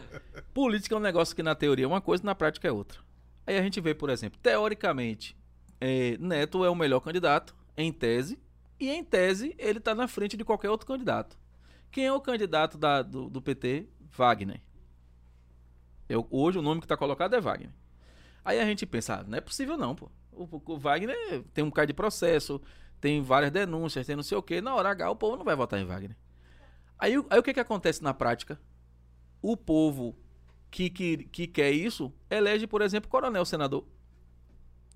política é um negócio que na teoria é uma coisa, na prática é outra. Aí a gente vê, por exemplo, teoricamente, é, Neto é o melhor candidato, em tese, e em tese ele tá na frente de qualquer outro candidato. Quem é o candidato da- do, do PT? Wagner. Eu- hoje o nome que tá colocado é Wagner. Aí a gente pensa, ah, não é possível não, pô. O, o Wagner tem um cara de processo, tem várias denúncias, tem não sei o quê. Na hora H o povo não vai votar em Wagner. Aí, o- aí o que, que acontece na prática? O povo que, que, que quer isso elege, por exemplo, coronel senador.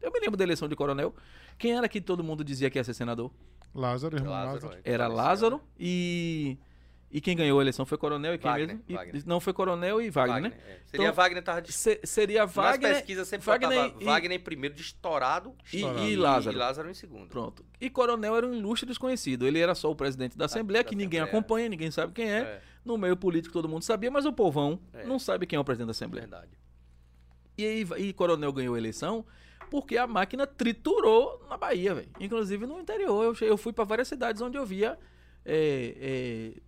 Eu me lembro da eleição de coronel. Quem era que todo mundo dizia que ia ser senador? Lázaro, irmão Lázaro, Lázaro. é, Era Lázaro né? e. E quem ganhou a eleição foi coronel e quem Wagner, mesmo? E- Wagner. não, foi coronel e Wagner, né? é. Seria Então, Wagner tava de... Se- seria Nas Wagner. pesquisas sempre Wagner Wagner, e- Wagner em primeiro de estourado, E- estourado. e Lázaro. E Lázaro em segundo. Pronto. E Coronel era um ilustre desconhecido. Ele era só o presidente da Assembleia, da que ninguém Assembleia. acompanha, ninguém sabe quem é. É, No meio político todo mundo sabia, mas o povão É. não sabe quem é o presidente da Assembleia. verdade. E aí e Coronel ganhou a eleição porque a máquina triturou na Bahia, velho. Inclusive no interior. Eu, eu fui para várias cidades onde eu via é, é,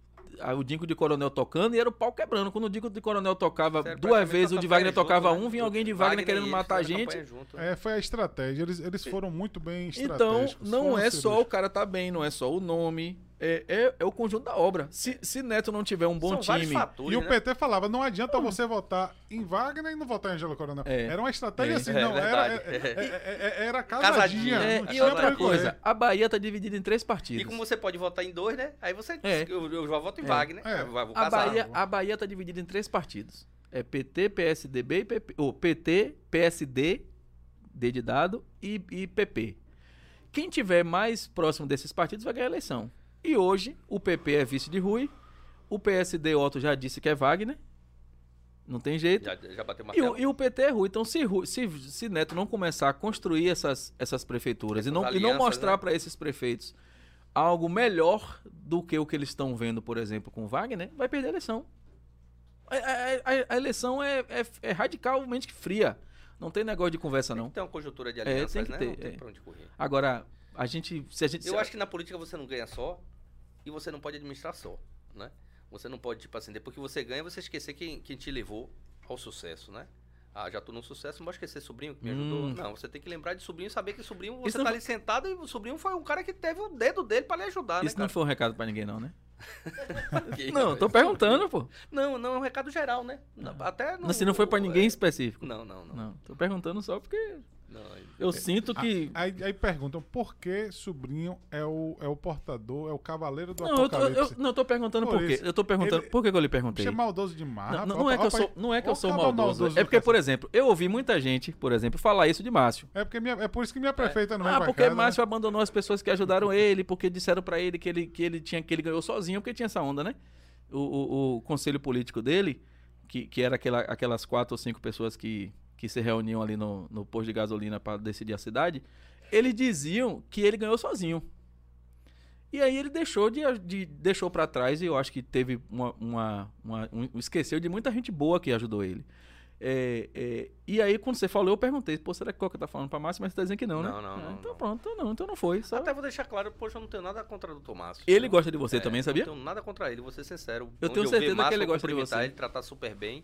o Dinco de Coronel tocando e era o pau quebrando. Quando o Dinco de Coronel tocava Sério, duas vezes, o de Wagner junto, tocava né? um, vinha alguém de Wagner e querendo matar a gente. junto. É, foi a estratégia. Eles, eles foram muito bem Então, estratégicos. não foram é só o cara tá bem, não é só o nome, é, é, é o conjunto da obra. Se, se Neto não tiver um bom São time, fatores, E o né? PT falava, não adianta você votar em Wagner e não votar em Angelo Coronel. É. Era uma estratégia É. assim, É não, era, é- era Casadinha. casadinha. É, não e outra coisa, a Bahia tá dividida em três E partidos. como você pode votar em dois, né? Aí você É. eu, eu já voto em É. Wagner. É. Eu vou A. Bahia, a Bahia tá dividida em três partidos. É PT, PSDB e PP. Ou PT, PSD, D de dado, e, e PP. Quem tiver mais próximo desses partidos vai ganhar a eleição. E hoje, o PP é vice de Rui, o PSD, Otto já disse que é Wagner. Não tem jeito. Já, já bateu o E o, e o PT é Rui. Então, se, se, se Neto não começar a construir essas, essas prefeituras e Essas não, e não mostrar né? para esses prefeitos algo melhor do que o que eles estão vendo, por exemplo, com Wagner, vai perder a eleição. A, a- a- eleição é, é- é radicalmente fria. Não tem negócio de conversa, Tem não. que ter uma conjuntura de É, tem que né? ter, não tem é. pra onde correr. Agora, a gente. Se a gente Eu acho que na política você não ganha só e você não pode administrar só, né? Você não pode, tipo assim, depois que você ganha, você esquecer quem, quem te levou ao sucesso, né? Ah, já tô no sucesso, não vou esquecer sobrinho que me ajudou. Hum. Não, você tem que lembrar de sobrinho e saber que sobrinho, você tá ali sentado e o sobrinho foi um cara que teve o dedo dele pra lhe ajudar, Isso né, não foi um recado pra ninguém, não, né? [LAUGHS] Não, tô perguntando, pô. Não, não, é um recado geral, né? Até Não, se não foi pra ninguém é- específico. Não, não, não. Não, tô perguntando só porque não. eu sinto que. Aí, aí perguntam por que sobrinho é o, é o portador, é o cavaleiro do Não, eu tô, eu, apocalipse. não, eu tô perguntando Por por, quê. Eu tô perguntando. Ele- Por que, que eu lhe perguntei? Você é maldoso demais. Não, rapaz. não, não é que eu sou, não é que eu sou maldoso. É porque, por exemplo, eu ouvi muita gente, por exemplo, falar isso de Márcio. É, porque minha, é por isso que minha prefeita não vem Ah, porque casa, né? Márcio abandonou as pessoas que ajudaram ele, porque disseram pra ele que ele, que ele tinha que ele ganhou sozinho, porque tinha essa onda, né? O, o, o conselho político dele, que, que era aquela, aquelas quatro ou cinco pessoas que, que se reuniam ali no, no posto de gasolina para decidir a cidade, eles diziam que ele ganhou sozinho. E aí ele deixou de, de deixou para trás e eu acho que teve uma, uma, uma- um, esqueceu de muita gente boa que ajudou ele. É, é, e aí quando você falou eu perguntei, pô, será que Coca tá falando para Márcio, mas você tá dizendo que não, né? Não, não, Ah, não, então não. pronto, então não, então não foi. Só... Até vou deixar claro, poxa, eu não tenho nada contra o Tomás. Ele gosta de você também, sabia? Não tenho nada contra ele, vou ser sincero. Eu tenho certeza que ele eu gosta de você. Ele tratar super bem.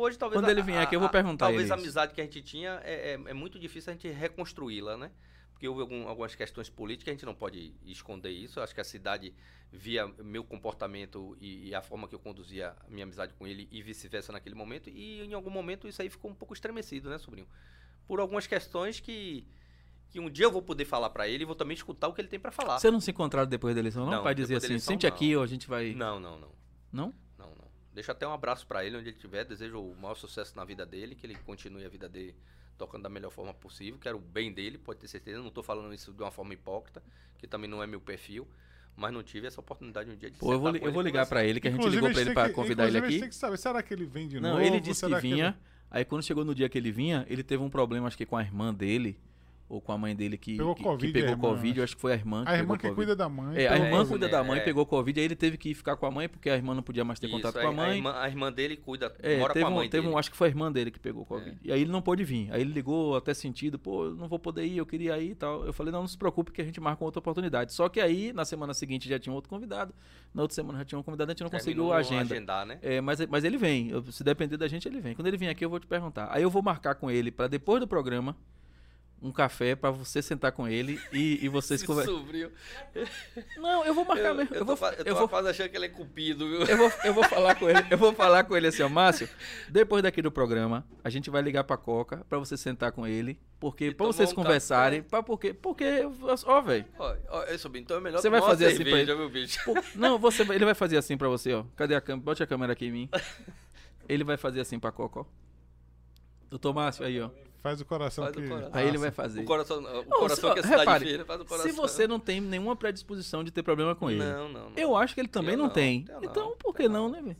Hoje, talvez. Quando ele vier aqui, eu vou perguntar a Talvez a amizade que a gente tinha é, é, é muito difícil a gente reconstruí-la, né? Porque houve algum- algumas questões políticas, a gente não pode esconder isso. Eu acho que a cidade via meu comportamento e, e a forma que eu conduzia a minha amizade com ele e vice-versa naquele momento. E em algum momento isso aí ficou um pouco estremecido, né, sobrinho? Por algumas questões que, que um dia eu vou poder falar pra ele e vou também escutar o que ele tem pra falar. Você não se encontraram depois da eleição, não? Não, Vai dizer assim, eleição, sente não. aqui ou a gente vai. Não, não, não. Não? Não, não. Deixa até um abraço pra ele onde ele estiver. Desejo o maior sucesso na vida dele, que ele continue a vida dele tocando da melhor forma possível. Quero o bem dele, pode ter certeza. Não tô falando isso de uma forma hipócrita, que também não é meu perfil. Mas não tive essa oportunidade um dia de Pô, eu vou, eu ele vou e ligar pra conversar. ele, que a gente Inclusive, ligou a pra gente ele tem pra que- convidar ele aqui. tem que saber, será que ele vem de Não, novo? ele disse que vinha. Aí quando chegou no dia que ele vinha, ele teve um problema, acho que com a irmã dele, ou com a mãe dele que Pegou que, Covid, que pegou a irmã, Covid. acho. Eu acho que foi a irmã que A irmã pegou que Covid. cuida da mãe. É, a irmã cuida da mãe, é. pegou Covid, aí ele teve que ficar com a mãe, porque a irmã não podia mais ter Isso, contato aí com a mãe. irmã, a irmã dele cuida, É, mora teve com a um, mãe teve dele. É. um, acho que foi a irmã dele que pegou Covid. E aí ele não pôde vir. Aí ele ligou até sentido, pô, eu não vou poder ir, eu queria ir e tal. Eu falei, não, não se preocupe que a gente marca uma outra oportunidade. Só que aí, na semana seguinte, já tinha um outro convidado. Na outra semana já tinha um convidado, a gente não conseguiu a agenda. agendar, né? É, mas, mas ele vem. Eu- se depender da gente, ele vem. Quando ele vir aqui, eu vou te perguntar. Aí eu vou marcar com ele para depois do programa um café para você sentar com ele e, e vocês [LAUGHS] Esse conversar. sobrinho. Não, eu vou marcar Eu, mesmo. eu, Eu, tô, vou, eu tô eu vou, quase achando que ele é cupido, viu? eu vou, eu vou falar com ele. Eu vou [LAUGHS] falar com ele assim, ó, Márcio. Depois daqui do programa, a gente vai ligar pra Coca para você sentar com ele, porque para vocês um conversarem, para porque, porque, ó, velho. Ó, sobrinho, então é melhor Você vai fazer assim pra cerveja, meu bicho. Pô, Não, [LAUGHS] você, ele vai fazer assim pra você, ó. Cadê a câmera? Bote a câmera aqui em mim. Ele vai fazer assim pra Coca, ó. Doutor Márcio, aí, ó. Faz o coração Faz o que... coração. Aí ele vai fazer. O coração, o Não, coração se- que a cidade repare, faz o coração. Se você não tem nenhuma predisposição de ter problema com ele, Não, não, não. eu acho que ele também Eu não, não, tem. então, por que não, não. né, velho?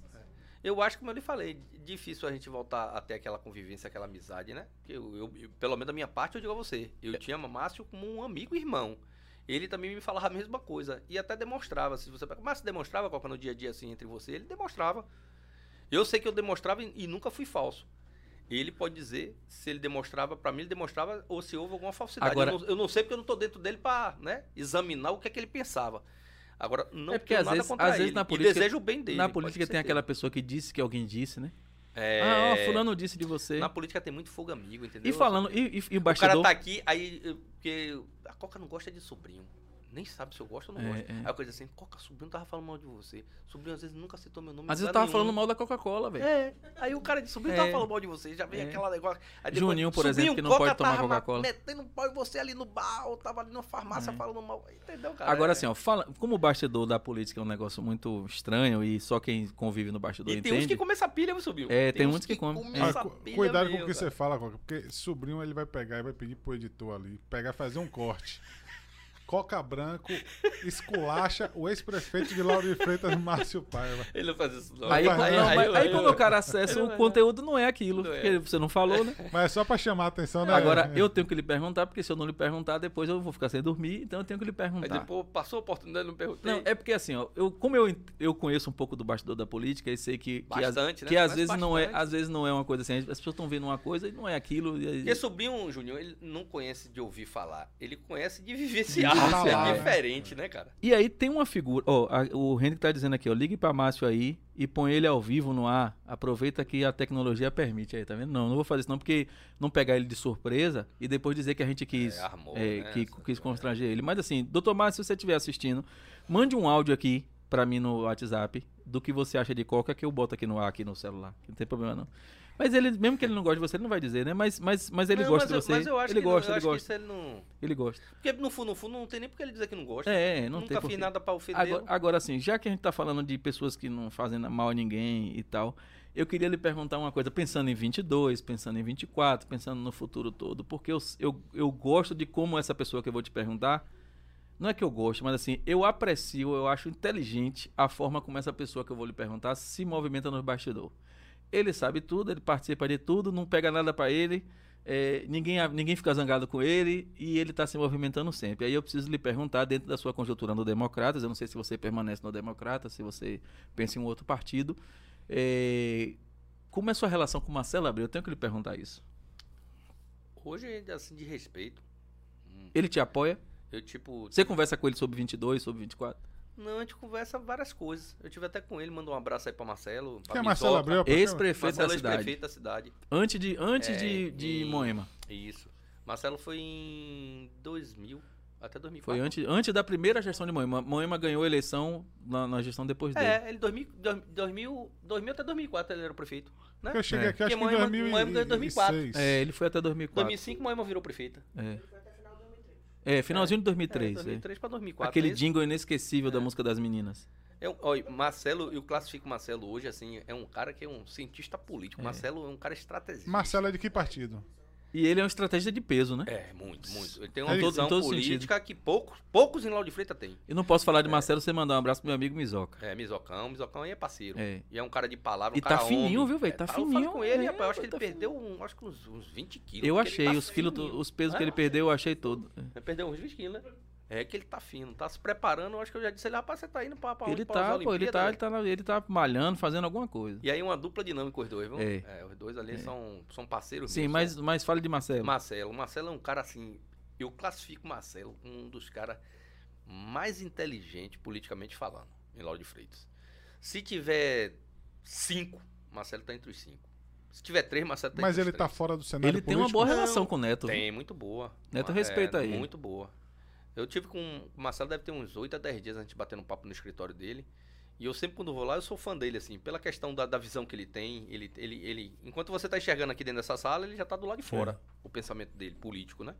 Eu acho, como eu lhe falei, difícil a gente voltar a ter aquela convivência, aquela amizade, né? Porque eu, eu- eu- pelo menos da minha parte, eu digo a você. Eu É. tinha Márcio como um amigo e irmão. Ele também me falava a mesma coisa. E até demonstrava. Se você... Márcio demonstrava qual que era no dia a dia, assim, entre você. Ele demonstrava. Eu sei que eu demonstrava e, e nunca fui falso. Ele pode dizer se ele demonstrava, pra mim ele demonstrava, ou se houve alguma falsidade. Agora- eu, não, eu não sei porque eu não tô dentro dele pra né, examinar o que é que ele pensava. Agora, não É porque às nada vezes- às vezes ele. na e política- desejo o bem dele. Na política tem aquela pessoa que disse que alguém disse, né? É, Ah, ó, fulano disse de você. Na política tem muito fogo amigo, entendeu? E falando, e, e, e o O cara bastidor... tá aqui, aí. eh, Porque a Coca não gosta de sobrinho. Nem sabe se eu gosto ou não É, gosto. é. Aí a coisa assim, Coca, sobrinho tava falando mal de você. Sobrinho às vezes nunca citou meu nome. vezes eu tava nenhum. falando mal da Coca-Cola, velho. É, aí o cara de sobrinho É. tava falando mal de você, já vem É. aquela negócio. Aí Juninho, por exemplo, "Sobrinho, que não Coca pode tomar tava Coca-Cola." Metendo pau em você ali no bar, ou tava ali na farmácia É. falando mal. Entendeu, cara? Agora É. assim, ó, fala, como o bastidor da política é um negócio muito estranho e só quem convive no bastidor E tem uns entende. que comem essa pilha, meu sobrinho. É, tem uns muitos que comem. Ah, essa pilha cuidado com o que você fala, Coca, porque sobrinho ele vai pegar e vai pedir pro editor ali, pegar e fazer um corte. Coca Branco esculacha o ex-prefeito de Lauro de Freitas, Márcio Paiva. Ele não faz isso, não. Aí, aí- não, aí- aí aí- quando o cara [LAUGHS] acessa o conteúdo, não é aquilo. Não é. Porque você não falou, né? Mas é só pra chamar a atenção, né? Agora, É. eu tenho que lhe perguntar, porque se eu não lhe perguntar, depois eu vou ficar sem dormir, então eu tenho que lhe Aí perguntar. depois passou a oportunidade, não perguntei. Não, é porque assim, ó, eu, como eu, eu conheço um pouco do bastidor da política e sei que, que, às- Bastante, né? que às vezes não é, bastante. às vezes não é uma coisa assim, as pessoas estão vendo uma coisa e não é aquilo. E, Porque sobrinho, Juninho, ele não conhece de ouvir falar. Ele conhece de vivenciar. Isso falar, é diferente, né, cara? E aí tem uma figura, ó, a- o Henrique tá dizendo aqui, ó, ligue pra Márcio aí e põe ele ao vivo no ar. Aproveita que a tecnologia permite aí, tá vendo? Não, não vou fazer isso não, porque não pegar ele de surpresa e depois dizer que a gente quis, É, armou, é, né? que quis constranger ele. Mas assim, doutor Márcio, se você estiver assistindo, mande um áudio aqui pra mim no WhatsApp do que você acha de Coca que eu boto aqui no ar, aqui no celular. Não tem problema não. Mas ele, mesmo que ele não goste de você, ele não vai dizer, né? Mas, mas, mas ele Não, gosta mas de eu- você. Mas eu acho ele que, gosta, eu ele acho que gosta. isso ele não... Ele gosta. Porque no fundo, no fundo, não tem nem porque ele dizer que não gosta. É, não Nunca tem fiz porquê. nada pra ofender. Agora, agora assim, já que a gente tá falando de pessoas que não fazem mal a ninguém e tal, eu queria lhe perguntar uma coisa, pensando em 22, pensando em 24, pensando no futuro todo, porque eu, eu, eu gosto de como essa pessoa que eu vou te perguntar, não é que eu gosto, mas assim, eu aprecio, eu acho inteligente a forma como essa pessoa que eu vou lhe perguntar se movimenta no bastidor. Ele sabe tudo, ele participa de tudo, não pega nada pra ele, é, ninguém, ninguém fica zangado com ele e ele está se movimentando sempre. Aí eu preciso lhe perguntar, dentro da sua conjuntura no Democratas, eu não sei se você permanece no Democratas, se você pensa em um outro partido, é, como é a sua relação com Marcelo Abreu? Eu tenho que lhe perguntar isso. Hoje, assim, de respeito. Ele te apoia? Eu, tipo... Você conversa com ele sobre 22, sobre 24? Não, a gente conversa várias coisas. Eu tive até com ele, mandou um abraço aí pra Marcelo. Pra Quem é Marcelo. Abreu? Ex-prefeito da ex-prefeito da cidade. Antes de, antes É, de, de em- Moema. Isso. Marcelo foi em 2000, até 2004. Foi antes, antes da primeira gestão de Moema. Moema ganhou a eleição na, na gestão depois dele. É, ele 2000, 2000, 2000 até 2004 ele era o prefeito. Né? Eu cheguei É. aqui, acho que em Porque Moema- Moema ganhou em 2004. 2006. É, ele foi até 2004. 2005 Moema virou prefeita. É. É, finalzinho de 2003. É, é. 2003 pra 2004. Aquele Esse- jingle inesquecível da música das meninas. É um, olha, Marcelo, eu classifico Marcelo hoje, assim, é um cara que é um cientista político. É. Marcelo é um cara estrategista. Marcelo é de que partido? E ele é um estrategista de peso, né? É, muito, muito. Ele tem Em uma visão todo política que poucos, poucos em Lauro de Freitas têm. Eu não posso falar de Marcelo sem mandar um abraço pro meu amigo Mizoca. É, Misocão, Misocão aí é parceiro. É. E é um cara de palavra, um E tá cara fininho, homem. viu, velho? É, Tá Eu falei fininho. com ele, É, rapaz, eu acho que ele tá perdeu um, acho que uns, uns 20 quilos. Eu ele achei, tá os quilos, os pesos que É, ele perdeu, eu achei todo. Ele perdeu uns 20 quilos, né? É que ele tá fino, tá se preparando. Eu acho que eu já disse ele, rapaz, você tá indo pra, pra? Ele Pra tá, usar pô, ele tá, né? ele tá, na- ele tá malhando, fazendo alguma coisa. E aí uma dupla dinâmica os dois, viu? É. os dois ali são, são parceiros Sim, meus, mas, são- mas fale de Marcelo. Marcelo. Marcelo é um cara assim. Eu classifico Marcelo como um dos caras mais inteligentes politicamente falando, em Lauro de Freitas. Se tiver cinco, Marcelo tá entre os cinco. Se tiver três, Marcelo tá Mas entre ele os tá três. fora do cenário Ele tem uma político? boa Não, relação com o Neto. viu? Tem, muito boa. Neto Ma- respeita é, ele. Muito boa. Eu tive com. O Marcelo deve ter uns 8 a 10 dias a gente batendo um papo no escritório dele. E eu sempre, quando vou lá, eu sou fã dele, assim, pela questão da, da visão que ele tem. Ele, ele, ele, enquanto você tá enxergando aqui dentro dessa sala, ele já tá do lado de fora, o pensamento dele, político, né?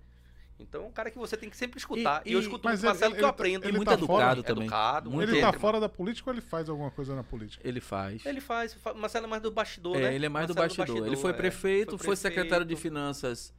Então é um cara que você tem que sempre escutar. E, E- eu escuto mas muito o Marcelo ele- que eu ele tá- aprendo. E ele muito tá educado fora? também. Educado, muito Ele tá fora da política ou ele faz alguma coisa na política? Ele faz. Ele faz. fa- Marcelo é mais do bastidor, É, né? ele é mais do Marcelo bastidor. Ele foi é. prefeito, foi, secretário de prefeito. finanças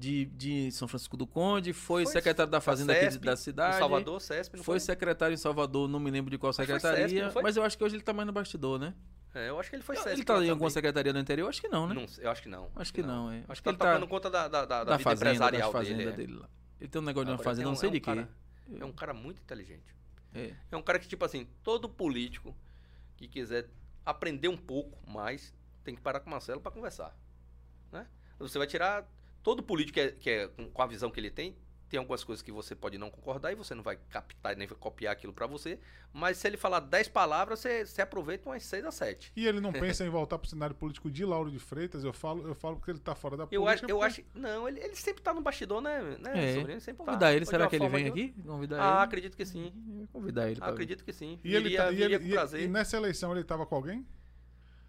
de, de São Francisco do Conde, foi, Foi secretário da da fazenda aqui de- CESP, da Em cidade. Salvador, CESP, não Foi foi? secretário em Salvador, não me lembro de qual secretaria, não foi? mas eu acho que hoje ele tá mais no bastidor, né? É, eu acho que ele foi CESP. ele tá em alguma também. secretaria do interior? Acho que não, né? Não eu acho que não. Acho que não, é. Acho, Acho que que ele tá tá dando conta da, da, da, da vida fazenda, empresarial fazenda dele. é. dele lá. Ele tem um negócio de uma Agora, fazenda, um- não sei é de um quê. cara- É um cara muito inteligente. É. É um cara que, tipo assim, todo político que quiser aprender um pouco mais, tem que parar com o Marcelo pra conversar. Né? Você vai tirar. Todo político que é, que é com a visão que ele tem, tem algumas coisas que você pode não concordar e você não vai captar nem vai copiar aquilo para você. Mas se ele falar 10 palavras, você, você aproveita umas 6 a 7. E ele não pensa [LAUGHS] em voltar pro cenário político de Lauro de Freitas, eu falo, eu falo porque ele tá fora da Eu política. acho, eu porque- acho. Não, ele, ele sempre tá no bastidor, né? né É. sobrinho? Ele sempre Convidar tá. ele, será que ele vem de aqui? Convidar Ah, ele. acredito que sim. Eu Convidar ele. Acredito que sim. E, ele tá- e, ele, com e- prazer. e nessa eleição ele tava com alguém?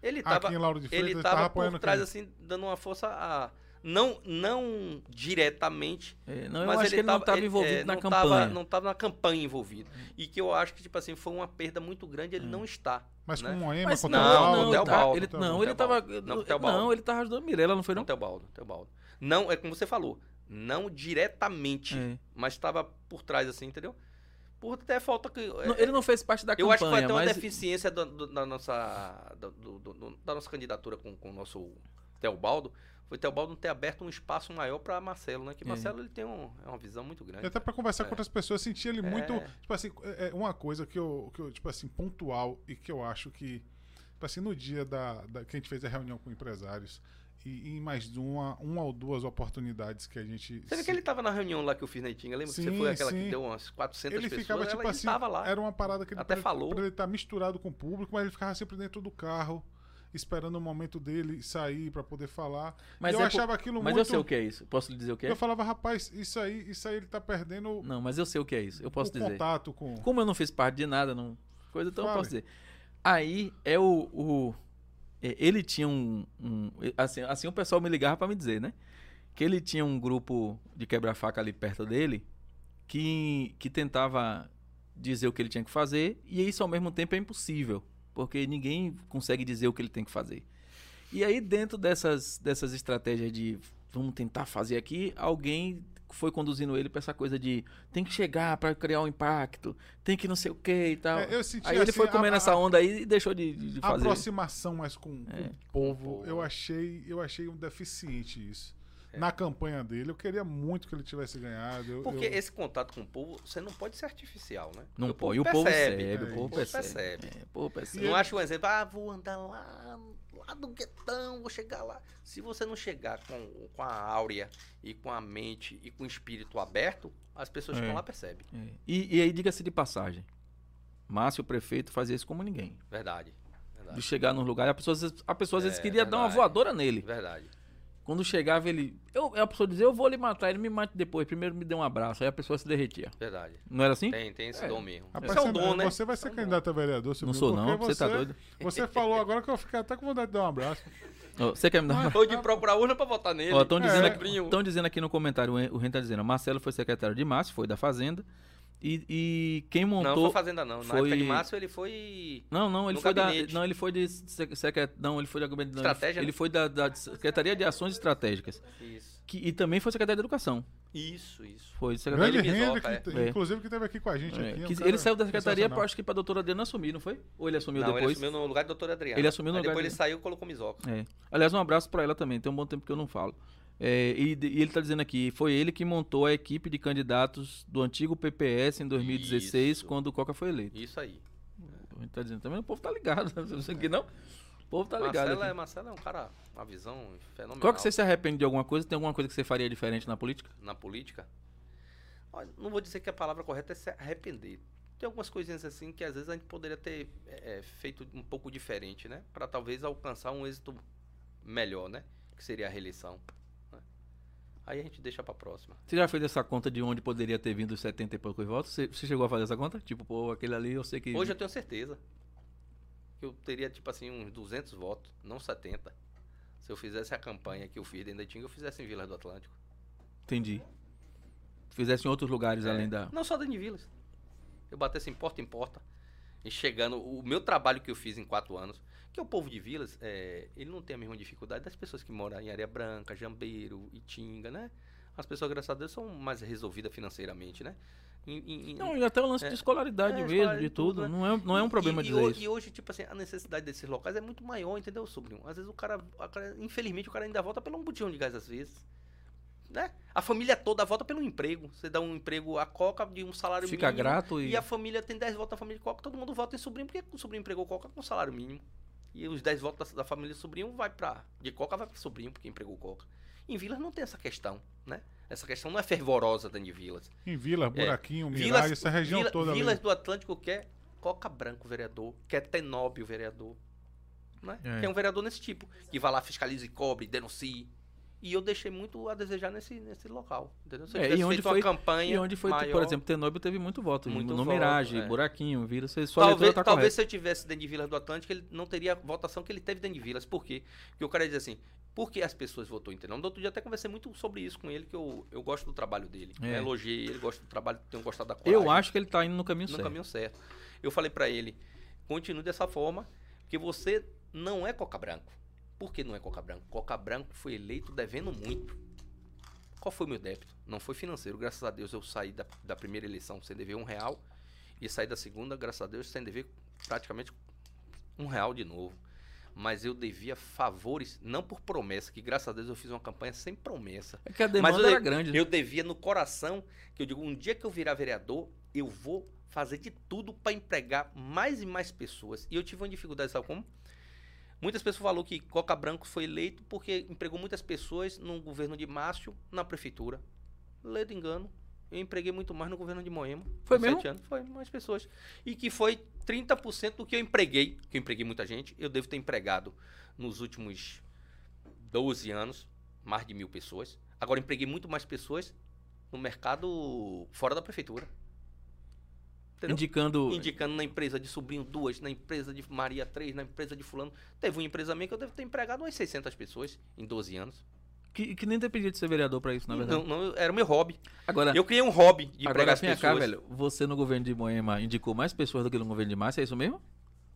Ele Aqui tava, em Lauro de Freitas ele ele tava, tava por apoiando trás, assim, dando uma força a. Não, não diretamente, É, não, eu mas ele que ele não tava- estava ele, envolvido é, na não campanha. Tava, não estava na campanha envolvido. E que eu acho que, tipo assim, foi uma perda muito grande ele não está. Mas né? com Moema, Mas com não, Teobaldo, não, Teobaldo, tá, ele, não, ele tava, Teobaldo. Não, não, ele tava ajudando Mirella, não foi não? Não, Teobaldo, Teobaldo. Não, é como você falou, não diretamente, É. mas estava por trás, assim, entendeu? Por até falta que. Não, é, ele não fez parte da eu campanha, acho que foi até uma mas deficiência do- do- da, nossa, do- do- do- da nossa candidatura com, com o nosso Teobaldo. Foi Teobaldo não ter aberto um espaço maior para Marcelo, né? Que É. Marcelo ele tem um- é uma visão muito grande. E até pra conversar É. com outras pessoas, senti ele muito. É. Tipo assim, é uma coisa que eu, que eu, tipo assim, pontual e que eu acho que. Tipo assim, no dia da, da- que a gente fez a reunião com empresários, e, e em mais de uma, uma ou duas oportunidades que a gente. Você vê se- que ele estava na reunião lá que eu fiz na Itinga, lembra que Sim, você foi aquela sim. que deu umas 400 ele pessoas? ficava ela- tipo ele assim, tava lá. era uma parada que ele Até pra- falou. pra ele estar misturado com o público, mas ele ficava sempre dentro do carro, esperando o momento dele sair pra poder falar. Mas e eu é por- achava aquilo mas muito. eu sei o que é isso. Posso lhe dizer o que é? Eu falava, rapaz, isso aí, isso aí ele tá perdendo Não, mas eu sei o que é isso. Eu posso o dizer. contato com. Como eu não fiz parte de nada, não coisa, então eu Fale. posso dizer. Aí é o, o- é, ele tinha um, um- assim, assim o pessoal me ligava pra me dizer, né? Que ele tinha um grupo de quebra-faca ali perto dele que que tentava dizer o que ele tinha que fazer e isso ao mesmo tempo é impossível, porque ninguém consegue dizer o que ele tem que fazer. E aí dentro dessas dessas estratégias de vamos tentar fazer aqui, alguém foi conduzindo ele pra essa coisa de tem que chegar pra criar um impacto, tem que não sei o que e tal. É, eu senti Aí ele assim, foi comendo a- essa onda aí e deixou de, de A fazer. aproximação mais com, com É. o povo, povo. eu achei, eu achei um deficiente isso. É. Na campanha dele, eu queria muito que ele tivesse ganhado. eu- Porque eu- esse contato com o povo, você não pode ser artificial, né? Não pode. O povo percebe, é, o povo percebe. É, o povo percebe. Não acha um exemplo, ah, vou andar lá, lá do guetão, vou chegar lá. Se você não chegar com, com a áurea e com a mente e com o espírito aberto, as pessoas que É. estão lá percebem. É. E, e aí, diga-se de passagem. Márcio, o prefeito, fazia isso como ninguém. Verdade. Verdade. De chegar num lugar, a pessoa, às vezes- a pessoa às vezes É, queria dar uma verdade. voadora nele. Verdade. Quando chegava, ele. Eu, a pessoa dizia, eu vou lhe matar, ele me mate depois. Primeiro me dê um abraço. Aí a pessoa se derretia. Verdade. Não era assim? Tem, tem esse É. dom mesmo. Rapaz, Esse é você, um dom, né? você vai ser é um candidato a vereador, Não Silvio, sou, não. porque Você tá doido? Você falou agora que eu fiquei até com vontade de dar um abraço. Ó, Você quer me dar uma. Ou de procurar urna pra votar nele. Estão dizendo, É. aqui- dizendo aqui no comentário, o Ren tá dizendo, Marcelo foi secretário de Márcio, foi da Fazenda. E, e quem Não, montou. foi fazenda não. Na foi- época de Márcio ele foi... Não, não, ele No foi gabinete. da. Não, ele foi de. sec- secret- não, ele foi da gabinete- não, Estratégia, Ele né? foi da, da Secretaria de Ações Estratégicas. Isso. Que, e também foi secretário de Educação. Isso, isso. Foi secretário Grande Ele Henry, Misoca, que, é. inclusive, que esteve aqui com a gente. É, aqui, é um ele saiu da secretaria, acho que pra doutora Adriana assumir, não foi? Ou ele assumiu não, ele depois? assumiu no lugar do doutor Adriano. Ele assumiu no Aí lugar depois dele. ele saiu e colocou Misoca. É. Aliás, um abraço pra ela também, tem um bom tempo que eu não falo. É, e, e ele tá dizendo aqui, foi ele que montou a equipe de candidatos do antigo PPS em 2016, Isso. quando o Coca foi eleito. Isso aí. A gente tá dizendo também, o povo tá ligado, [LAUGHS] não sei aqui não. O povo tá ligado. Marcelo, é. Marcelo é um cara, uma visão fenomenal. Qual que você se arrepende de alguma coisa? Tem alguma coisa que você faria diferente na política? na política. Não vou dizer que a palavra correta é se arrepender. Tem algumas coisinhas assim que às vezes a gente poderia ter é, é, feito um pouco diferente, né? Para talvez alcançar um êxito melhor, né? Que seria a reeleição. Aí a gente deixa para próxima. Você já fez essa conta de onde poderia ter vindo os 70 e poucos votos? Você, você chegou a fazer essa conta? Tipo, pô, aquele ali eu sei que. Hoje eu tenho certeza que eu teria tipo assim uns 200 votos, não 70. Se eu fizesse a campanha que eu fiz dentro da Tinga, eu fizesse em Vilas do Atlântico. Entendi. Fizesse em outros lugares É, além da. Não só dentro de Vilas. Eu batesse em porta em porta. E chegando, o meu trabalho que eu fiz em quatro anos, que é o povo de Vilas, é, ele não tem a mesma dificuldade das pessoas que moram em Areia Branca, Jambeiro, Itinga, né? As pessoas, graças a Deus, são mais resolvidas financeiramente, né? Em- Não, e até o lance É. de escolaridade É, mesmo, escolaridade de de tudo, tudo. né? Não, é, não é um problema e, e, dizer ho- isso. E hoje, tipo assim, a necessidade desses locais é muito maior, entendeu, sobrinho? Às vezes o cara, infelizmente, o cara ainda volta pelo um botijão de gás, às vezes. Né? A família toda volta pelo emprego. Você dá um emprego a coca de um salário Fica mínimo. grato e. E a família tem 10 votos na família de Coca, todo mundo vota em sobrinho, porque o sobrinho empregou Coca com salário mínimo. E os 10 votos da, da família sobrinho vai pra. De Coca vai pro sobrinho, porque empregou Coca. Em Vilas não tem essa questão, né? Essa questão não é fervorosa dentro de Vilas. Em Vila, Buraquinho, Vilas- Mirage, essa região Vila- toda Vilas ali. do Atlântico quer Coca Branco, vereador. Quer Tenóbio, vereador. Né? É. Quer um vereador nesse tipo. Que vai lá, fiscalize, cobre, denuncie. E eu deixei muito a desejar nesse, nesse local. Entendeu? Se É, e onde feito foi- uma campanha E onde foi, maior, por exemplo, Tenóbio teve muito voto. Muito no voto, é. Buraquinho, Vila. Você, sua Talvez, tá talvez correta. se eu tivesse dentro de Vilas do Atlântico, ele não teria a votação que ele teve dentro de Vilas. Por quê? Porque o cara diz assim, por que as pessoas votou em Tenóbio? No outro dia até conversei muito sobre isso com ele, que eu, eu gosto do trabalho dele. É. Eu elogiei ele, gosto do trabalho, tenho gostado da coragem. Eu acho que ele tá indo no caminho no certo. caminho certo. Eu falei pra ele, continue dessa forma, porque você não é Coca Branco. Por que não é Coca Branco? Coca Branco foi eleito devendo muito. Qual foi o meu débito? Não foi financeiro. Graças a Deus eu saí da, da primeira eleição sem dever um real e saí da segunda, graças a Deus, sem dever praticamente um real de novo. Mas eu devia favores, não por promessa, que graças a Deus eu fiz uma campanha sem promessa. É que a Mas demanda eu, era de- grande. eu devia no coração, que eu digo, um dia que eu virar vereador, eu vou fazer de tudo para empregar mais e mais pessoas. E eu tive uma dificuldade, sabe como? Muitas pessoas falaram que Coca Branco foi eleito porque empregou muitas pessoas no governo de Márcio, na prefeitura. Ledo engano. Eu empreguei muito mais no governo de Moema. Foi mesmo? sete anos. Foi, mais pessoas. E que foi 30% do que eu empreguei, que eu empreguei muita gente. Eu devo ter empregado nos últimos 12 anos mais de mil pessoas. Agora empreguei muito mais pessoas no mercado fora da prefeitura. Entendeu? Indicando. Indicando na empresa de sobrinho duas, na empresa de Maria três, na empresa de fulano. Teve uma empresa minha que eu devo ter empregado umas 600 pessoas em 12 anos. Que, que nem dependia de ser vereador pra isso, na verdade. Não, não, era o meu hobby. Agora, Eu criei um hobby de empregar agora vem pessoas. cá, velho. Você no governo de Moema indicou mais pessoas do que no governo de Márcia, é isso mesmo?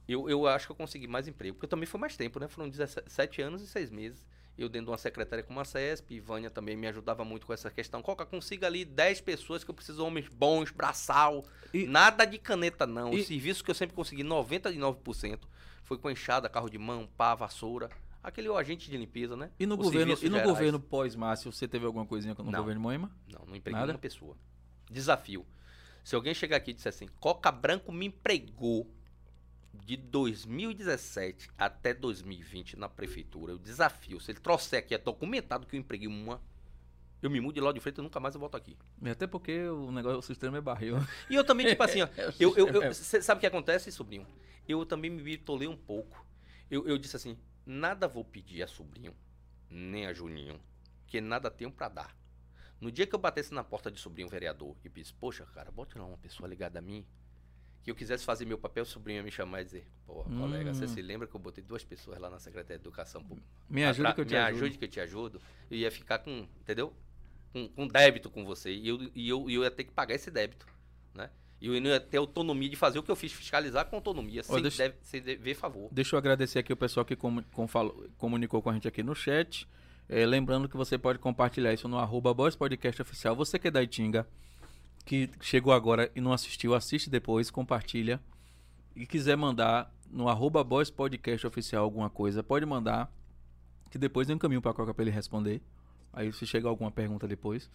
Eu, eu acho que eu consegui mais emprego, porque eu também foi mais tempo, né? Foram 17 anos e 6 meses. Eu dentro de uma secretária como a CESP, Vânia também me ajudava muito com essa questão. Coca, consiga ali 10 pessoas que eu preciso homens bons, braçal. E- Nada de caneta, não. e- O serviço que eu sempre consegui, 99%, foi com enxada, carro de mão, pá, vassoura. Aquele agente de limpeza, né? E no Os governo, e no gerais. governo pós-Márcio, você teve alguma coisinha no Não. governo Moema? Não, não empreguei Nada? uma pessoa. Desafio. Se alguém chegar aqui e disser assim, Coca Branco me empregou de 2017 até 2020 na prefeitura, eu desafio. Se ele trouxer aqui é documentado que eu empreguei uma, eu me mudo de lá de frente e nunca mais eu volto aqui. Até porque o negócio, o sistema é barril. E eu também, tipo assim, ó, [LAUGHS] É, eu, eu, eu- sabe o que acontece, sobrinho? Eu também me bitolei um pouco. Eu, eu disse assim, nada vou pedir a sobrinho, nem a Juninho, que nada tenho pra dar. No dia que eu batesse na porta de sobrinho vereador e disse, poxa, cara, bote lá uma pessoa ligada a mim, que eu quisesse fazer meu papel, o sobrinho ia me chamar e dizer, pô, colega, você Hum. se lembra que eu botei duas pessoas lá na Secretaria de Educação Pública? Me ajuda Atra- que eu te me ajudo. ajude que eu te ajudo. Eu ia ficar com, entendeu? Com, com débito com você. E eu, e, eu, e eu ia ter que pagar esse débito, né? E eu não ia ter autonomia de fazer o que eu fiz, fiscalizar com autonomia, sem, deixa- deve- sem dever favor. Deixa eu agradecer aqui o pessoal que comu- com- falou- comunicou com a gente aqui no chat. É, lembrando que você pode compartilhar isso no arroba Boys Podcast Oficial. Você que é da Itinga, que chegou agora e não assistiu, assiste depois, compartilha. E quiser mandar no arroba Boys Podcast Oficial alguma coisa, pode mandar. Que depois eu encaminho pra Coca pra ele responder. Aí se chegar alguma pergunta depois.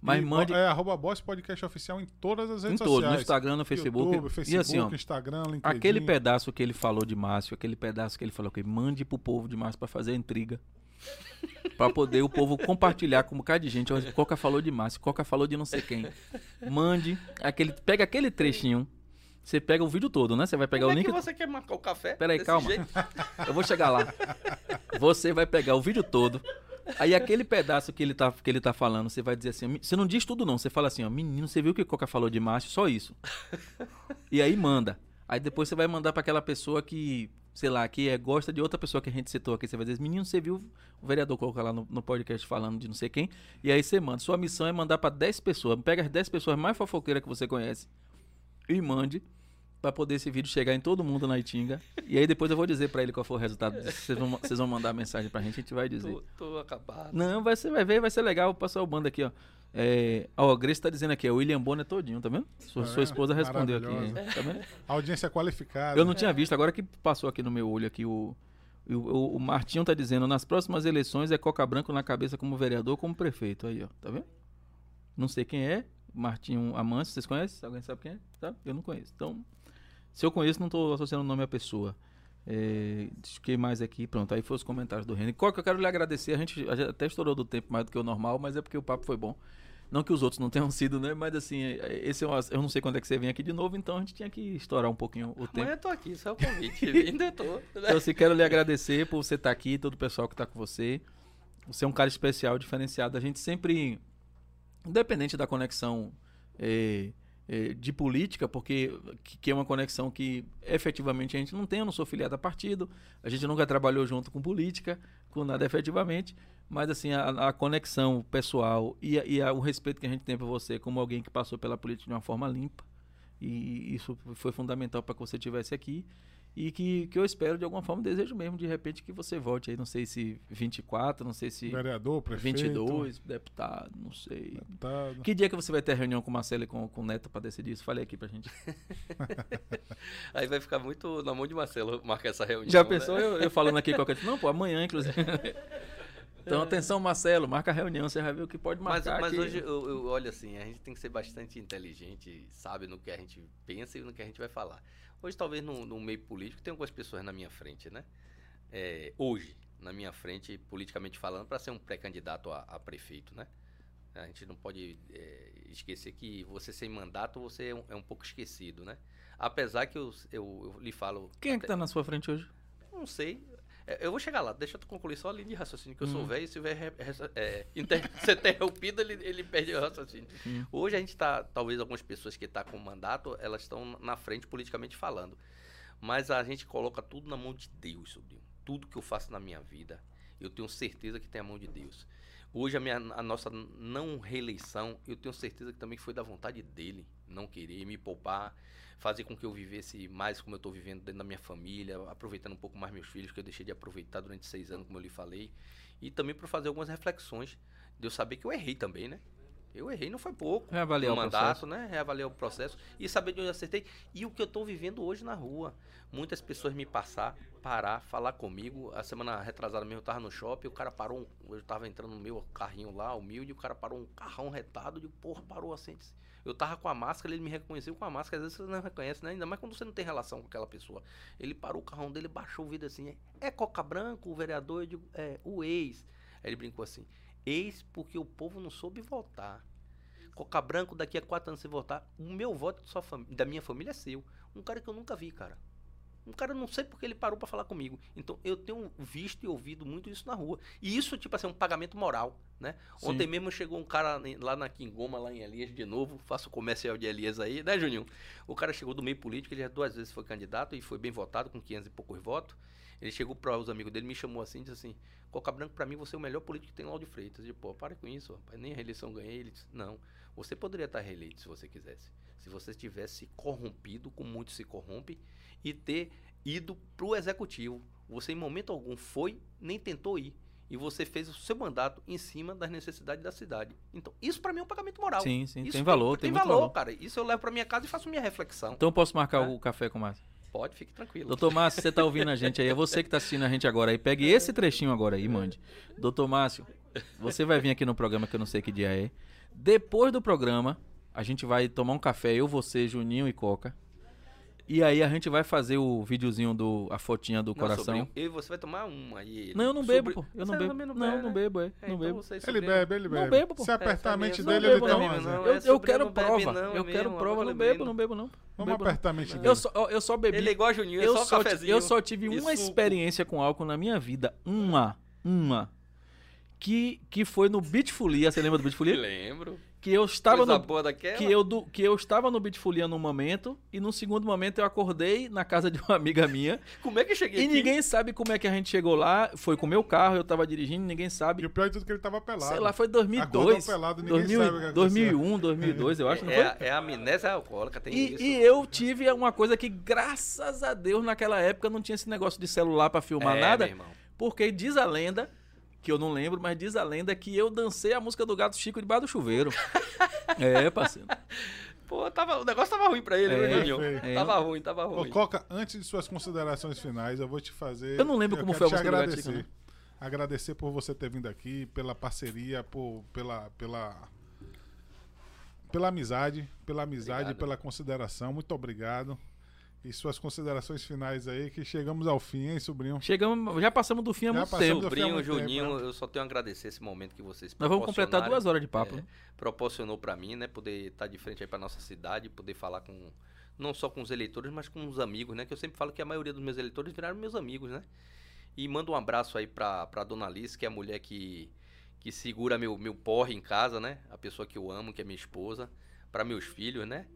Mas E, mande É arroba Boss Podcast Oficial em todas as em redes todos, no sociais. Instagram, no Facebook. YouTube, Facebook, e assim, ó, Instagram, LinkedIn. Aquele pedaço que ele falou de Márcio, aquele pedaço que ele falou que mande pro povo de Márcio pra fazer a intriga. Pra poder o povo compartilhar com um bocado de gente. Olha, Coca falou de Márcio, Coca falou de não sei quem. Mande aquele. Pega aquele trechinho. Você pega o vídeo todo, né? Você vai pegar Como o é link. que você quer marcar o café? Peraí, calma. jeito? Eu vou chegar lá. Você vai pegar o vídeo todo. Aí aquele pedaço que ele tá, que ele tá falando, você vai dizer assim, você não diz tudo não, você fala assim, ó, menino, você viu que Coca falou de Márcio? Só isso. E aí manda. Aí depois você vai mandar pra aquela pessoa que, sei lá, que é, gosta de outra pessoa que a gente citou aqui. Você vai dizer, menino, você viu o vereador Coca lá no, no podcast falando de não sei quem? E aí você manda. Sua missão é mandar pra 10 pessoas. Pega as 10 pessoas mais fofoqueiras que você conhece e mande pra poder esse vídeo chegar em todo mundo na Itinga. E aí depois eu vou dizer pra ele qual foi o resultado. Vocês vão, vocês vão mandar mensagem pra gente, a gente vai dizer. Tô, tô acabado. Não, vai ser, vai ver, vai ser legal. Vou passar o bando aqui, ó. É, ó, a Grace tá dizendo aqui, é o William Bonner todinho, tá vendo? Sua, sua É, esposa respondeu aqui, tá vendo? [LAUGHS] Audiência qualificada. Eu não tinha visto, agora que passou aqui no meu olho aqui o. O, o, o Martinho tá dizendo, nas próximas eleições é Coca Branco na cabeça como vereador, como prefeito. Aí, ó, tá vendo? Não sei quem é, Martinho Amâncio, vocês conhecem? Alguém sabe quem é? Tá? Eu não conheço. Então, se eu conheço, não tô associando o nome à pessoa. É, quem mais aqui? Pronto, aí foi os comentários do Renan. Qual que eu quero lhe agradecer? A gente, a gente até estourou do tempo mais do que o normal, mas é porque o papo foi bom. Não que os outros não tenham [LAUGHS] sido, né? Mas assim, é, é, esse é um, eu não sei quando é que você vem aqui de novo, então a gente tinha que estourar um pouquinho o tempo. Amanhã eu tô aqui, só o convite. [LAUGHS] Ainda tô. Né? Então, assim, quero lhe agradecer por você estar aqui, todo o pessoal que está com você. Você é um cara especial, diferenciado. A gente sempre, independente da conexão é, de política, porque que é uma conexão que efetivamente a gente não tem, eu não sou filiado a partido, a gente nunca trabalhou junto com política, com nada efetivamente, mas assim, a, a conexão pessoal e, a, e a, o respeito que a gente tem por você como alguém que passou pela política de uma forma limpa, e isso foi fundamental para que você estivesse aqui e que, que eu espero de alguma forma, desejo mesmo de repente que você volte aí, não sei se 24, não sei se vereador, prefeito, 22, deputado, não sei. Deputado. Que dia que você vai ter reunião com o Marcelo e com, com o Neto para decidir isso? Falei aqui pra gente. [LAUGHS] aí vai ficar muito na mão de Marcelo marcar essa reunião. Já né? pensou eu, eu, falando aqui qualquer Não, pô, amanhã inclusive. [LAUGHS] Então, atenção, Marcelo, marca a reunião, você vai ver o que pode marcar. Mas, mas hoje, eu, eu, olha assim, a gente tem que ser bastante inteligente, sabe no que a gente pensa e no que a gente vai falar. Hoje, talvez no, no meio político, tem algumas pessoas na minha frente, né? É, hoje, na minha frente, politicamente falando, para ser um pré-candidato a, a, prefeito, né? A gente não pode é, esquecer que você sem mandato, você é um, é um pouco esquecido, né? Apesar que eu, eu, eu lhe falo... Quem é que está na sua frente hoje? Não sei, eu vou chegar lá, deixa eu concluir só a linha de raciocínio, que eu hum. sou velho se tiver é, inter, [LAUGHS] ser interrompido, ele, ele perde o raciocínio. Hum. Hoje a gente está, talvez algumas pessoas que estão tá com mandato, elas estão na frente politicamente falando. Mas a gente coloca tudo na mão de Deus, sobrinho. Tudo que eu faço na minha vida, eu tenho certeza que tem a mão de Deus. Hoje a, minha, a nossa não reeleição, eu tenho certeza que também foi da vontade dele, não querer me poupar fazer com que eu vivesse mais como eu estou vivendo dentro da minha família, aproveitando um pouco mais meus filhos, que eu deixei de aproveitar durante seis anos, como eu lhe falei. E também para fazer algumas reflexões, de eu saber que eu errei também, né? Eu errei, não foi pouco. Reavaliar o mandato, processo. né? Reavaliar o processo e saber de onde eu acertei. E o que eu estou vivendo hoje na rua. Muitas pessoas me passar, parar, falar comigo. A semana retrasada mesmo eu estava no shopping, o cara parou, um, eu estava entrando no meu carrinho lá, humilde, o cara parou um carrão retado, de porra, parou assim. Eu tava com a máscara, ele me reconheceu com a máscara. Às vezes você não reconhece, né? Ainda mais quando você não tem relação com aquela pessoa. Ele parou o carrão dele, baixou o vidro assim. É Coca Branco, o vereador? Eu digo, é, o ex. Aí ele brincou assim: ex porque o povo não soube votar. Coca Branco, daqui a quatro anos você votar, o meu voto da minha família é seu. Um cara que eu nunca vi, cara. Um cara, não sei porque ele parou para falar comigo. Então, eu tenho visto e ouvido muito isso na rua. E isso, tipo assim, é um pagamento moral, né? Sim. Ontem mesmo chegou um cara lá na Quingoma, lá em Elias, de novo. Faço comercial de Elias aí, né, Juninho? O cara chegou do meio político, ele já duas vezes foi candidato e foi bem votado, com 500 e poucos votos. Ele chegou para os amigos dele, me chamou assim, disse assim: Coca Branco, para mim, você é o melhor político que tem lá de Freitas. Eu disse, pô, para com isso, rapaz. Nem a reeleição ganhei. Ele disse: Não, você poderia estar reeleito se você quisesse. Se você tivesse corrompido, como muito se corrompe, e ter ido para o executivo. Você, em momento algum, foi, nem tentou ir. E você fez o seu mandato em cima das necessidades da cidade. Então, isso para mim é um pagamento moral. Sim, sim. Isso tem valor, tem, tem valor, valor, cara. Isso eu levo para minha casa e faço minha reflexão. Então, eu posso marcar é. o café com o Márcio? Pode, fique tranquilo. Doutor Márcio, você está ouvindo a gente aí. É você que está assistindo a gente agora aí. Pegue esse trechinho agora aí, mande. Doutor Márcio, você vai vir aqui no programa que eu não sei que dia é. Depois do programa, a gente vai tomar um café, eu, você, Juninho e Coca. E aí a gente vai fazer o videozinho do a fotinha do não, coração. Sobrinho, e você vai tomar uma aí. Não, eu não bebo, pô. Eu não bebo. Não, não, não bebo, é. é não então bebo. Ele bebe, ele bebe. Não bebo, pô. Se apertar a mente dele, ele toma. Eu, eu quero prova. Eu quero prova, não bebo, não bebo não. Vamos apertar a mente dele. Eu só, eu só bebi. Ele é igual a Juninho, eu só cafezinho. Eu só tive uma experiência com álcool na minha vida, uma, uma. Que, que foi no Beach Folia, você lembra do Beach Folia? Lembro que eu estava Coisa no que eu do, que eu estava no Bitfolia num momento e no segundo momento eu acordei na casa de uma [LAUGHS] amiga minha. como é que eu cheguei E aqui? ninguém sabe como é que a gente chegou lá, foi com o meu carro, eu tava dirigindo, ninguém sabe. E o pior de tudo é que ele tava pelado. Sei lá, foi 2002. pelado, 2000, sabe 2001, 2002, eu acho, não é, foi? É a amnésia alcoólica, tem e, isso. E eu tive uma coisa que graças a Deus naquela época não tinha esse negócio de celular para filmar é, nada, meu irmão. porque diz a lenda que eu não lembro, mas diz a lenda que eu dancei a música do Gato Chico debaixo do chuveiro. [LAUGHS] é, parceiro. Pô, tava, o negócio tava ruim pra ele, É, né, Juninho? é. Tava ruim, tava Ô, ruim. Coca, antes de suas considerações finais, eu vou te fazer. Eu não lembro como quero foi a música do Gato agradecer. Chico, Agradecer por você ter vindo aqui, pela parceria, por, pela, pela, pela amizade, pela amizade Obrigado. e pela consideração. Muito obrigado. E suas considerações finais aí, que chegamos ao fim, hein, sobrinho? Chegamos, já passamos do fim há Já muito tempo. do fim há Sobrinho, muito Juninho, tempo, né? eu só tenho a agradecer esse momento que vocês Nós vamos completar duas horas de papo. é, né? proporcionou pra mim, né? Poder estar de frente aí pra nossa cidade, poder falar com não só com os eleitores, mas com os amigos, né? Que eu sempre falo que a maioria dos meus eleitores viraram meus amigos, né? E mando um abraço aí pra, pra dona Alice, que é a mulher que, que segura meu, meu porre em casa, né? A pessoa que eu amo, que é minha esposa. Pra meus filhos, né?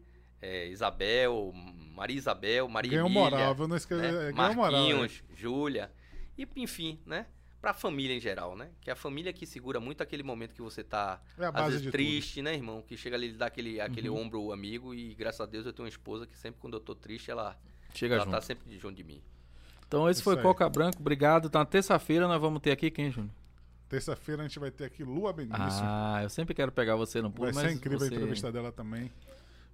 É, Isabel, Maria Isabel, Maria Ganhou Emília, moral, viu? Não esquece. né? Ganhou moral. né? Marquinhos, Júlia. E, enfim, né? Pra família em geral, né? Que é a família que segura muito aquele momento que você tá, É a às vezes, triste, né, irmão? Que chega ali e dá aquele, aquele Uhum. ombro amigo. E graças a Deus eu tenho uma esposa que sempre quando eu tô triste, ela, Chega ela junto. tá sempre junto de mim. Então esse Isso foi aí. Coca Branco. Obrigado. Então, na terça-feira nós vamos ter aqui quem, Júnior? tudo. Terça-feira a gente vai ter aqui Lua Benício. Ah, eu sempre quero pegar você no pulo, vai mas ser incrível você... a entrevista dela também.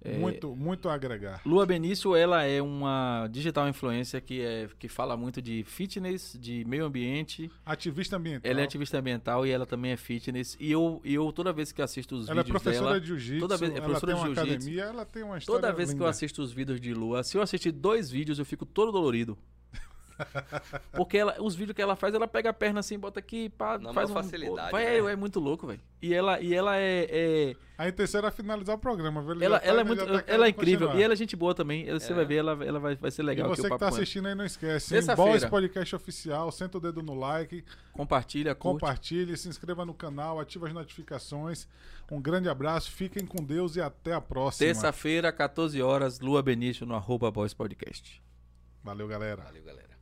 É, Muito, muito a agregar. Lua Benício, ela é uma digital influencer que, é, que fala muito de fitness, de meio ambiente. Ativista ambiental. Ela é ativista ambiental e ela também é fitness. E eu, eu toda vez que assisto os Ela é vídeos professora dela, de jiu-jitsu, toda vez- é ela professora tem uma de jiu-jitsu. academia, ela tem uma história toda vez que eu linda. assisto os vídeos de Lua, se eu assistir dois vídeos, eu fico todo dolorido. [LAUGHS] Porque ela, os vídeos que ela faz, ela pega a perna assim, bota aqui, pá, Na faz maior um, facilidade, Vai, né? é, é muito louco, velho. E ela, e ela é, é- A intenção era finalizar o programa? Ele ela, já tá- ela é muito, tá ela querendo é incrível continuar. e ela é gente boa também. Você É. vai ver, ela, ela vai, vai ser legal e aqui você o que papo tá ela. assistindo aí, não esquece. Boys Podcast Oficial, senta o dedo no like, Compartilha, curte. compartilhe, se inscreva no canal, ative as notificações. Um grande abraço, fiquem com Deus e até a próxima. Terça-feira, 14 horas, Lua Benício no arroba Boys Podcast. Valeu, galera. Valeu, galera.